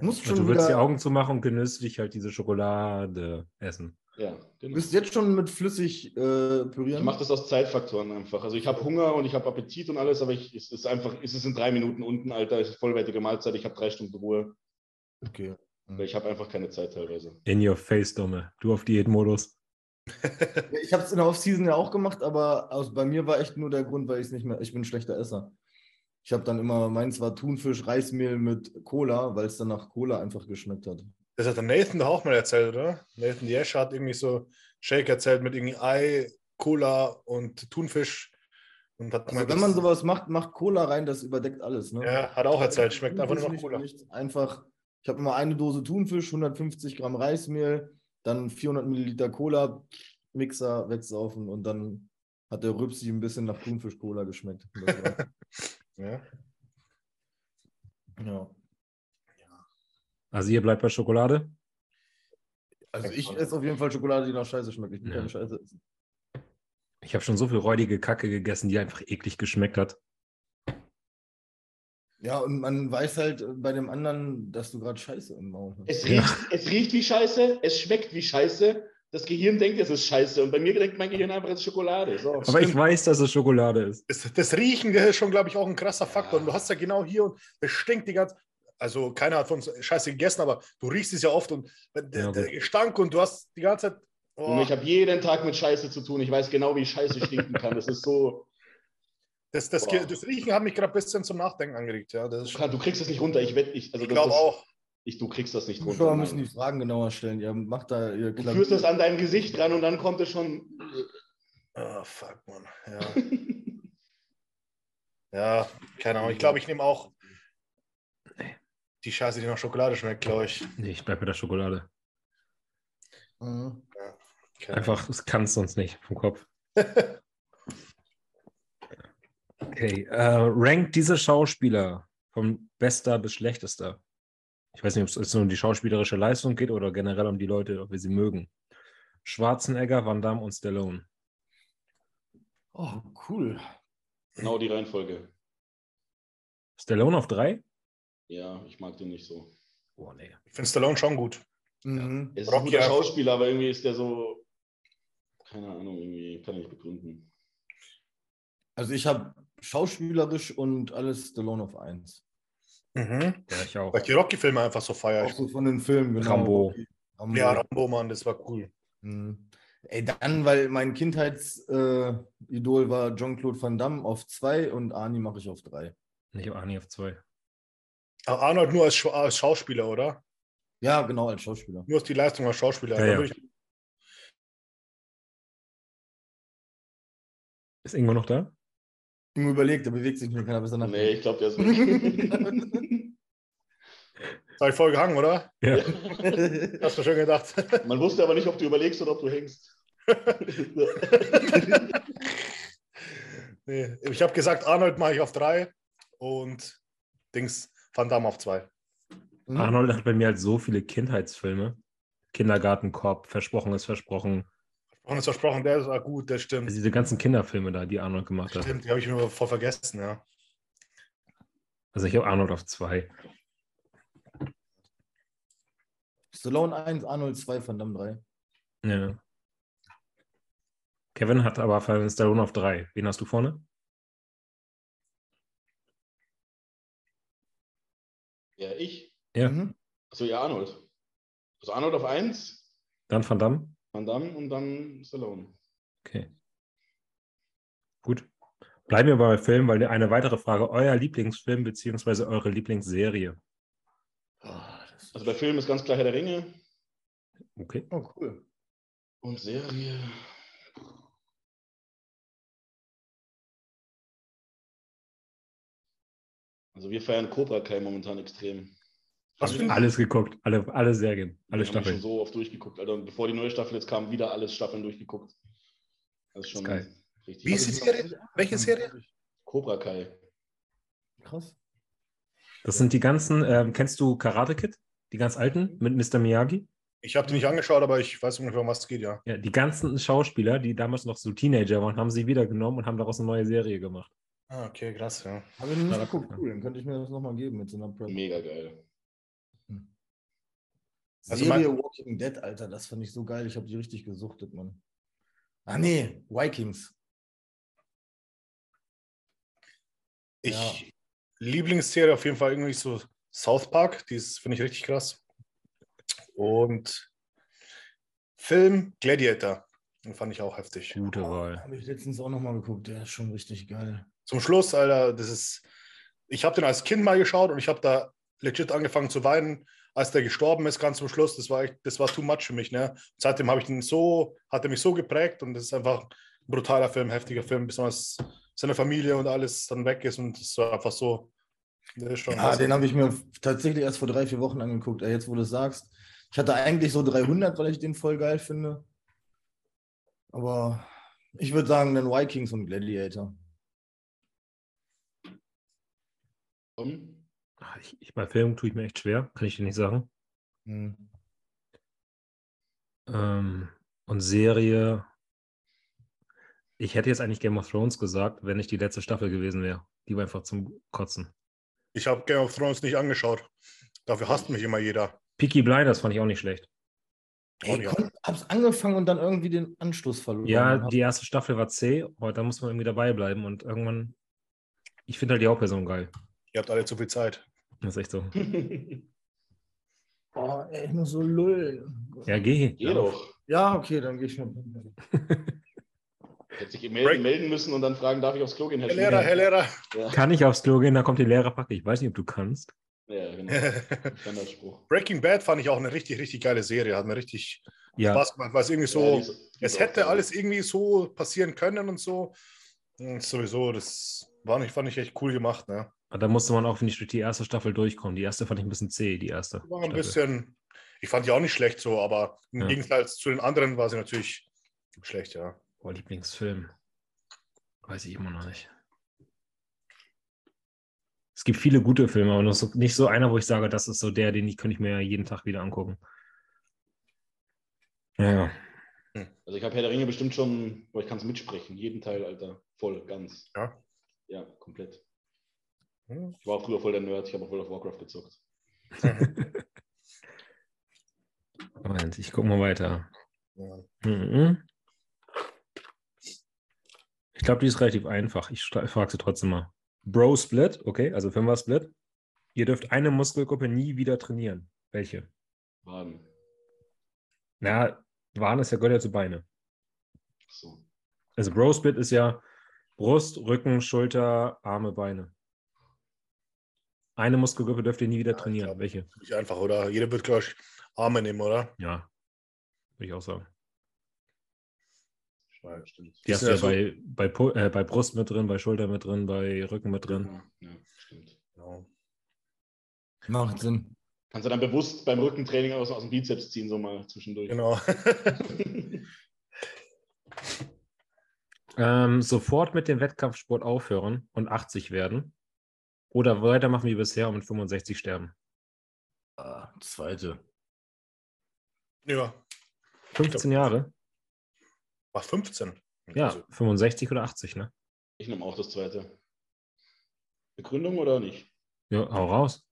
Musst schon du willst die wieder, Augen zumachen und genüsslich halt diese Schokolade essen. Ja, genau. bist jetzt schon mit flüssig äh, Ich pürieren? mache das aus Zeitfaktoren einfach. Also ich habe Hunger und ich habe Appetit und alles, aber ich, es ist einfach, es ist in drei Minuten unten, Alter, es ist vollwertige Mahlzeit, ich habe drei Stunden Ruhe, Okay. weil ich habe einfach keine Zeit teilweise. In your face, Dumme. Du auf Diätmodus. Ich habe es in der Off-Season ja auch gemacht, aber aus, bei mir war echt nur der Grund, weil ich es nicht mehr, ich bin ein schlechter Esser. Ich habe dann immer, meins war Thunfisch, Reismehl mit Cola, weil es dann nach Cola einfach geschmeckt hat. Das hat der Nathan doch auch mal erzählt, oder? Nathan Yesh hat irgendwie so Shake erzählt mit irgendwie Ei, Cola und Thunfisch. Und hat Also wenn man sowas macht, macht Cola rein, das überdeckt alles. Ne? Ja, hat auch erzählt. Schmeckt einfach nur nicht- Cola. Nichts. Einfach, ich habe immer eine Dose Thunfisch, 150 Gramm Reismehl, dann 400 Milliliter Cola, Mixer wegsaufen und dann hat der Rübsi ein bisschen nach Thunfisch-Cola geschmeckt. Und das war- [laughs] Ja. ja. Also ihr bleibt bei Schokolade? Also ich esse auf jeden Fall Schokolade, die nach Scheiße schmeckt. Ich will Ja. keine Scheiße essen. Ich habe schon so viel räudige Kacke gegessen, die einfach eklig geschmeckt hat. Ja, und man weiß halt äh, bei dem anderen, dass du gerade Scheiße im Maul hast. Es Ja. riecht, es riecht wie Scheiße, es schmeckt wie Scheiße. Das Gehirn denkt, es ist Scheiße. Und bei mir denkt mein Gehirn einfach, es ist Schokolade. So. Aber ich weiß, dass es Schokolade ist. Das, das Riechen das ist schon, glaube ich, auch ein krasser Faktor. Und du hast ja genau hier und das stinkt die ganze Also keiner hat von uns Scheiße gegessen, aber du riechst es ja oft und der, Ja, der. Gestank und du hast die ganze Zeit. Und Oh, ich habe jeden Tag mit Scheiße zu tun. Ich weiß genau, wie Scheiße stinken kann. Das ist so. Das, das, Boah. das Riechen hat mich gerade ein bisschen zum Nachdenken angeregt. Ja, das ist Du, kann, du kriegst es nicht runter. Ich wette, ich, also ich das glaube auch. Ich, du kriegst das nicht runter. Zuschauer müssen die. Fragen genauer stellen. Ihr macht da ihr Du führst es an dein Gesicht ran und dann kommt es schon. Ah, fuck, Mann. Ja. [laughs] ja, keine Ahnung. Ich glaube, ich nehme auch die Scheiße, die nach Schokolade schmeckt, glaube ich. Nee, ich bleibe bei der Schokolade. Mhm. Keine Einfach, es kann es sonst nicht vom Kopf. [laughs] Okay, äh, rankt diese Schauspieler von bester bis schlechtester. Ich weiß nicht, ob es jetzt nur um die schauspielerische Leistung geht oder generell um die Leute, ob wir sie mögen. Schwarzenegger, Van Damme und Stallone. Oh, cool. Genau die Reihenfolge. Stallone auf drei? Ja, ich mag den nicht so. Oh, nee. Ich finde Stallone schon gut. Mhm. Er ist Rocky ein Schauspieler, aber irgendwie ist der so. Keine Ahnung, irgendwie kann ich nicht begründen. Also ich habe schauspielerisch und alles Stallone auf 1. Mhm. Ja, ich auch. Weil ich die Rocky-Filme einfach so feiere. Auch so von den Filmen, genau. Rambo. Rambo. Ja, Rambo, Mann, das war cool. Mhm. Ey, dann, weil mein Kindheitsidol äh, Idol war Jean-Claude Van Damme auf 2 und Arnie mache ich auf 3. Nicht Arnie auf zwei. Aber Arnold nur als, Schau- als Schauspieler, oder? Ja, genau, als Schauspieler. Nur als die Leistung als Schauspieler. Ja, ja. ich, Ist Ingo noch da? Mir überlegt, der bewegt sich nicht, kann er besser nach. Nee, ich glaube, der ist [laughs] weg. sei voll gehangen, oder? Ja. [laughs] Hast du schon gedacht. Man wusste aber nicht, ob du überlegst oder ob du hängst. [laughs] nee, ich habe gesagt, Arnold mache ich auf drei und Dings Van Damme auf zwei. Arnold hat bei mir halt so viele Kindheitsfilme. Kindergartenkorb, Versprochen ist versprochen. Und es versprochen, der ist gut, der Also stimmt. diese ganzen Kinderfilme da, die Arnold gemacht hat. Stimmt, die habe ich mir voll vergessen, ja. Also ich habe Arnold auf zwei. Stallone 1, Arnold 2, Van Damme 3. Ja. Kevin hat aber Van Stallone auf drei. Wen hast du vorne? Ja, ich. Ja. Mhm. Achso, ja, Arnold. Also Arnold auf 1, Dann Van Damme? Van Damme und dann Stallone. Okay. Gut. Bleiben wir bei Filmen, weil eine weitere Frage, euer Lieblingsfilm beziehungsweise eure Lieblingsserie. Ah, Also bei Film ist ganz klar Herr der Ringe Okay. oh, cool. und Serie. Also wir feiern Cobra Kai momentan extrem. Wir- ein- Alles geguckt, alle, alle Serien, alle wir haben schon Staffeln. so oft durchgeguckt. Alter. Und bevor die neue Staffel jetzt kam, wieder alles Staffeln durchgeguckt. Das ist schon Ist geil. richtig. Wie ist die Serie? Welche Serie? Cobra Kai. Krass. Das sind die ganzen, ähm, kennst du Karate Kid? Die ganz alten mit Mr. Miyagi? Ich habe die nicht angeschaut, aber ich weiß ungefähr, um was es geht, ja. Ja, die ganzen Schauspieler, die damals noch so Teenager waren, haben sie wiedergenommen und haben daraus eine neue Serie gemacht. Ah, okay, krass, ja. Habe ich noch nicht Ja, geguckt. ja. Cool, dann könnte ich mir das nochmal geben mit so einer Prep. Mega geil. Also Serie mein- Walking Dead, Alter, das fand ich so geil. Ich habe die richtig gesuchtet, Mann. Ah, nee, Vikings. Ich Ja. Lieblingsserie auf jeden Fall irgendwie so South Park, die ist- finde ich richtig krass. Und Film Gladiator, den fand ich auch heftig. Gute Wahl. Habe ich letztens auch nochmal geguckt. Der ist schon richtig geil. Zum Schluss, Alter, das ist. Ich habe den als Kind mal geschaut und ich habe da legit angefangen zu weinen, als der gestorben ist, ganz zum Schluss. Das war echt, das war too much für mich. Ne? Seitdem habe ich den so, hat er mich so geprägt und das ist einfach ein brutaler Film, heftiger Film, besonders seine Familie und alles dann weg ist und es war einfach so. Schon Ja, den habe ich mir tatsächlich erst vor drei, vier Wochen angeguckt. Jetzt, wo du es sagst. Ich hatte eigentlich so 300, weil ich den voll geil finde. Aber Ich würde sagen, dann Vikings und Gladiator. Tom? Ich, ich, bei Filmen tue ich mir echt schwer, kann ich dir nicht sagen. Hm. Ähm, und Serie. Ich hätte jetzt eigentlich Game of Thrones gesagt, wenn nicht die letzte Staffel gewesen wäre. Die war einfach zum Kotzen. Ich habe Game of Thrones nicht angeschaut. Dafür hasst mich immer jeder. Peaky Blinders fand ich auch nicht schlecht. Ey, ja. kon- hab's angefangen und dann irgendwie den Anschluss verloren. Ja, die erste Staffel war zäh, aber da muss man irgendwie dabei bleiben und irgendwann. Ich finde halt die Hauptperson geil. Ihr habt alle zu viel Zeit. Das ist echt so. [laughs] Oh, ey, ich muss so lullen. Ja, geh. Geh doch. Ja, okay, dann gehe ich schon. [laughs] Hätte sich melden, melden müssen und dann fragen, darf ich aufs Klo gehen, Herr Herr Lehrer, Herr Lehrer. Ja, Kann ich aufs Klo gehen, dann kommt die Lehrerpacke. Ich weiß nicht, ob du kannst. ja genau. [laughs] Standardspruch. Breaking Bad fand ich auch eine richtig, richtig geile Serie. Hat mir richtig Ja, Spaß gemacht, weil es irgendwie Ja, so, die ist- es hätte auch- alles irgendwie so passieren können und so. Und sowieso, das war nicht, fand ich echt cool gemacht. Ne? Da musste man auch, finde ich, durch die erste Staffel durchkommen. Die erste fand ich ein bisschen zäh, die erste. War ein Staffel. bisschen, ich fand die auch nicht schlecht so, aber im Ja. Gegensatz zu den anderen war sie natürlich schlecht, ja. Boah, Lieblingsfilm. Weiß ich immer noch nicht. Es gibt viele gute Filme, aber noch so, nicht so einer, wo ich sage, das ist so der, den ich könnte ich mir jeden Tag wieder angucken. Ja, ja. Also ich habe Herr der Ringe bestimmt schon, boah, ich kann es mitsprechen, jeden Teil, Alter, voll, ganz. Ja. Ja, komplett. Hm. Ich war auch früher voll der Nerd, ich habe auch World of Warcraft gezockt. [laughs] Moment, ich gucke mal weiter. Ja. Mhm. Ich glaube, die ist relativ einfach. Ich frage sie trotzdem mal. Bro Split, okay, also Fünfer Split. Ihr dürft eine Muskelgruppe nie wieder trainieren. Welche? Waden. Na, Waren ist ja gehört ja zu Beine. So. Also Bro Split ist ja Brust, Rücken, Schulter, Arme, Beine. Eine Muskelgruppe dürft ihr nie wieder Ja, ich trainieren. glaub- Welche? Nicht einfach, oder? Jeder wird, glaube ich, Arme nehmen, oder? Ja, würde ich auch sagen. Ja, stimmt. Die hast du ja ja so- bei, bei, äh, bei Brust mit drin, bei Schulter mit drin, bei Rücken mit drin. Ja, ja, stimmt. Genau. Macht Sinn. Kannst du dann bewusst beim Rückentraining aus, aus dem Bizeps ziehen, so mal zwischendurch. genau. [laughs] Ähm, sofort mit dem Wettkampfsport aufhören und 80 werden. Oder weitermachen wie bisher und mit 65 sterben. Ah, zweite. ja. 15 Jahre? War 15. Ja, Also, 65 oder 80, ne? Ich nehme auch das zweite. Begründung oder nicht? Ja, hau raus.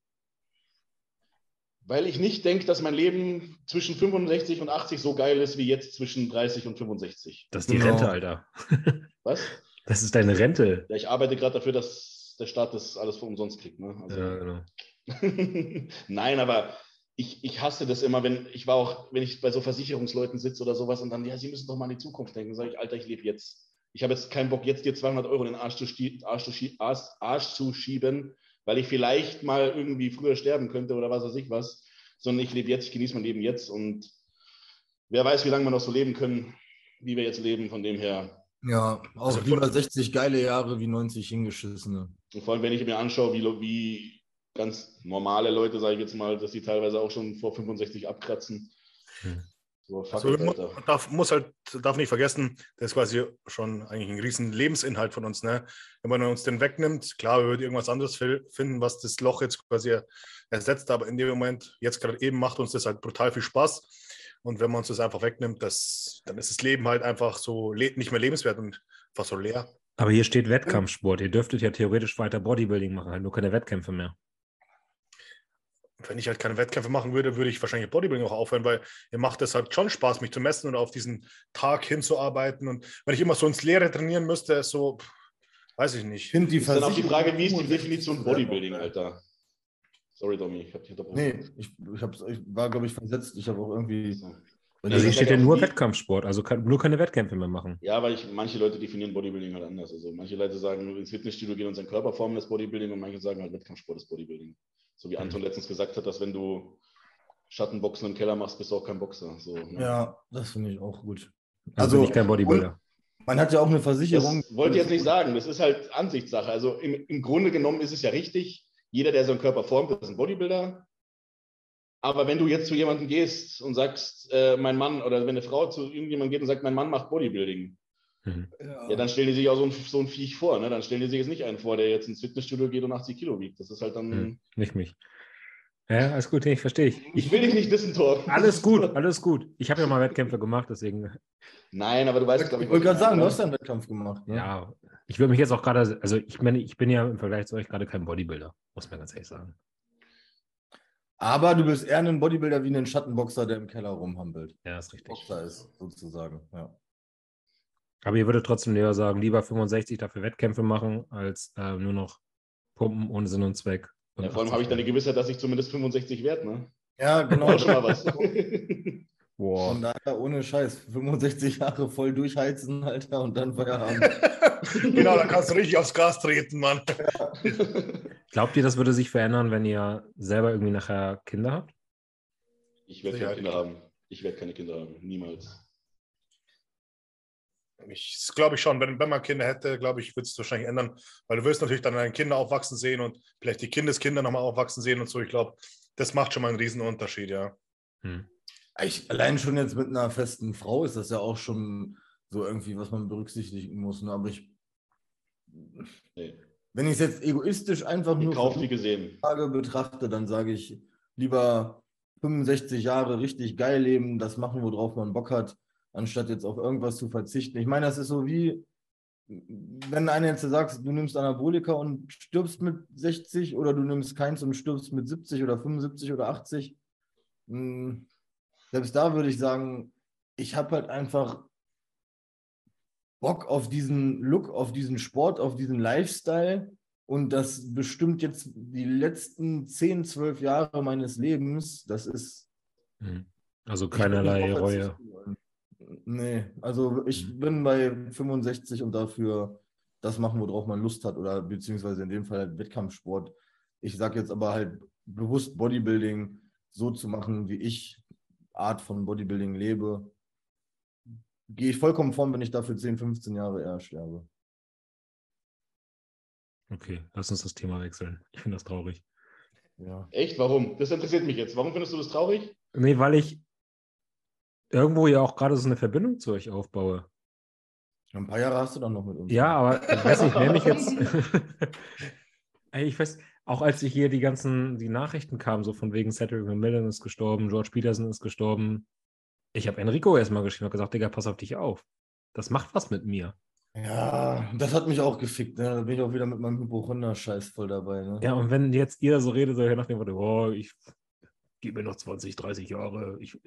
Weil ich nicht denke, dass mein Leben zwischen 65 und 80 so geil ist wie jetzt zwischen 30 und 65. Das ist die Genau. Rente, Alter. [laughs] Was? Das ist deine Rente. Ja, ich arbeite gerade dafür, dass der Staat das alles für umsonst kriegt. Ne? Also, Ja, genau. [laughs] Nein, aber ich, ich hasse das immer, wenn ich war auch, wenn ich bei so Versicherungsleuten sitze oder sowas und dann, ja, sie müssen doch mal an die Zukunft denken. Sage ich, Alter, ich lebe jetzt. Ich habe jetzt keinen Bock, jetzt dir 200 Euro in den Arsch zu, Arsch, zu Arsch, Arsch zu schieben, weil ich vielleicht mal irgendwie früher sterben könnte oder was weiß ich was. Sondern ich lebe jetzt, ich genieße mein Leben jetzt und wer weiß, wie lange wir noch so leben können, wie wir jetzt leben. Von dem her, Ja, auch Also lieber von- 60 geile Jahre wie 90 hingeschissene. Und vor allem, wenn ich mir anschaue, wie, wie ganz normale Leute, sage ich jetzt mal, dass die teilweise auch schon vor 65 abkratzen. Hm. So, Also, it, man darf, muss halt, darf nicht vergessen, das ist quasi schon eigentlich ein riesen Lebensinhalt von uns. Ne? Wenn man uns den wegnimmt, klar, wir würden irgendwas anderes finden, was das Loch jetzt quasi ersetzt, aber in dem Moment, jetzt gerade eben, macht uns das halt brutal viel Spaß. Und wenn man uns das einfach wegnimmt, das, dann ist das Leben halt einfach so nicht mehr lebenswert und einfach so leer. Aber hier steht Wettkampfsport. Ihr dürftet ja theoretisch weiter Bodybuilding machen, halt nur keine Wettkämpfe mehr. Wenn ich halt keine Wettkämpfe machen würde, würde ich wahrscheinlich Bodybuilding auch aufhören, weil mir macht es halt schon Spaß, mich zu messen und auf diesen Tag hinzuarbeiten. Und wenn ich immer so ins Leere trainieren müsste, ist so, weiß ich Ich nicht. finde die Ist dann auch die Frage, wie ist die 65 Definition Bodybuilding, Alter? Sorry, Domi, ich hab dich unterbrochen. Nee, ich, ich, hab's, ich war, glaube ich, versetzt. Ich habe auch irgendwie. So. Also hier das steht ja nur Wettkampfsport, also kann, nur keine Wettkämpfe mehr machen. Ja, weil ich, manche Leute definieren Bodybuilding halt anders. Also manche Leute sagen, ins Fitnessstudio gehen und seinen Körper formen ist Bodybuilding und manche sagen halt Wettkampfsport ist Bodybuilding. So wie Anton letztens gesagt hat, dass wenn du Schattenboxen im Keller machst, bist du auch kein Boxer. So, ne? ja, das finde ich auch gut. Also, Also, bin ich kein Bodybuilder. Man hat ja auch eine Das Versicherung. wollte ich jetzt nicht sagen. Das ist halt Ansichtssache. Also im, im Grunde genommen ist es ja richtig. Jeder, der seinen Körper formt, ist ein Bodybuilder. Aber wenn du jetzt zu jemandem gehst und sagst, äh, mein Mann, oder wenn eine Frau zu irgendjemandem geht und sagt, mein Mann macht Bodybuilding, Mhm. Ja, dann stellen die sich auch so ein, so ein Viech vor. Ne? Dann stellen die sich jetzt nicht einen vor, der jetzt ins Fitnessstudio geht und 80 Kilo wiegt. Das ist halt dann. Mhm. Nicht mich. Ja, alles gut, nee, ich verstehe ich. Ich will dich nicht wissen, Tor. Alles gut, [laughs] alles gut. Ich habe ja mal Wettkämpfe gemacht, deswegen. Nein, aber du weißt, glaube Ich ich. wollte gerade sagen, du hast ja einen Wettkampf gemacht. Ne? Ja, ich will mich jetzt auch gerade, also ich meine, ich bin ja im Vergleich zu euch gerade kein Bodybuilder, muss man ganz ehrlich sagen. Aber du bist eher ein Bodybuilder wie ein Schattenboxer, der im Keller rumhampelt. Ja, ist richtig. Boxer ist, sozusagen. Ja. Aber ihr würdet trotzdem lieber sagen, lieber 65 dafür Wettkämpfe machen, als äh, nur noch pumpen ohne Sinn und Zweck. Ja, vor allem habe ich dann die Gewissheit, dass ich zumindest 65 werde. Ne? Ja, genau. Auch schon mal was. [laughs] Boah. Von daher ohne Scheiß. 65 Jahre voll durchheizen, Alter, und dann Feierabend. [laughs] genau, dann kannst du richtig aufs Gas treten, Mann. Glaubt ihr, das würde sich verändern, wenn ihr selber irgendwie nachher Kinder habt? ich werde keine Kinder haben. Ich werde keine Kinder haben. Niemals. Ich glaube ich schon, wenn, wenn man Kinder hätte, glaube ich, würde es wahrscheinlich ändern, weil du wirst natürlich dann deine Kinder aufwachsen sehen und vielleicht die Kindeskinder nochmal aufwachsen sehen und so. Ich glaube, das macht schon mal einen riesen Unterschied, ja. Hm. Ich, allein schon jetzt mit einer festen Frau ist das ja auch schon so irgendwie, was man berücksichtigen muss. Ne? Aber ich, Nee. wenn ich es jetzt egoistisch einfach nur. Tage betrachte, dann sage ich lieber 65 Jahre richtig geil leben, das machen, worauf man Bock hat, anstatt jetzt auf irgendwas zu verzichten. Ich meine, das ist so wie, wenn einer jetzt sagt, du nimmst Anabolika und stirbst mit 60 oder du nimmst keins und stirbst mit 70 oder 75 oder 80. Hm, Selbst da würde ich sagen, ich habe halt einfach Bock auf diesen Look, auf diesen Sport, auf diesen Lifestyle. Und das bestimmt jetzt die letzten 10, 12 Jahre meines Lebens. Das ist Hm. Also keinerlei Reue. Nee, also ich bin bei 65 und dafür das machen, worauf man Lust hat, oder beziehungsweise in dem Fall halt Wettkampfsport. Ich sage jetzt aber halt bewusst Bodybuilding so zu machen, wie ich Art von Bodybuilding lebe. Gehe ich vollkommen vorn, wenn ich dafür 10, 15 Jahre eher sterbe. Okay, lass uns das Thema wechseln. Ich finde das traurig. Ja. Echt? Warum? Das interessiert mich jetzt. Warum findest du das traurig? Nee, weil ich irgendwo ja auch gerade so eine Verbindung zu euch aufbaue. Ein paar Jahre hast du dann noch mit uns. Ja, aber ich weiß nicht, wer mich [laughs] jetzt. [laughs] Ey, ich weiß, auch als ich hier die ganzen, die Nachrichten kamen, so von wegen Cedric McMillan ist gestorben, George Peterson ist gestorben. Ich habe Enrico erstmal geschrieben und gesagt, Digga, pass auf dich auf. Das macht was mit mir. Ja, das hat mich auch gefickt. Ne? Da bin ich auch wieder mit meinem Hypochonder-Scheiß voll dabei. Ne? Ja, und wenn jetzt ihr so redet, so nach dem Motto, oh, ich gebe mir noch 20, 30 Jahre. Ich,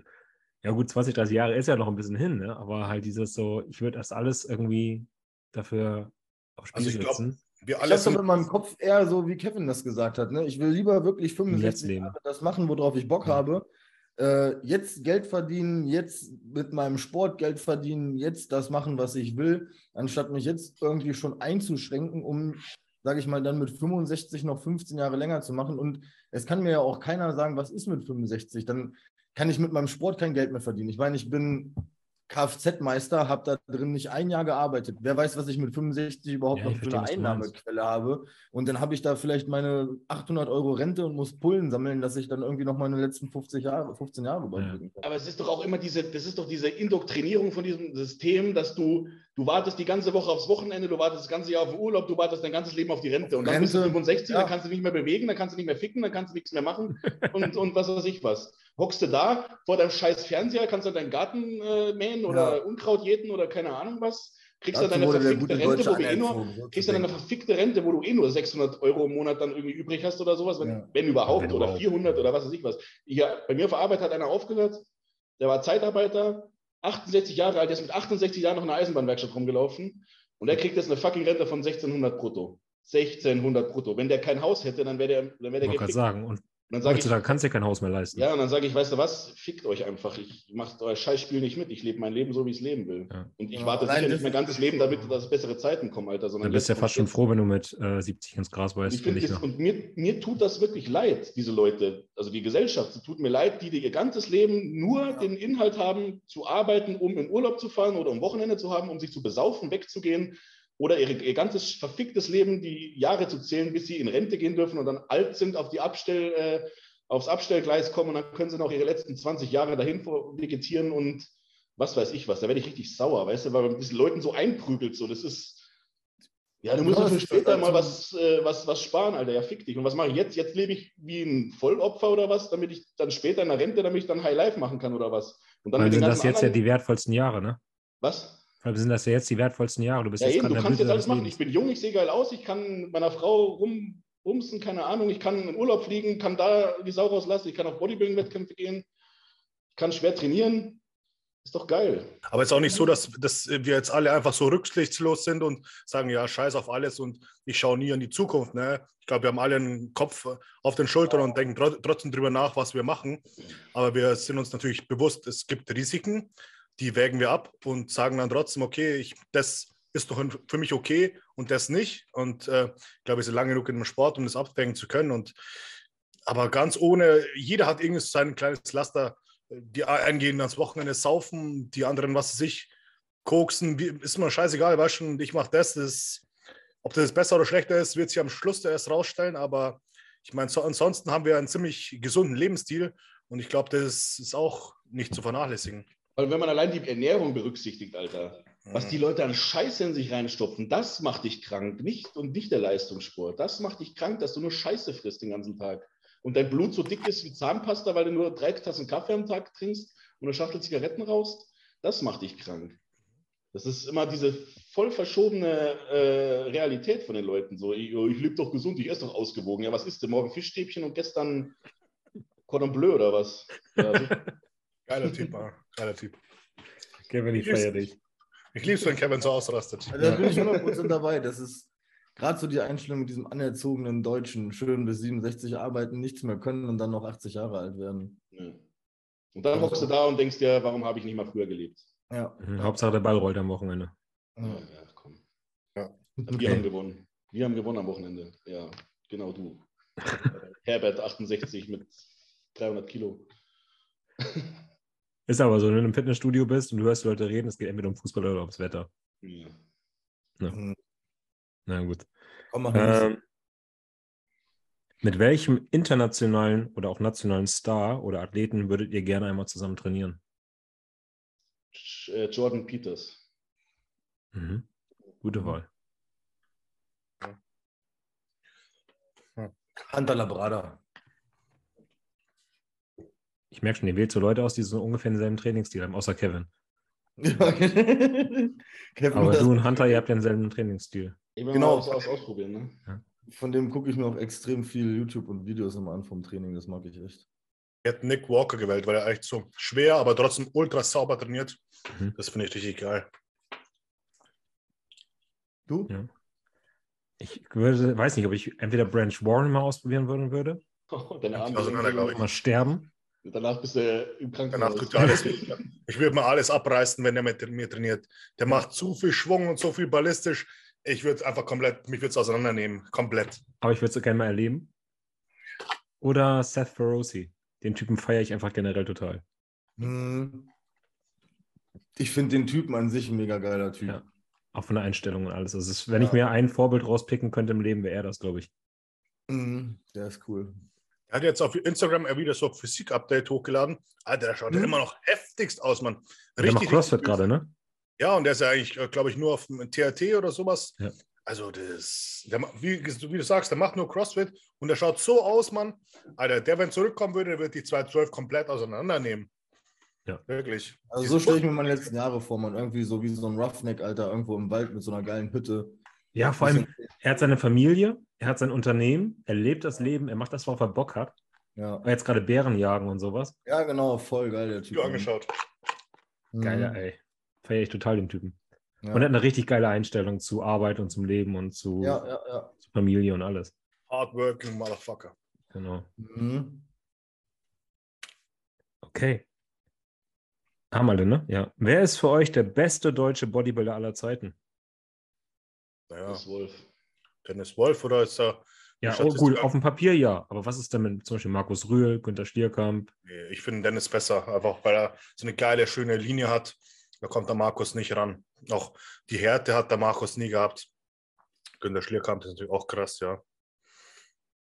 ja gut, 20, 30 Jahre ist ja noch ein bisschen hin, ne? aber halt dieses so, ich würde das alles irgendwie dafür aufs Spiel Also ich glaub, setzen. Wir Ich alle habe sind, in meinem Kopf eher so, wie Kevin das gesagt hat. Ne? Ich will lieber wirklich 65 leben. Jahre das machen, worauf ich Bock Ja. habe. Äh, jetzt Geld verdienen, jetzt mit meinem Sport Geld verdienen, jetzt das machen, was ich will, anstatt mich jetzt irgendwie schon einzuschränken, um, sage ich mal, dann mit 65 noch 15 Jahre länger zu machen. Und es kann mir ja auch keiner sagen, was ist mit 65. Dann kann ich mit meinem Sport kein Geld mehr verdienen. Ich meine, ich bin Kfz-Meister, habe da drin nicht ein Jahr gearbeitet. Wer weiß, was ich mit 65 überhaupt Ja, noch für eine. Einnahmequelle habe. Und dann habe ich da vielleicht meine 800 Euro Rente und muss Pullen sammeln, dass ich dann irgendwie noch meine letzten 50 Jahre, 15 Jahre überbrücken kann. Aber es ist doch auch immer diese, das ist doch diese Indoktrinierung von diesem System, dass du, du wartest die ganze Woche aufs Wochenende, du wartest das ganze Jahr auf den Urlaub, du wartest dein ganzes Leben auf die Rente. Und dann bist du Rente, 65, ja. dann kannst du nicht mehr bewegen, dann kannst du nicht mehr ficken, dann kannst du nichts mehr machen [laughs] und, und was weiß ich was. Hockst du da vor deinem scheiß Fernseher, kannst du deinen Garten äh, mähen oder Ja. Unkraut jäten oder keine Ahnung was. Kriegst du Dazu deine der verfickte Rente, wo du eh nur, kriegst du deine verfickte Rente, wo du eh nur 600 Euro im Monat dann irgendwie übrig hast oder sowas, wenn, Ja. wenn überhaupt, Wenn oder überhaupt. 400 oder was weiß ich was. Ich, bei mir auf der Arbeit hat einer aufgehört, der war Zeitarbeiter, 68 Jahre alt, der ist mit 68 Jahren noch in der Eisenbahnwerkstatt rumgelaufen und der kriegt jetzt eine fucking Rente von 1600 brutto. 1600 brutto. Wenn der kein Haus hätte, dann wäre der, dann wär Ich der sagen. Und dann sage ich, heutzutage kannst du dir kein Haus mehr leisten. ja, und dann sage ich, weißt du was, fickt euch einfach. Ich mache euer Scheißspiel nicht mit. Ich lebe mein Leben so, wie ich es leben will. Ja. Und ich Ja, warte sicher nicht mein ganzes Leben damit, dass bessere Zeiten kommen, Alter. Sondern Dann bist du ja fast schon froh, wenn du mit äh, 70 ins Gras ich finde, ich das- noch. und mir, mir tut das wirklich leid, diese Leute, also die Gesellschaft. Es tut mir leid, die, die ihr ganzes Leben nur den Inhalt haben, zu arbeiten, um in Urlaub zu fahren oder um Wochenende zu haben, um sich zu besaufen, wegzugehen oder ihre, ihr ganzes verficktes Leben, die Jahre zu zählen, bis sie in Rente gehen dürfen und dann alt sind, auf die Abstell, äh, aufs Abstellgleis kommen und dann können sie noch ihre letzten 20 Jahre dahin vegetieren und was weiß ich was. Da werde ich richtig sauer, weißt du, weil man diesen Leuten so einprügelt. So, das ist. Ja, du musst Ja, ja, für später mal was, äh, was, was sparen, Alter. Ja, fick dich. Und was mache ich jetzt? Jetzt lebe ich wie ein Vollopfer oder was, damit ich dann später in der Rente, damit ich dann High Life machen kann oder was? Und dann sind das jetzt ja anderen- die wertvollsten Jahre, ne? Was? Weil sind das ja jetzt die wertvollsten Jahre. Du bist Ja, jetzt eben, du kannst Blüte jetzt alles machen. Ich bin jung, ich sehe geil aus, ich kann meiner Frau rum, rumsen, keine Ahnung, ich kann in Urlaub fliegen, kann da die Sau rauslassen, ich kann auf Bodybuilding-Wettkämpfe gehen, ich kann schwer trainieren. Ist doch geil. Aber es ist auch nicht so, dass, dass wir jetzt alle einfach so rücksichtslos sind und sagen, ja, scheiß auf alles und ich schaue nie in die Zukunft. Ne? Ich glaube, wir haben alle einen Kopf auf den Schultern und denken tro- trotzdem drüber nach, was wir machen. Aber wir sind uns natürlich bewusst, es gibt Risiken, die wägen wir ab und sagen dann trotzdem, okay, ich, das ist doch für mich okay und das nicht. Und äh, ich glaube, wir sind lange genug in dem Sport, um das abwägen zu können. Und aber ganz ohne, jeder hat irgendwie sein kleines Laster. Die einen gehen ans Wochenende saufen, die anderen, was weiß ich, koksen, wie, ist mir scheißegal, weißt und ich mache das, das. Ob das besser oder schlechter ist, wird sich am Schluss erst rausstellen, aber ich meine, so, ansonsten haben wir einen ziemlich gesunden Lebensstil und ich glaube, das ist auch nicht zu vernachlässigen. Weil wenn man allein die Ernährung berücksichtigt, Alter, was Mhm. die Leute an Scheiße in sich reinstopfen, das macht dich krank, nicht und nicht der Leistungssport. Das macht dich krank, dass du nur Scheiße frisst den ganzen Tag. Und dein Blut so dick ist wie Zahnpasta, weil du nur drei Tassen Kaffee am Tag trinkst und eine Schachtel Zigaretten rauchst, das macht dich krank. Das ist immer diese voll verschobene äh, Realität von den Leuten. So, ich, ich lebe doch gesund, ich esse doch ausgewogen. Ja, was ist denn? Morgen Fischstäbchen und gestern Cordon Bleu oder was? Ja, so, [laughs] Geiler Typ, Mann. Geiler Typ. Kevin, ich feiere dich. Ich liebe es, wenn Kevin so ausrastet. Also da bin ich 100% dabei. Das ist gerade so die Einstellung mit diesem anerzogenen Deutschen, schön bis 67 arbeiten, nichts mehr können und dann noch 80 Jahre alt werden. Ja. Und dann hockst du da und denkst dir, warum habe ich nicht mal früher gelebt? Ja. Mhm, Hauptsache der Ball rollt am Wochenende. Ja, ja. ja komm. Ja. Wir Okay. haben gewonnen. Wir haben gewonnen am Wochenende. Ja, genau du. [laughs] Herbert 68 mit 300 Kilo. Ist aber so, wenn du im Fitnessstudio bist und du hörst Leute reden, es geht entweder um Fußball oder ums Wetter. Ja. Na gut. Komm, mach ähm, mit welchem internationalen oder auch nationalen Star oder Athleten würdet ihr gerne einmal zusammen trainieren? Äh, Jordan Peters. Mhm. Gute. Wahl. Hunter Labrada. Ich merke schon, ihr wählt so Leute aus, die so ungefähr denselben Trainingsstil haben, außer Kevin. Ja, [laughs] Kevin, Aber du und Hunter, ihr habt denselben Trainingsstil. Genau. mal was aus, ausprobieren. Ne? Von dem gucke ich mir auch extrem viel YouTube und Videos immer an vom Training. Das mag ich echt. Ich hätte Nick Walker gewählt, weil er echt so schwer, aber trotzdem ultra sauber trainiert. Mhm. Das finde ich richtig geil. Du? Ja. Ich würde, weiß nicht, ob ich entweder Branch Warren mal ausprobieren würden würde, Deine Ja, Arme auseinander, glaub ich. mal sterben. Danach bist du im Krankenhaus. Danach tut er alles. Ich würde mal alles abreißen, wenn er mit mir trainiert. Der macht zu viel Schwung und so viel ballistisch. Ich würde einfach komplett, mich würde es auseinandernehmen. Komplett. Aber ich würde es so gerne mal erleben. Oder Seth Ferosi. Den Typen feiere ich einfach generell total. Hm. Ich finde den Typen an sich ein mega geiler Typ. Ja. Auch von der Einstellung und alles. Also wenn ich Ja. mir ein Vorbild rauspicken könnte im Leben, wäre er das, glaube ich. Mhm, Der ist cool. Er hat jetzt auf Instagram wieder so ein Physik-Update hochgeladen. Alter, der schaut ja Mhm. immer noch heftigst aus, Mann. Und der macht CrossFit richtig- gerade, ne? Ja, und der ist ja eigentlich, glaube ich, nur auf dem TRT oder sowas. Ja. Also, das, der, wie, wie du sagst, der macht nur CrossFit und der schaut so aus, Mann. Alter, der, wenn zurückkommen würde, wird die 212 komplett auseinandernehmen. Ja. Wirklich. Also so stelle ich mir meine letzten Jahre vor, man. Irgendwie so wie so ein Roughneck, Alter, irgendwo im Wald mit so einer geilen Hütte. Ja, vor allem, er hat seine Familie, er hat sein Unternehmen, er lebt das Leben, er macht das, worauf er Bock hat. Ja, War jetzt gerade Bären jagen und sowas. ja genau, voll geil, der Typ. Video angeschaut. Mhm. Geiler, ey. Feiere ich total den Typen. Ja. Und er hat eine richtig geile Einstellung zu Arbeit und zum Leben und zu, ja, ja, ja. zu Familie und alles. Hardworking Motherfucker. Genau. Mhm. Okay. Haben wir denn, ne? Ja. Wer ist für euch der beste deutsche Bodybuilder aller Zeiten? Naja, Das Wolf. Dennis Wolf oder ist er. Ja, oh, gut, auf dem Papier ja. Aber was ist denn mit zum Beispiel Markus Rühl, Günter Stierkamp? Ich finde Dennis besser, einfach weil er so eine geile, schöne Linie hat. Da kommt der Markus nicht ran. Auch die Härte hat der Markus nie gehabt. Günter Schlierkamp ist natürlich auch krass, ja.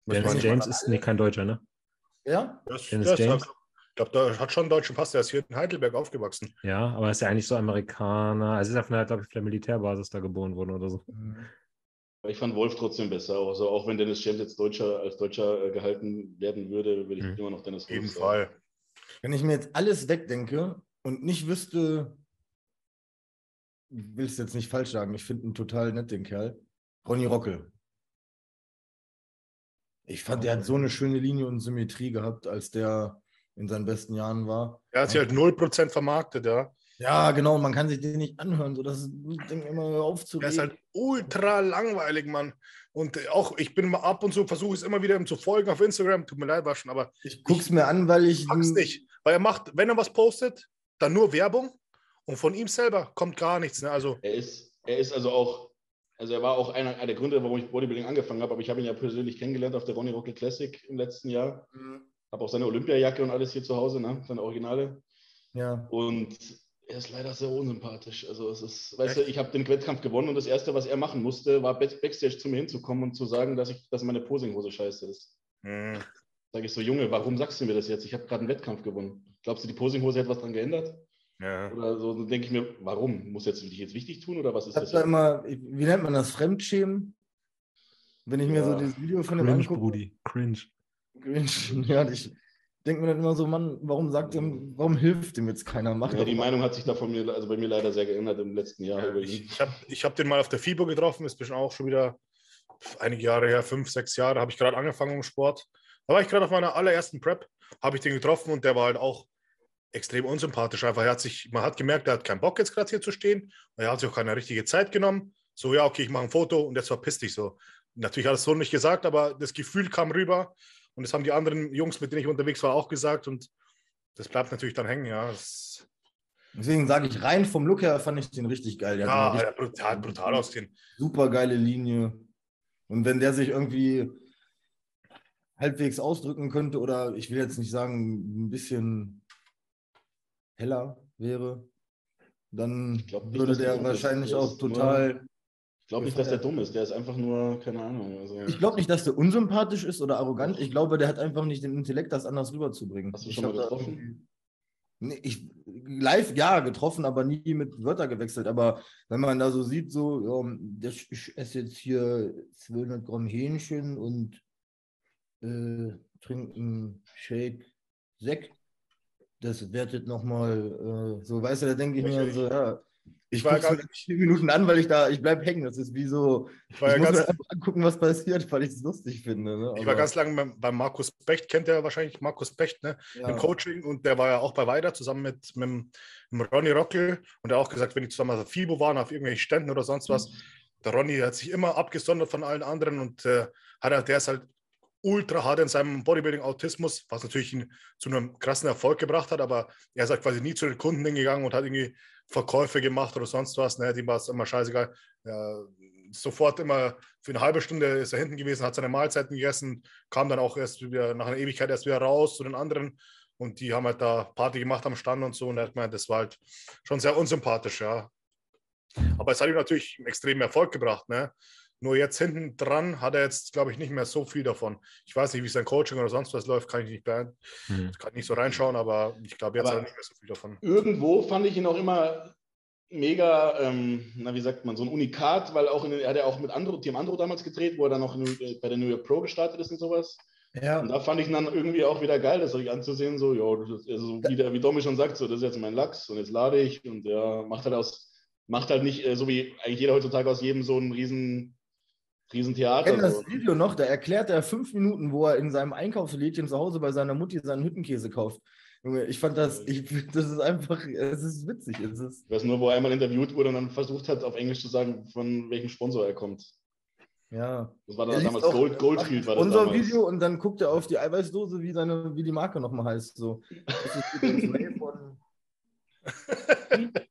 Dennis James ist nee, kein Deutscher, ne? Ja? Das, Dennis das, James? Ich glaube, der hat schon einen deutschen Pass, der ist hier in Heidelberg aufgewachsen. Ja, aber er ist ja eigentlich so Amerikaner. Also ist er von der, glaube ich, von der Militärbasis da geboren worden oder so. Ich fand Wolf trotzdem besser. Also auch wenn Dennis James jetzt Deutscher, als Deutscher äh, gehalten werden würde, würde ich Mhm. immer noch Dennis Auf jeden Wolf sagen. Fall. Wenn ich mir jetzt alles wegdenke und nicht wüsste, will es jetzt nicht falsch sagen, ich finde ihn total nett, den Kerl. Ronny Rockel. Ich fand, der hat so eine schöne Linie und Symmetrie gehabt, als der in seinen besten Jahren war. Er hat sich halt 0% vermarktet, ja. Ja, genau, man kann sich den nicht anhören, so das Ding immer Er aufzuregen. ist halt ultra langweilig, Mann. Und äh, auch, ich bin mal ab und zu, versuche es immer wieder ihm zu folgen auf Instagram. Tut mir leid, war schon, aber ich guck's mir an, weil ich. pack's nicht. Weil er macht, wenn er was postet, dann nur Werbung und von ihm selber kommt gar nichts. Ne? Also, Er ist, er ist also auch, also er war auch einer, einer der Gründe, warum ich Bodybuilding angefangen habe, aber ich habe ihn ja persönlich kennengelernt auf der Ronny Rockel Classic im letzten Jahr. Habe auch seine Olympiajacke und alles hier zu Hause, ne? seine Originale. Ja. Und er ist leider sehr unsympathisch. Also es ist, weißt du, ich habe den Wettkampf gewonnen und das Erste, was er machen musste, war back- Backstage zu mir hinzukommen und zu sagen, dass ich, dass meine Posinghose scheiße ist. mh, Sage ich so, Junge, warum sagst du mir das jetzt? Ich habe gerade einen Wettkampf gewonnen. Glaubst du, die Posinghose hat was dran geändert? ja. Oder so, dann denke ich mir, warum? Muss jetzt dich jetzt wichtig tun oder was ist das? da immer, wie nennt man das, Fremdschämen? Wenn ich mir so Ja. dieses Video von dem Cringe, angucke. Brudi. Cringe. Cringe. [laughs] Ja, ich denke mir dann immer so, Mann, warum sagt ihm, warum hilft ihm jetzt keiner? Macht Ja, die mal. Meinung hat sich da von mir, also bei mir leider sehr geändert im letzten Jahr über Ich, ich habe ich hab den mal auf der FIBO getroffen, ist bestimmt auch schon wieder einige Jahre her, fünf, sechs Jahre, habe ich gerade angefangen im Sport. Da war ich gerade auf meiner allerersten Prep, habe ich den getroffen und der war halt auch extrem unsympathisch. Einfach, er hat sich, man hat gemerkt, er hat keinen Bock jetzt gerade hier zu stehen. Er hat sich auch keine richtige Zeit genommen. So, ja, okay, ich mache ein Foto und jetzt verpiss dich so. Natürlich hat er es so nicht gesagt, aber das Gefühl kam rüber und das haben die anderen Jungs, mit denen ich unterwegs war, auch gesagt und das bleibt natürlich dann hängen, ja. Das, Deswegen sage ich, rein vom Look her fand ich den richtig geil. Der ja, ja, brutal, brutal ausgesehen. super geile Linie. Und wenn der sich irgendwie halbwegs ausdrücken könnte oder ich will jetzt nicht sagen, ein bisschen heller wäre, dann würde der wahrscheinlich auch total. Ich glaube nicht, dass der dumm ist. Der ist einfach nur, keine Ahnung. Also, Ich glaube nicht, dass der unsympathisch ist oder arrogant. Ich glaube, der hat einfach nicht den Intellekt, das anders rüberzubringen. Hast du Ich schon mal hab da getroffen? Nee, ich live ja getroffen, aber nie mit Wörter gewechselt. Aber wenn man da so sieht, so, ja, das, ich esse jetzt hier 200 Gramm Hähnchen und äh, trinke einen Shake Sekt, das wertet nochmal, äh, so, weißt du, da denke ich mir so, ja. Ich war gerade vier Minuten an, weil ich da, ich bleib hängen. Das ist wie so, Ich war ich ja muss ganz, mir einfach angucken, was passiert, weil ich es lustig finde. Ne? Ich war ganz lange beim, beim Markus Becht, kennt ihr wahrscheinlich Markus Becht, ne? ja. Im Coaching und der war ja auch bei Weider zusammen mit, mit, mit Ronny Rockel und er hat auch gesagt, wenn die zusammen auf FIBO waren, auf irgendwelchen Ständen oder sonst was, der Ronny hat sich immer abgesondert von allen anderen und äh, hat, er- der ist halt ultra hart in seinem Bodybuilding-Autismus, was natürlich ihn zu einem krassen Erfolg gebracht hat, aber er ist halt quasi nie zu den Kunden hingegangen und hat irgendwie Verkäufe gemacht oder sonst was. Ne? Dem war es immer scheißegal. Ja, sofort immer für eine halbe Stunde ist er hinten gewesen, hat seine Mahlzeiten gegessen, kam dann auch erst wieder nach einer Ewigkeit erst wieder raus zu den anderen und die haben halt da Party gemacht am Stand und so und er hat gemeint, das war halt schon sehr unsympathisch, ja. Aber es hat ihm natürlich extremen Erfolg gebracht, ne? Nur jetzt hinten dran hat er jetzt, glaube ich, nicht mehr so viel davon. Ich weiß nicht, wie sein Coaching oder sonst was läuft, kann ich nicht, beant- Hm. kann ich nicht so reinschauen, aber ich glaube, jetzt Aber- hat er nicht mehr so viel davon. Irgendwo fand ich ihn auch immer mega, ähm, na wie sagt man, so ein Unikat, weil auch in, den- er hat ja auch mit Andro, Team Andro damals gedreht, wo er dann noch in, äh, bei der New York Pro gestartet ist und sowas. ja. Und da fand ich ihn dann irgendwie auch wieder geil, das euch anzusehen, so, ja, das ist, also wie, der, wie Domi schon sagt, so, das ist jetzt mein Lachs und jetzt lade ich und der macht halt aus, macht halt nicht, äh, so wie eigentlich jeder heutzutage aus jedem so ein riesen, riesen Ich das. Video noch, da erklärt er fünf Minuten, wo er in seinem Einkaufslädchen zu Hause bei seiner Mutti seinen Hüttenkäse kauft. Junge, ich fand das, ich, das ist einfach, es ist witzig. Es ist, Ich weiß nur, wo er einmal interviewt wurde und dann versucht hat, auf Englisch zu sagen, von welchem Sponsor er kommt. ja. Das war dann damals auch- Gold, Goldfield. War das Unser damals. Video und dann guckt er auf die Eiweißdose, wie, seine, wie die Marke nochmal heißt. So. Das ist übrigens von. [laughs]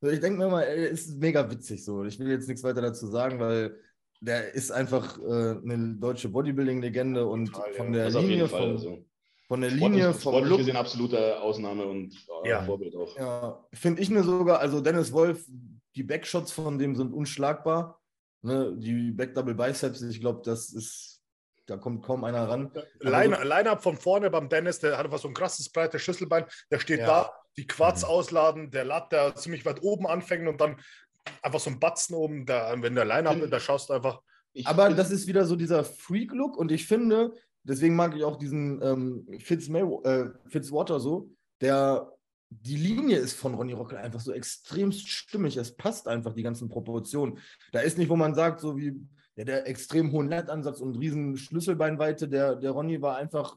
So, ich denke mir mal, er ist mega witzig so. Ich will jetzt nichts weiter dazu sagen, weil der ist einfach äh, eine deutsche Bodybuilding-Legende und Total, von der Linie, Fall. vom, Also. von der Linie, vom sportlich Look, gesehen absolute Ausnahme und äh, Ja. Vorbild auch. Ja, finde ich mir sogar, also Dennis Wolf, die Backshots von dem sind unschlagbar. Ne, die Back Double Biceps, ich glaube, das ist da kommt kaum einer ran. Line- Line-Up von vorne beim Dennis, der hat einfach so ein krasses breites Schlüsselbein, der steht Ja. da, die Quads Mhm. ausladen, der Lat, der ziemlich weit oben anfängt und dann einfach so ein Batzen oben, da, wenn der Line-Up, Find- da schaust du einfach, Ich Aber das ist wieder so dieser Freak-Look und ich finde, deswegen mag ich auch diesen ähm, Fitz May, äh, Fitzwater so, der die Linie ist von Ronny Rockel einfach so extremst stimmig. Es passt einfach, die ganzen Proportionen. Da ist nicht, wo man sagt, so wie ja, der extrem hohen Lettansatz und riesen Schlüsselbeinweite, der, der Ronny war einfach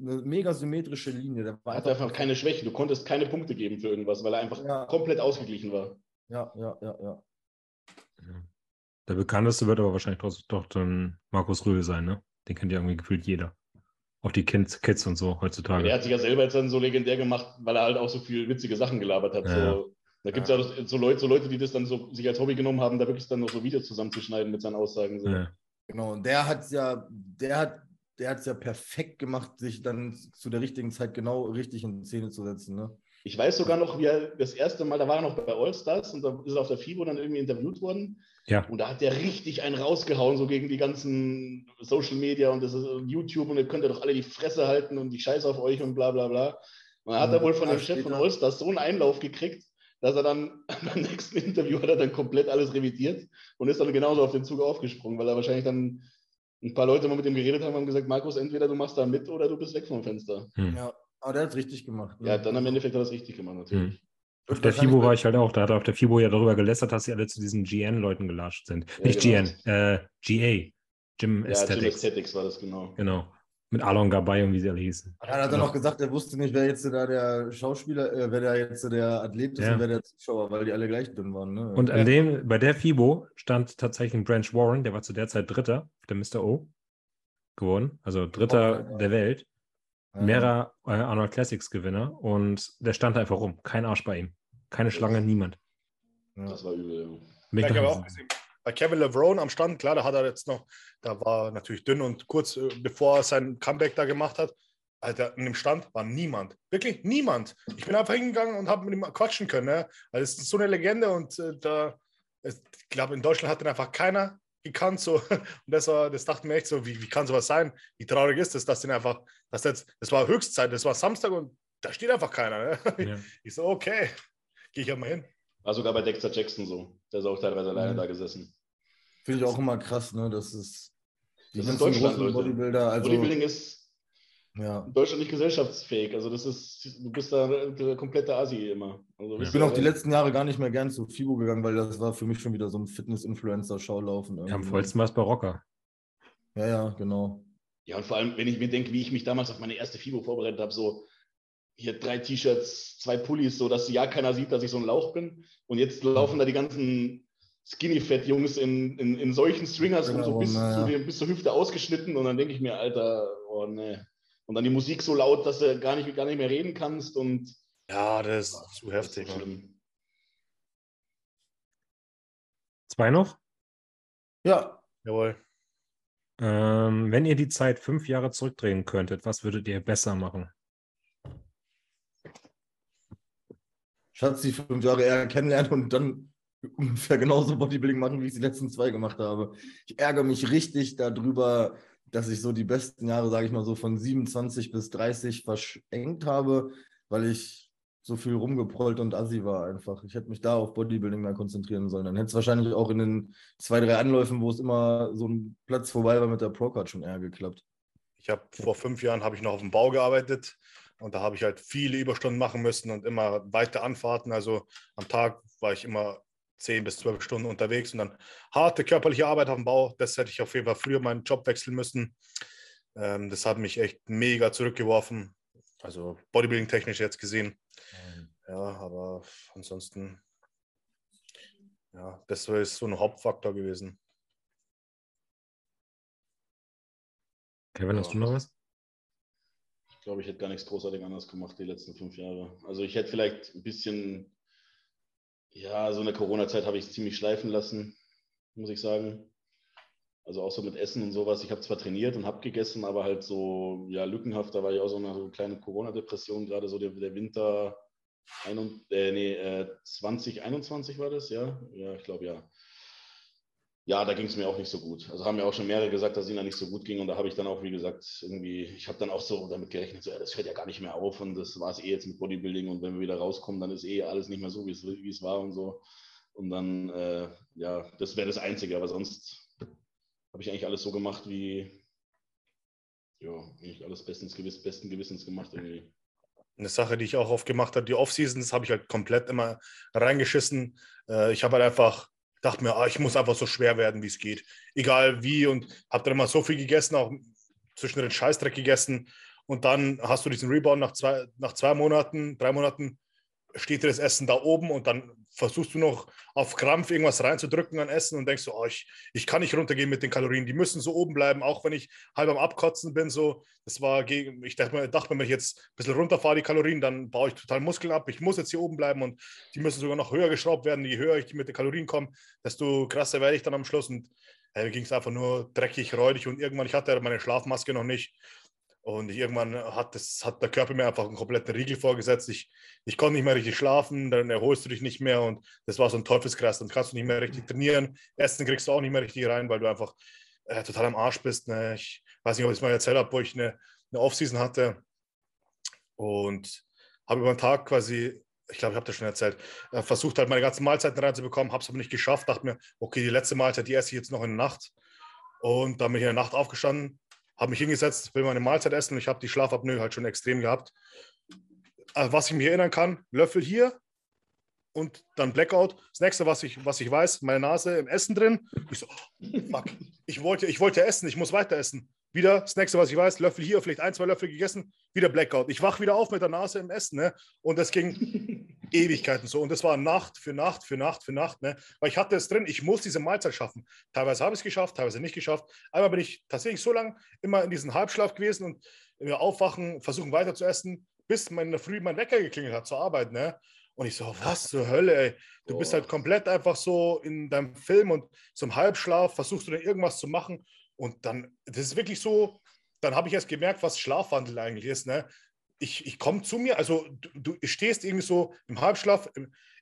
eine mega symmetrische Linie. Der war Er hatte einfach keine Schwächen. Du konntest keine Punkte geben für irgendwas, weil er einfach Ja. komplett ausgeglichen war. Ja, ja, ja, ja. Der bekannteste wird aber wahrscheinlich trotzdem doch dann Markus Rühl sein, ne? Den kennt ja irgendwie gefühlt jeder. Auch die Kids, Kids und so heutzutage. Der hat sich ja selber jetzt dann so legendär gemacht, weil er halt auch so viel witzige Sachen gelabert hat. Ja. So, da gibt es ja, so, Leute, so Leute, die das dann so sich als Hobby genommen haben, da wirklich dann noch so Videos zusammenzuschneiden mit seinen Aussagen. So. Ja. Genau, und der hat ja, der hat, der hat es ja perfekt gemacht, sich dann zu der richtigen Zeit genau richtig in Szene zu setzen. Ne? Ich weiß sogar noch, wie er das erste Mal, da war er noch bei All-Stars und da ist er auf der FIBO dann irgendwie interviewt worden. Ja. Und da hat der richtig einen rausgehauen, so gegen die ganzen Social Media und das ist und YouTube und ihr könnt ihr doch alle die Fresse halten und die Scheiße auf euch und bla bla bla. Und dann hat Ja, er wohl von ja, dem Chef von. Allstars so einen Einlauf gekriegt, dass er dann [laughs] beim nächsten Interview hat er dann komplett alles revidiert und ist dann genauso auf den Zug aufgesprungen, weil er wahrscheinlich dann ein paar Leute mal mit ihm geredet haben und gesagt, Markus, entweder du machst da mit oder du bist weg vom Fenster. Hm. Ja, aber der hat es richtig gemacht. Ne? Ja, dann am Endeffekt hat er es richtig gemacht, natürlich. Auf der FIBO war ich halt auch. Da hat er auf der FIBO ja darüber gelästert, dass sie alle zu diesen GN-Leuten gelatscht sind. Ja, Nicht genau. GN, äh, GA. Gym Ja, Gym Aesthetics. Aesthetics war das genau. Genau. Mit Alon Gabay und wie sie alle hießen. Ja, dann hat er noch gesagt, er wusste nicht, wer jetzt da der Schauspieler, äh, wer da jetzt der Athlet ist Ja. und wer der Zuschauer, weil die alle gleich dünn waren. Ne? Und an dem, bei der FIBO stand tatsächlich ein Branch Warren, der war zu der Zeit Dritter, der Mr. O geworden, also Dritter Oh, ja. der Welt, Ja. mehrer äh, Arnold Classics Gewinner und der stand da einfach rum, kein Arsch bei ihm, keine Schlange, niemand. Ja. Das war übel. Ja. Ich habe auch gesehen. Bei Kevin LeVrone am Stand, klar, da hat er jetzt noch, da war er natürlich dünn und kurz äh, bevor er sein Comeback da gemacht hat, Alter, in dem Stand war niemand. Wirklich niemand. Ich bin einfach hingegangen und habe mit ihm quatschen können. Ne? Also es ist so eine Legende und äh, da, es, ich glaube, in Deutschland hat ihn einfach keiner gekannt. So. [laughs] Und das war, das dachte mir echt so, wie, wie kann sowas sein? Wie traurig ist es, dass den einfach, dass jetzt, das war Höchstzeit, das war Samstag und da steht einfach keiner. Ne? [laughs] Ja. Ich so, okay, gehe ich halt mal hin. War sogar bei Dexter Jackson so. Der ist auch teilweise alleine Mhm. da gesessen. Finde ich auch immer krass, ne? Das ist die Das ist Deutschland, Leute. Bodybuilder. Also, Bodybuilding ist ja. in Deutschland nicht gesellschaftsfähig. Also das ist, du bist da der komplette Asi immer. Also Ich bin auch die letzten Jahre gar nicht mehr gern zu FIBO gegangen, weil das war für mich schon wieder so ein Fitness-Influencer-Schaulaufen. Ja, am vollsten war es bei Rocker. Ja, ja, genau. Ja, und vor allem, wenn ich mir denke, wie ich mich damals auf meine erste FIBO vorbereitet habe, so hier drei T-Shirts, zwei Pullis, so dass ja keiner sieht, dass ich so ein Lauch bin. Und jetzt laufen da die ganzen Skinny-Fat-Jungs in, in, in solchen Stringers rum, so Genau, bis, na ja. zu, den- bis zur Hüfte ausgeschnitten. Und dann denke ich mir, Alter, oh nee. Und dann die Musik so laut, dass du gar nicht, gar nicht mehr reden kannst. Und Ja, das ist zu das heftig. ist Mann. schlimm. Zwei noch? Ja, Jawohl. Ähm, wenn ihr die Zeit fünf Jahre zurückdrehen könntet, was würdet ihr besser machen? Schatz, die fünf Jahre eher kennenlernen und dann ungefähr genauso Bodybuilding machen, wie ich die letzten zwei gemacht habe. Ich ärgere mich richtig darüber, dass ich so die besten Jahre, sage ich mal so, von 27 bis 30 verschenkt habe, weil ich so viel rumgeprollt und assi war einfach. Ich hätte mich da auf Bodybuilding mehr konzentrieren sollen. Dann hätte es wahrscheinlich auch in den zwei, drei Anläufen, wo es immer so ein Platz vorbei war mit der Procard schon eher geklappt. Ich habe vor fünf Jahren habe ich noch auf dem Bau gearbeitet und da habe ich halt viele Überstunden machen müssen und immer weite Anfahrten. Also am Tag war ich immer zehn bis zwölf Stunden unterwegs und dann harte körperliche Arbeit auf dem Bau. Das hätte ich auf jeden Fall früher meinen Job wechseln müssen. Ähm, das hat mich echt mega zurückgeworfen. Also Bodybuilding-technisch jetzt gesehen. Ja, aber ansonsten, ja, das ist so ein Hauptfaktor gewesen. Kevin, hast du noch was? Ich glaube, ich hätte gar nichts großartig anders gemacht die letzten fünf Jahre. Also ich hätte vielleicht ein bisschen, ja, so in der Corona-Zeit habe ich es ziemlich schleifen lassen, muss ich sagen. Also auch so mit Essen und sowas. Ich habe zwar trainiert und habe gegessen, aber halt so, ja, lückenhaft. Da war ich auch so eine kleine Corona-Depression, gerade so der, der Winter ein äh, nee, äh, 2021 war das, ja? Ja, ich glaube ja. Ja, da ging es mir auch nicht so gut. Also haben mir auch schon mehrere gesagt, dass es ihnen da nicht so gut ging. Und da habe ich dann auch, wie gesagt, irgendwie, ich habe dann auch so damit gerechnet, so, ja, das hört ja gar nicht mehr auf und das war es eh jetzt mit Bodybuilding. Und wenn wir wieder rauskommen, dann ist eh alles nicht mehr so, wie es, war und so. Und dann, äh, ja, das wäre das Einzige. Aber sonst habe ich eigentlich alles so gemacht, wie, ja, eigentlich alles bestens gewiss, besten Gewissens gemacht irgendwie. Eine Sache, die ich auch oft gemacht habe, die Off-Seasons habe ich halt komplett immer reingeschissen. Äh, ich habe halt einfach dachte mir, ah, ich muss einfach so schwer werden, wie es geht. Egal wie. Und habe dann immer so viel gegessen, auch zwischen den Scheißdreck gegessen. Und dann hast du diesen Rebound nach zwei, nach zwei Monaten, drei Monaten steht dir das Essen da oben und dann versuchst du noch auf Krampf irgendwas reinzudrücken an Essen und denkst so, oh, ich, ich kann nicht runtergehen mit den Kalorien, die müssen so oben bleiben, auch wenn ich halb am Abkotzen bin. So, das war gegen, ich dachte mir, dachte wenn ich jetzt ein bisschen runterfahre, die Kalorien, dann baue ich total Muskeln ab. Ich muss jetzt hier oben bleiben und die müssen sogar noch höher geschraubt werden. Je höher ich mit den Kalorien komme, desto krasser werde ich dann am Schluss. Und äh, ging es einfach nur dreckig, räudig und irgendwann, ich hatte meine Schlafmaske noch nicht. Und irgendwann hat, das, hat der Körper mir einfach einen kompletten Riegel vorgesetzt. Ich, ich konnte nicht mehr richtig schlafen, dann erholst du dich nicht mehr und das war so ein Teufelskreis. Dann kannst du nicht mehr richtig trainieren. Essen kriegst du auch nicht mehr richtig rein, weil du einfach äh, total am Arsch bist. Ne? Ich weiß nicht, ob ich es mal erzählt habe, wo ich eine, eine Offseason hatte und habe über den Tag quasi, ich glaube, ich habe das schon erzählt, äh, versucht halt meine ganzen Mahlzeiten reinzubekommen, habe es aber nicht geschafft. Dachte mir, okay, die letzte Mahlzeit, die esse ich jetzt noch in der Nacht. Und dann bin ich in der Nacht aufgestanden, habe mich hingesetzt, will meine Mahlzeit essen und ich habe die Schlafapnoe halt schon extrem gehabt. Also was ich mich erinnern kann, Löffel hier und dann Blackout. Das nächste, was ich, was ich weiß, meine Nase im Essen drin. Ich so, fuck, ich wollte, ich wollte essen, ich muss weiter essen. Wieder das nächste, was ich weiß, Löffel hier, vielleicht ein, zwei Löffel gegessen, wieder Blackout. Ich wach wieder auf mit der Nase im Essen, ne? Und das ging [laughs] Ewigkeiten so. Und das war Nacht für Nacht für Nacht für Nacht, ne? Weil ich hatte es drin, ich muss diese Mahlzeit schaffen. Teilweise habe ich es geschafft, teilweise nicht geschafft. Einmal bin ich tatsächlich so lange immer in diesem Halbschlaf gewesen und wir aufwachen, versuchen weiter zu essen, bis in der Früh mein Wecker geklingelt hat zur Arbeit, ne? Und ich so, was zur Hölle, ey. Du bist halt komplett einfach so in deinem Film und zum Halbschlaf versuchst du dann irgendwas zu machen und dann, das ist wirklich so, dann habe ich erst gemerkt, was Schlafwandel eigentlich ist. Ne? Ich, ich komme zu mir, also du, du stehst irgendwie so im Halbschlaf.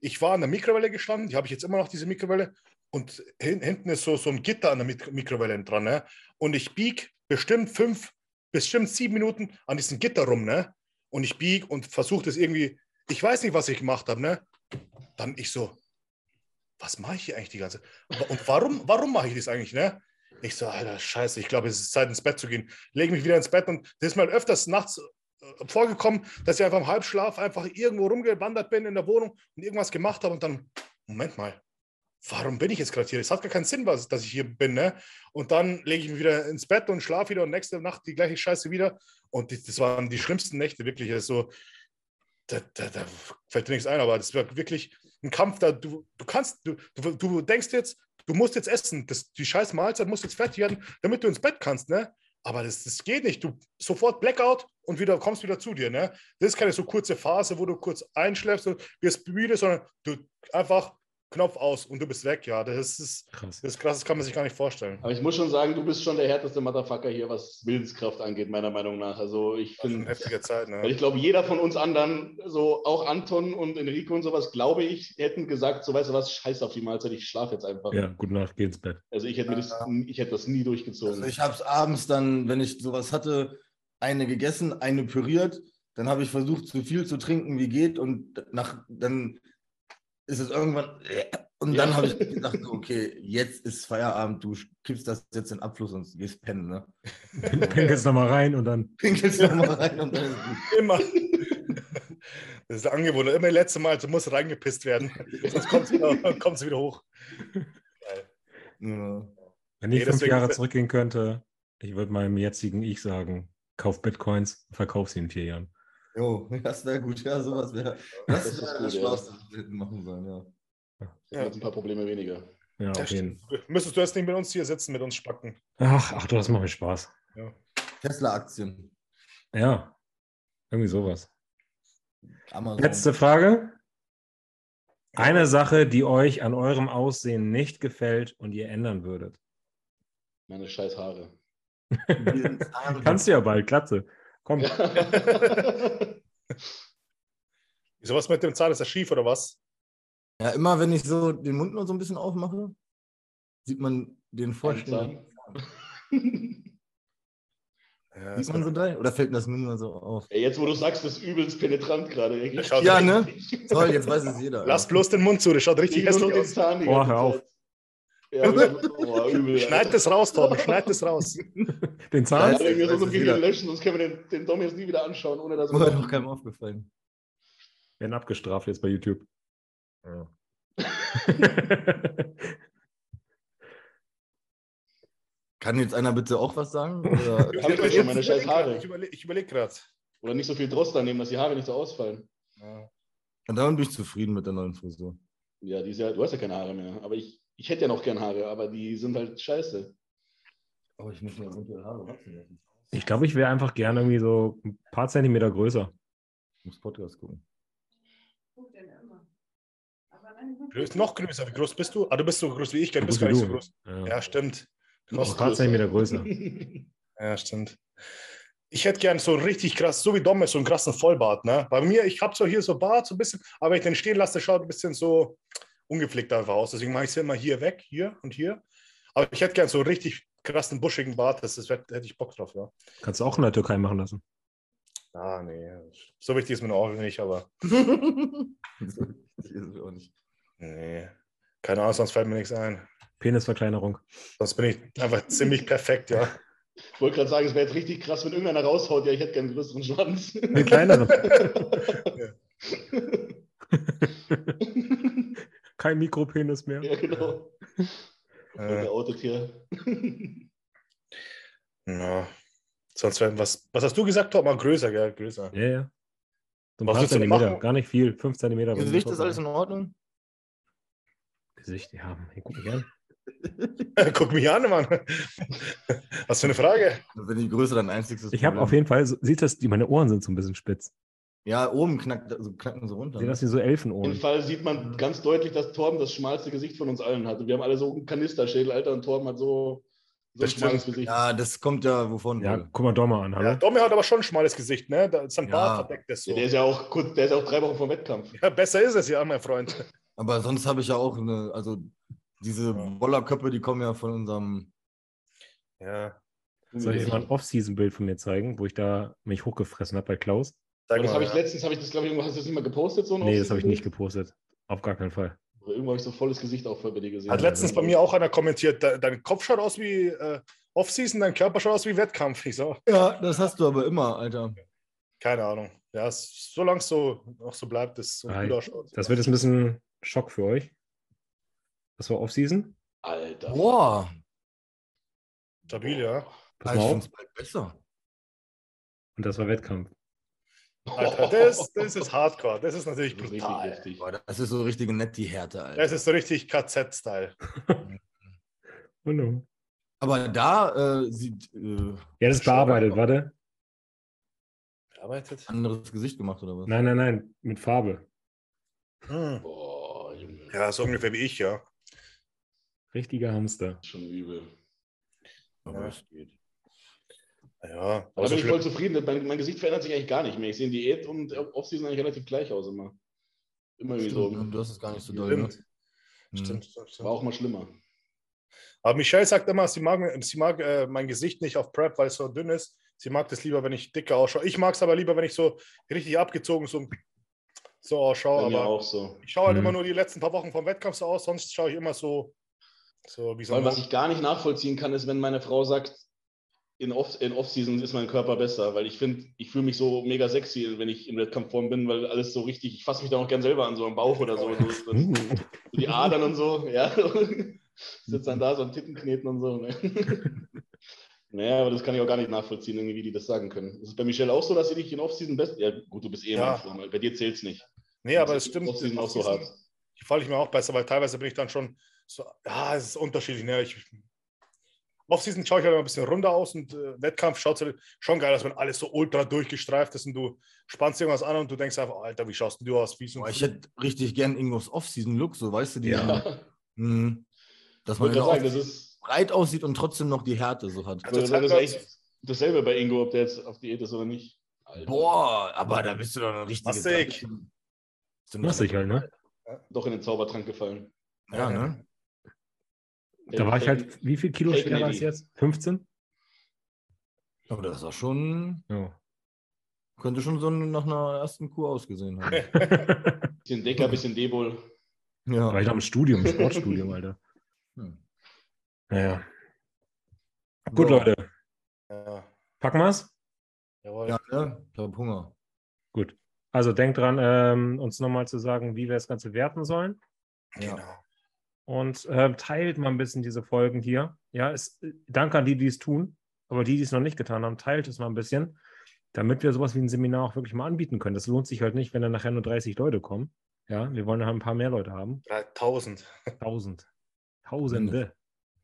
Ich war an der Mikrowelle gestanden, die habe ich jetzt immer noch, diese Mikrowelle. Und hin, hinten ist so, so ein Gitter an der Mikrowelle dran. Ne? Und ich biege bestimmt fünf, bestimmt sieben Minuten an diesem Gitter rum. Ne? Und ich biege und versuche das irgendwie, ich weiß nicht, was ich gemacht habe. Ne? Dann ich so, was mache ich hier eigentlich die ganze Zeit? Und warum, warum mache ich das eigentlich? Ne? Ich so, Alter, scheiße, ich glaube, es ist Zeit, ins Bett zu gehen. Lege mich wieder ins Bett und das ist mal öfters nachts äh, vorgekommen, dass ich einfach im Halbschlaf einfach irgendwo rumgewandert bin in der Wohnung und irgendwas gemacht habe und dann, Moment mal, warum bin ich jetzt gerade hier? Es hat gar keinen Sinn, was, dass ich hier bin. Ne? Und dann lege ich mich wieder ins Bett und schlafe wieder und nächste Nacht die gleiche Scheiße wieder. Und die, das waren die schlimmsten Nächte, wirklich. Also, da, da, da fällt dir nichts ein, aber das war wirklich ein Kampf. Da, du, du kannst, du, du, du denkst jetzt, du musst jetzt essen, das, die scheiß Mahlzeit muss jetzt fertig werden, damit du ins Bett kannst, ne? Aber das, das geht nicht. Du sofort Blackout und wieder kommst wieder zu dir, ne? Das ist keine so kurze Phase, wo du kurz einschläfst und wirst müde, sondern du einfach Knopf aus und du bist weg, ja. Das ist krass. Das ist krass, das kann man sich gar nicht vorstellen. Aber ich muss schon sagen, du bist schon der härteste Motherfucker hier, was Willenskraft angeht, meiner Meinung nach. Also ich finde. heftige Zeit, ne? Weil ich glaube, jeder von uns anderen, so auch Anton und Enrico und sowas, glaube ich, hätten gesagt, so weißt du was, scheiß auf die Mahlzeit, ich schlafe jetzt einfach. Ja, gute Nacht, geh ins Bett. Also ich hätte, das, ich hätte das nie durchgezogen. Also ich habe es abends dann, wenn ich sowas hatte, eine gegessen, eine püriert. Dann habe ich versucht, so viel zu trinken, wie geht. Und nach, dann ist es irgendwann und dann ja. habe ich gedacht, okay, jetzt ist Feierabend, du kippst das jetzt in Abfluss und gehst pennen, ne? [laughs] Pinkelst nochmal rein und dann. [laughs] Pinkelst nochmal rein und dann. Immer. Das ist der Angewohner. Immer das letzte Mal, du musst reingepisst werden. [laughs] Sonst kommt es wieder, wieder hoch. Ja. Wenn ich nee, fünf Jahre zurückgehen könnte, ich würde meinem jetzigen Ich sagen, kauf Bitcoins, verkauf sie in vier Jahren. Jo, [laughs] das wäre gut. Ja, sowas wäre. Das, das wäre das Schlauste, was wir hätten machen sollen, ja. Ja. Jetzt ein paar Probleme weniger. Ja, auf jeden. Müsstest du jetzt nicht mit uns hier sitzen, mit uns spacken. Ach, ach das macht mir Spaß. Ja. Tesla-Aktien. Ja, irgendwie sowas. Amazon. Letzte Frage. Eine Sache, die euch an eurem Aussehen nicht gefällt und ihr ändern würdet. Meine scheiß Haare. [laughs] Kannst du ja bald, Glatze. Komm. Ja. [laughs] Wieso was mit dem Zahn? Ist das schief oder was? Ja, immer wenn ich so den Mund nur so ein bisschen aufmache, sieht man den vorstehenden. Ja, Sieht man so da? Oder fällt mir das nur so auf? Ey, jetzt, wo du sagst, das ist übelst penetrant gerade. Ja, ne? Toll, jetzt weiß es jeder. Lass bloß den Mund zu, das schaut richtig hässlich den aus. Oh, ganze hör auf. Ja, oh, übel. Schneid das raus, Torben, schneid das raus. [laughs] Den Zahn? So es Video jeder. löschen, sonst können wir den, den Dom jetzt nie wieder anschauen, ohne dass Ist mir doch keinem aufgefallen. Werden abgestraft jetzt bei YouTube. Ja. [laughs] Kann jetzt einer bitte auch was sagen? [laughs] Oder? Hab ich doch schon, meine scheiß Haare. Ich überlege überleg gerade. Oder nicht so viel Droster nehmen, dass die Haare nicht so ausfallen. Ja. Und dann bin ich zufrieden mit der neuen Frisur. Ja, die ist ja, du hast ja keine Haare mehr. Aber ich, ich hätte ja noch gern Haare, aber die sind halt scheiße. Aber ich muss mir eventuell Haare wachsen lassen. Ich glaube, ich wäre einfach gerne irgendwie so ein paar Zentimeter größer. Ich muss Podcast gucken. Du bist noch größer. Wie groß bist du? Ah, du bist so groß wie ich, gell? Du bist gar nicht so du. groß. Ja. Ja, stimmt. Noch ein paar Zentimeter größer. [laughs] Ja, stimmt. Ich hätte gern so richtig krass, so wie Dom ist, so einen krassen Vollbart. Ne? Bei mir, ich habe so hier so Bart, so ein bisschen, aber wenn ich den stehen lasse, schaut ein bisschen so ungepflegt einfach aus. Deswegen mache ich es immer hier weg, hier und hier. Aber ich hätte gern so einen richtig krassen, buschigen Bart, das, das hätte ich Bock drauf, ja. Kannst du auch in der Türkei machen lassen. Ah, nee. So wichtig ist mir auch nicht, aber so [laughs] wichtig [laughs] ist es auch nicht. nee. Keine Ahnung, sonst fällt mir nichts ein. Penisverkleinerung. Sonst bin ich einfach ziemlich perfekt, ja. Ich wollte gerade sagen, es wäre jetzt richtig krass, wenn irgendeiner raushaut, ja, ich hätte gerne einen größeren Schwanz. Den kleineren. [laughs] Kein Mikropenis mehr. ja, genau. Äh, [laughs] geoutet hier. [laughs] ja. Sonst wäre was. Was hast du gesagt, Tom? Mal größer, gell? Größer. Ja, ja. So ein Was paar Zentimeter, machen? gar nicht viel. Fünf Zentimeter. Gesicht ist alles in Ordnung? Gesicht, ja. Hey, guck mich an. [laughs] Guck mich an, Mann. Was für eine Frage. Wenn die Größe dann einziges Ich habe auf jeden Fall, sieht das, die, meine Ohren sind so ein bisschen spitz. Ja, oben knackt, also knacken so runter. Sieht ne? das wie so Auf jeden Elfenohren. Fall sieht man ganz deutlich, dass Torben das schmalste Gesicht von uns allen hat. Und wir haben alle so einen Kanisterschädel, Alter, und Torben hat so, so ein schmales stimmt. Gesicht. Ja, das kommt ja wovon? Ja, wohl? guck mal mal an, Ja, hallo? Domi hat aber schon ein schmales Gesicht, ne? Da- Sein Ja. Bart verdeckt das so. Ja, der ist ja auch kurz, der ist ja auch drei Wochen vor Wettkampf. Ja, besser ist es ja, mein Freund. Aber sonst habe ich ja auch eine, also diese Ja. Bollerköpfe, die kommen ja von unserem. Ja. Soll ich mal ein Off-Season-Bild von mir zeigen, wo ich da mich hochgefressen habe bei Klaus? Sag das habe ich ja. letztens, habe ich das, glaube ich, irgendwo, hast du das nicht mal gepostet? So Nee, das habe ich nicht gepostet. Auf gar keinen Fall. Irgendwo habe ich so volles Gesicht auch voll bei dir gesehen. Hat letztens bei mir auch einer kommentiert, de- dein Kopf schaut aus wie äh, Off-Season, dein Körper schaut aus wie Wettkampf. Ich so, Ja, das hast du aber immer, Alter. keine Ahnung. Ja, solange es so noch so bleibt, es so gut ausschaut. Das wird jetzt ein bisschen Schock für euch. Das war Off-Season. Alter. Boah, Stabil, ja. Pass mal auf. bald besser. Und das war Wettkampf. Alter, [laughs] das, das ist Hardcore. Das ist natürlich Das ist richtig brutal. Boah, das ist so richtige Netty-Härte, Alter. Das ist so richtig KZ-Style. [laughs] Hallo. Aber da äh, sieht äh, Ja, das ist bearbeitet, warte. Bearbeitet? anderes Gesicht gemacht, oder was? Nein, nein, nein, mit Farbe. Hm. Boah, Junge. Ja, so ungefähr wie ich, ja. Richtiger Hamster. Schon übel. Aber Ja. es geht. Ja, da so bin ich voll zufrieden. Mein, mein Gesicht verändert sich eigentlich gar nicht mehr. Ich sehe Diät und Offseason eigentlich relativ gleich aus immer. Immer irgendwie Stimmt, so. du hast es gar nicht so doll. Ne? Stimmt. Hm. Stimmt, stimmt, War stimmt. auch mal schlimmer. Aber Michelle sagt immer, sie mag, sie mag äh, mein Gesicht nicht auf Prep, weil es so dünn ist. Sie mag das lieber, wenn ich dicker ausschaue. Ich mag es aber lieber, wenn ich so richtig abgezogen so, so ausschaue. Aber auch so. ich schaue halt Mhm. immer nur die letzten paar Wochen vom Wettkampf so aus, sonst schaue ich immer so, so wie so Weil was ich gar nicht nachvollziehen kann, ist, wenn meine Frau sagt, in Off- in Off-Season ist mein Körper besser, weil ich finde, ich fühle mich so mega sexy, wenn ich in Wettkampfform bin, weil alles so richtig, ich fasse mich da auch gern selber an, so am Bauch oder so. so, so [laughs] die Adern und so, ja. [laughs] Sitzt dann da so am Tittenkneten und so. Ne? [laughs] Naja, aber das kann ich auch gar nicht nachvollziehen, irgendwie, wie die das sagen können. Ist es bei Michelle auch so, dass sie dich in Off-Season best. Ja, gut, du bist eh Ja. weil bei dir zählt es nicht. Nee, aber Das es stimmt. Off-Season auch so hart. Falle ich mir auch besser, weil teilweise bin ich dann schon so, ja, es ist unterschiedlich. Ne? Ich, Off-Season schaue ich halt immer ein bisschen runder aus und äh, Wettkampf schaut halt schon geil aus, wenn alles so ultra durchgestreift ist und du spannst irgendwas an und du denkst einfach, Alter, wie schaust du aus? Wie so ich hätte richtig gern irgendwas Off-Season-Look, so weißt du, die, Ja. Hm. dass man gerade der sagen, das ist, breit aussieht und trotzdem noch die Härte so hat. Also das, das ist echt dasselbe bei Ingo, ob der jetzt auf Diät ist oder nicht. Alter. Boah, aber da bist du doch ein richtiger Massig. Massig halt, ne? Doch in den Zaubertrank gefallen. Ja, ne? Da war ich halt, wie viel Kilo schwerer als jetzt? 15? Aber das war schon, Ja. könnte schon so nach einer ersten Kur ausgesehen haben. [laughs] Bisschen dicker, bisschen Debol. ja. War ich noch im Studium, im Sportstudium, Alter. Hm. Naja. Gut, So. Leute. Ja, Packen wir's? jawohl. Ja, ne? Ich habe Hunger. Gut. Also denkt dran, ähm, uns nochmal zu sagen, wie wir das Ganze werten sollen. Ja. Genau. Und äh, teilt mal ein bisschen diese Folgen hier. Ja, es, danke an die, die es tun. Aber die, die es noch nicht getan haben, teilt es mal ein bisschen, damit wir sowas wie ein Seminar auch wirklich mal anbieten können. Das lohnt sich halt nicht, wenn dann nachher nur 30 Leute kommen. Ja, wir wollen ja ein paar mehr Leute haben. 3000. [laughs] Tausend. Tausende.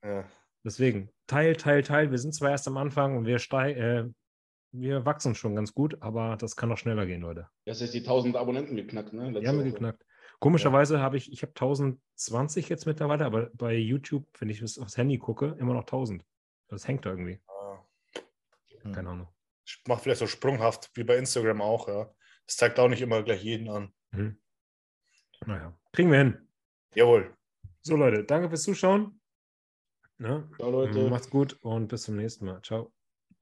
Ja. Deswegen, teil, teil, teil. Wir sind zwar erst am Anfang und wir, äh, wir wachsen schon ganz gut, aber das kann noch schneller gehen, Leute. Das ist die 1000 Abonnenten geknackt, ne? Die Letzte haben wir geknackt. Komischerweise habe ich, ich habe 1020 jetzt mittlerweile, aber bei YouTube, wenn ich das aufs Handy gucke, immer noch 1000. Das hängt da irgendwie. Hm. Keine Ahnung. Macht vielleicht so sprunghaft, wie bei Instagram auch, ja. Das zeigt auch nicht immer gleich jeden an. Mhm. Naja, kriegen wir hin. Jawohl. So, Leute, danke fürs Zuschauen. Ne? Ciao, Leute. Macht's gut und bis zum nächsten Mal. Ciao.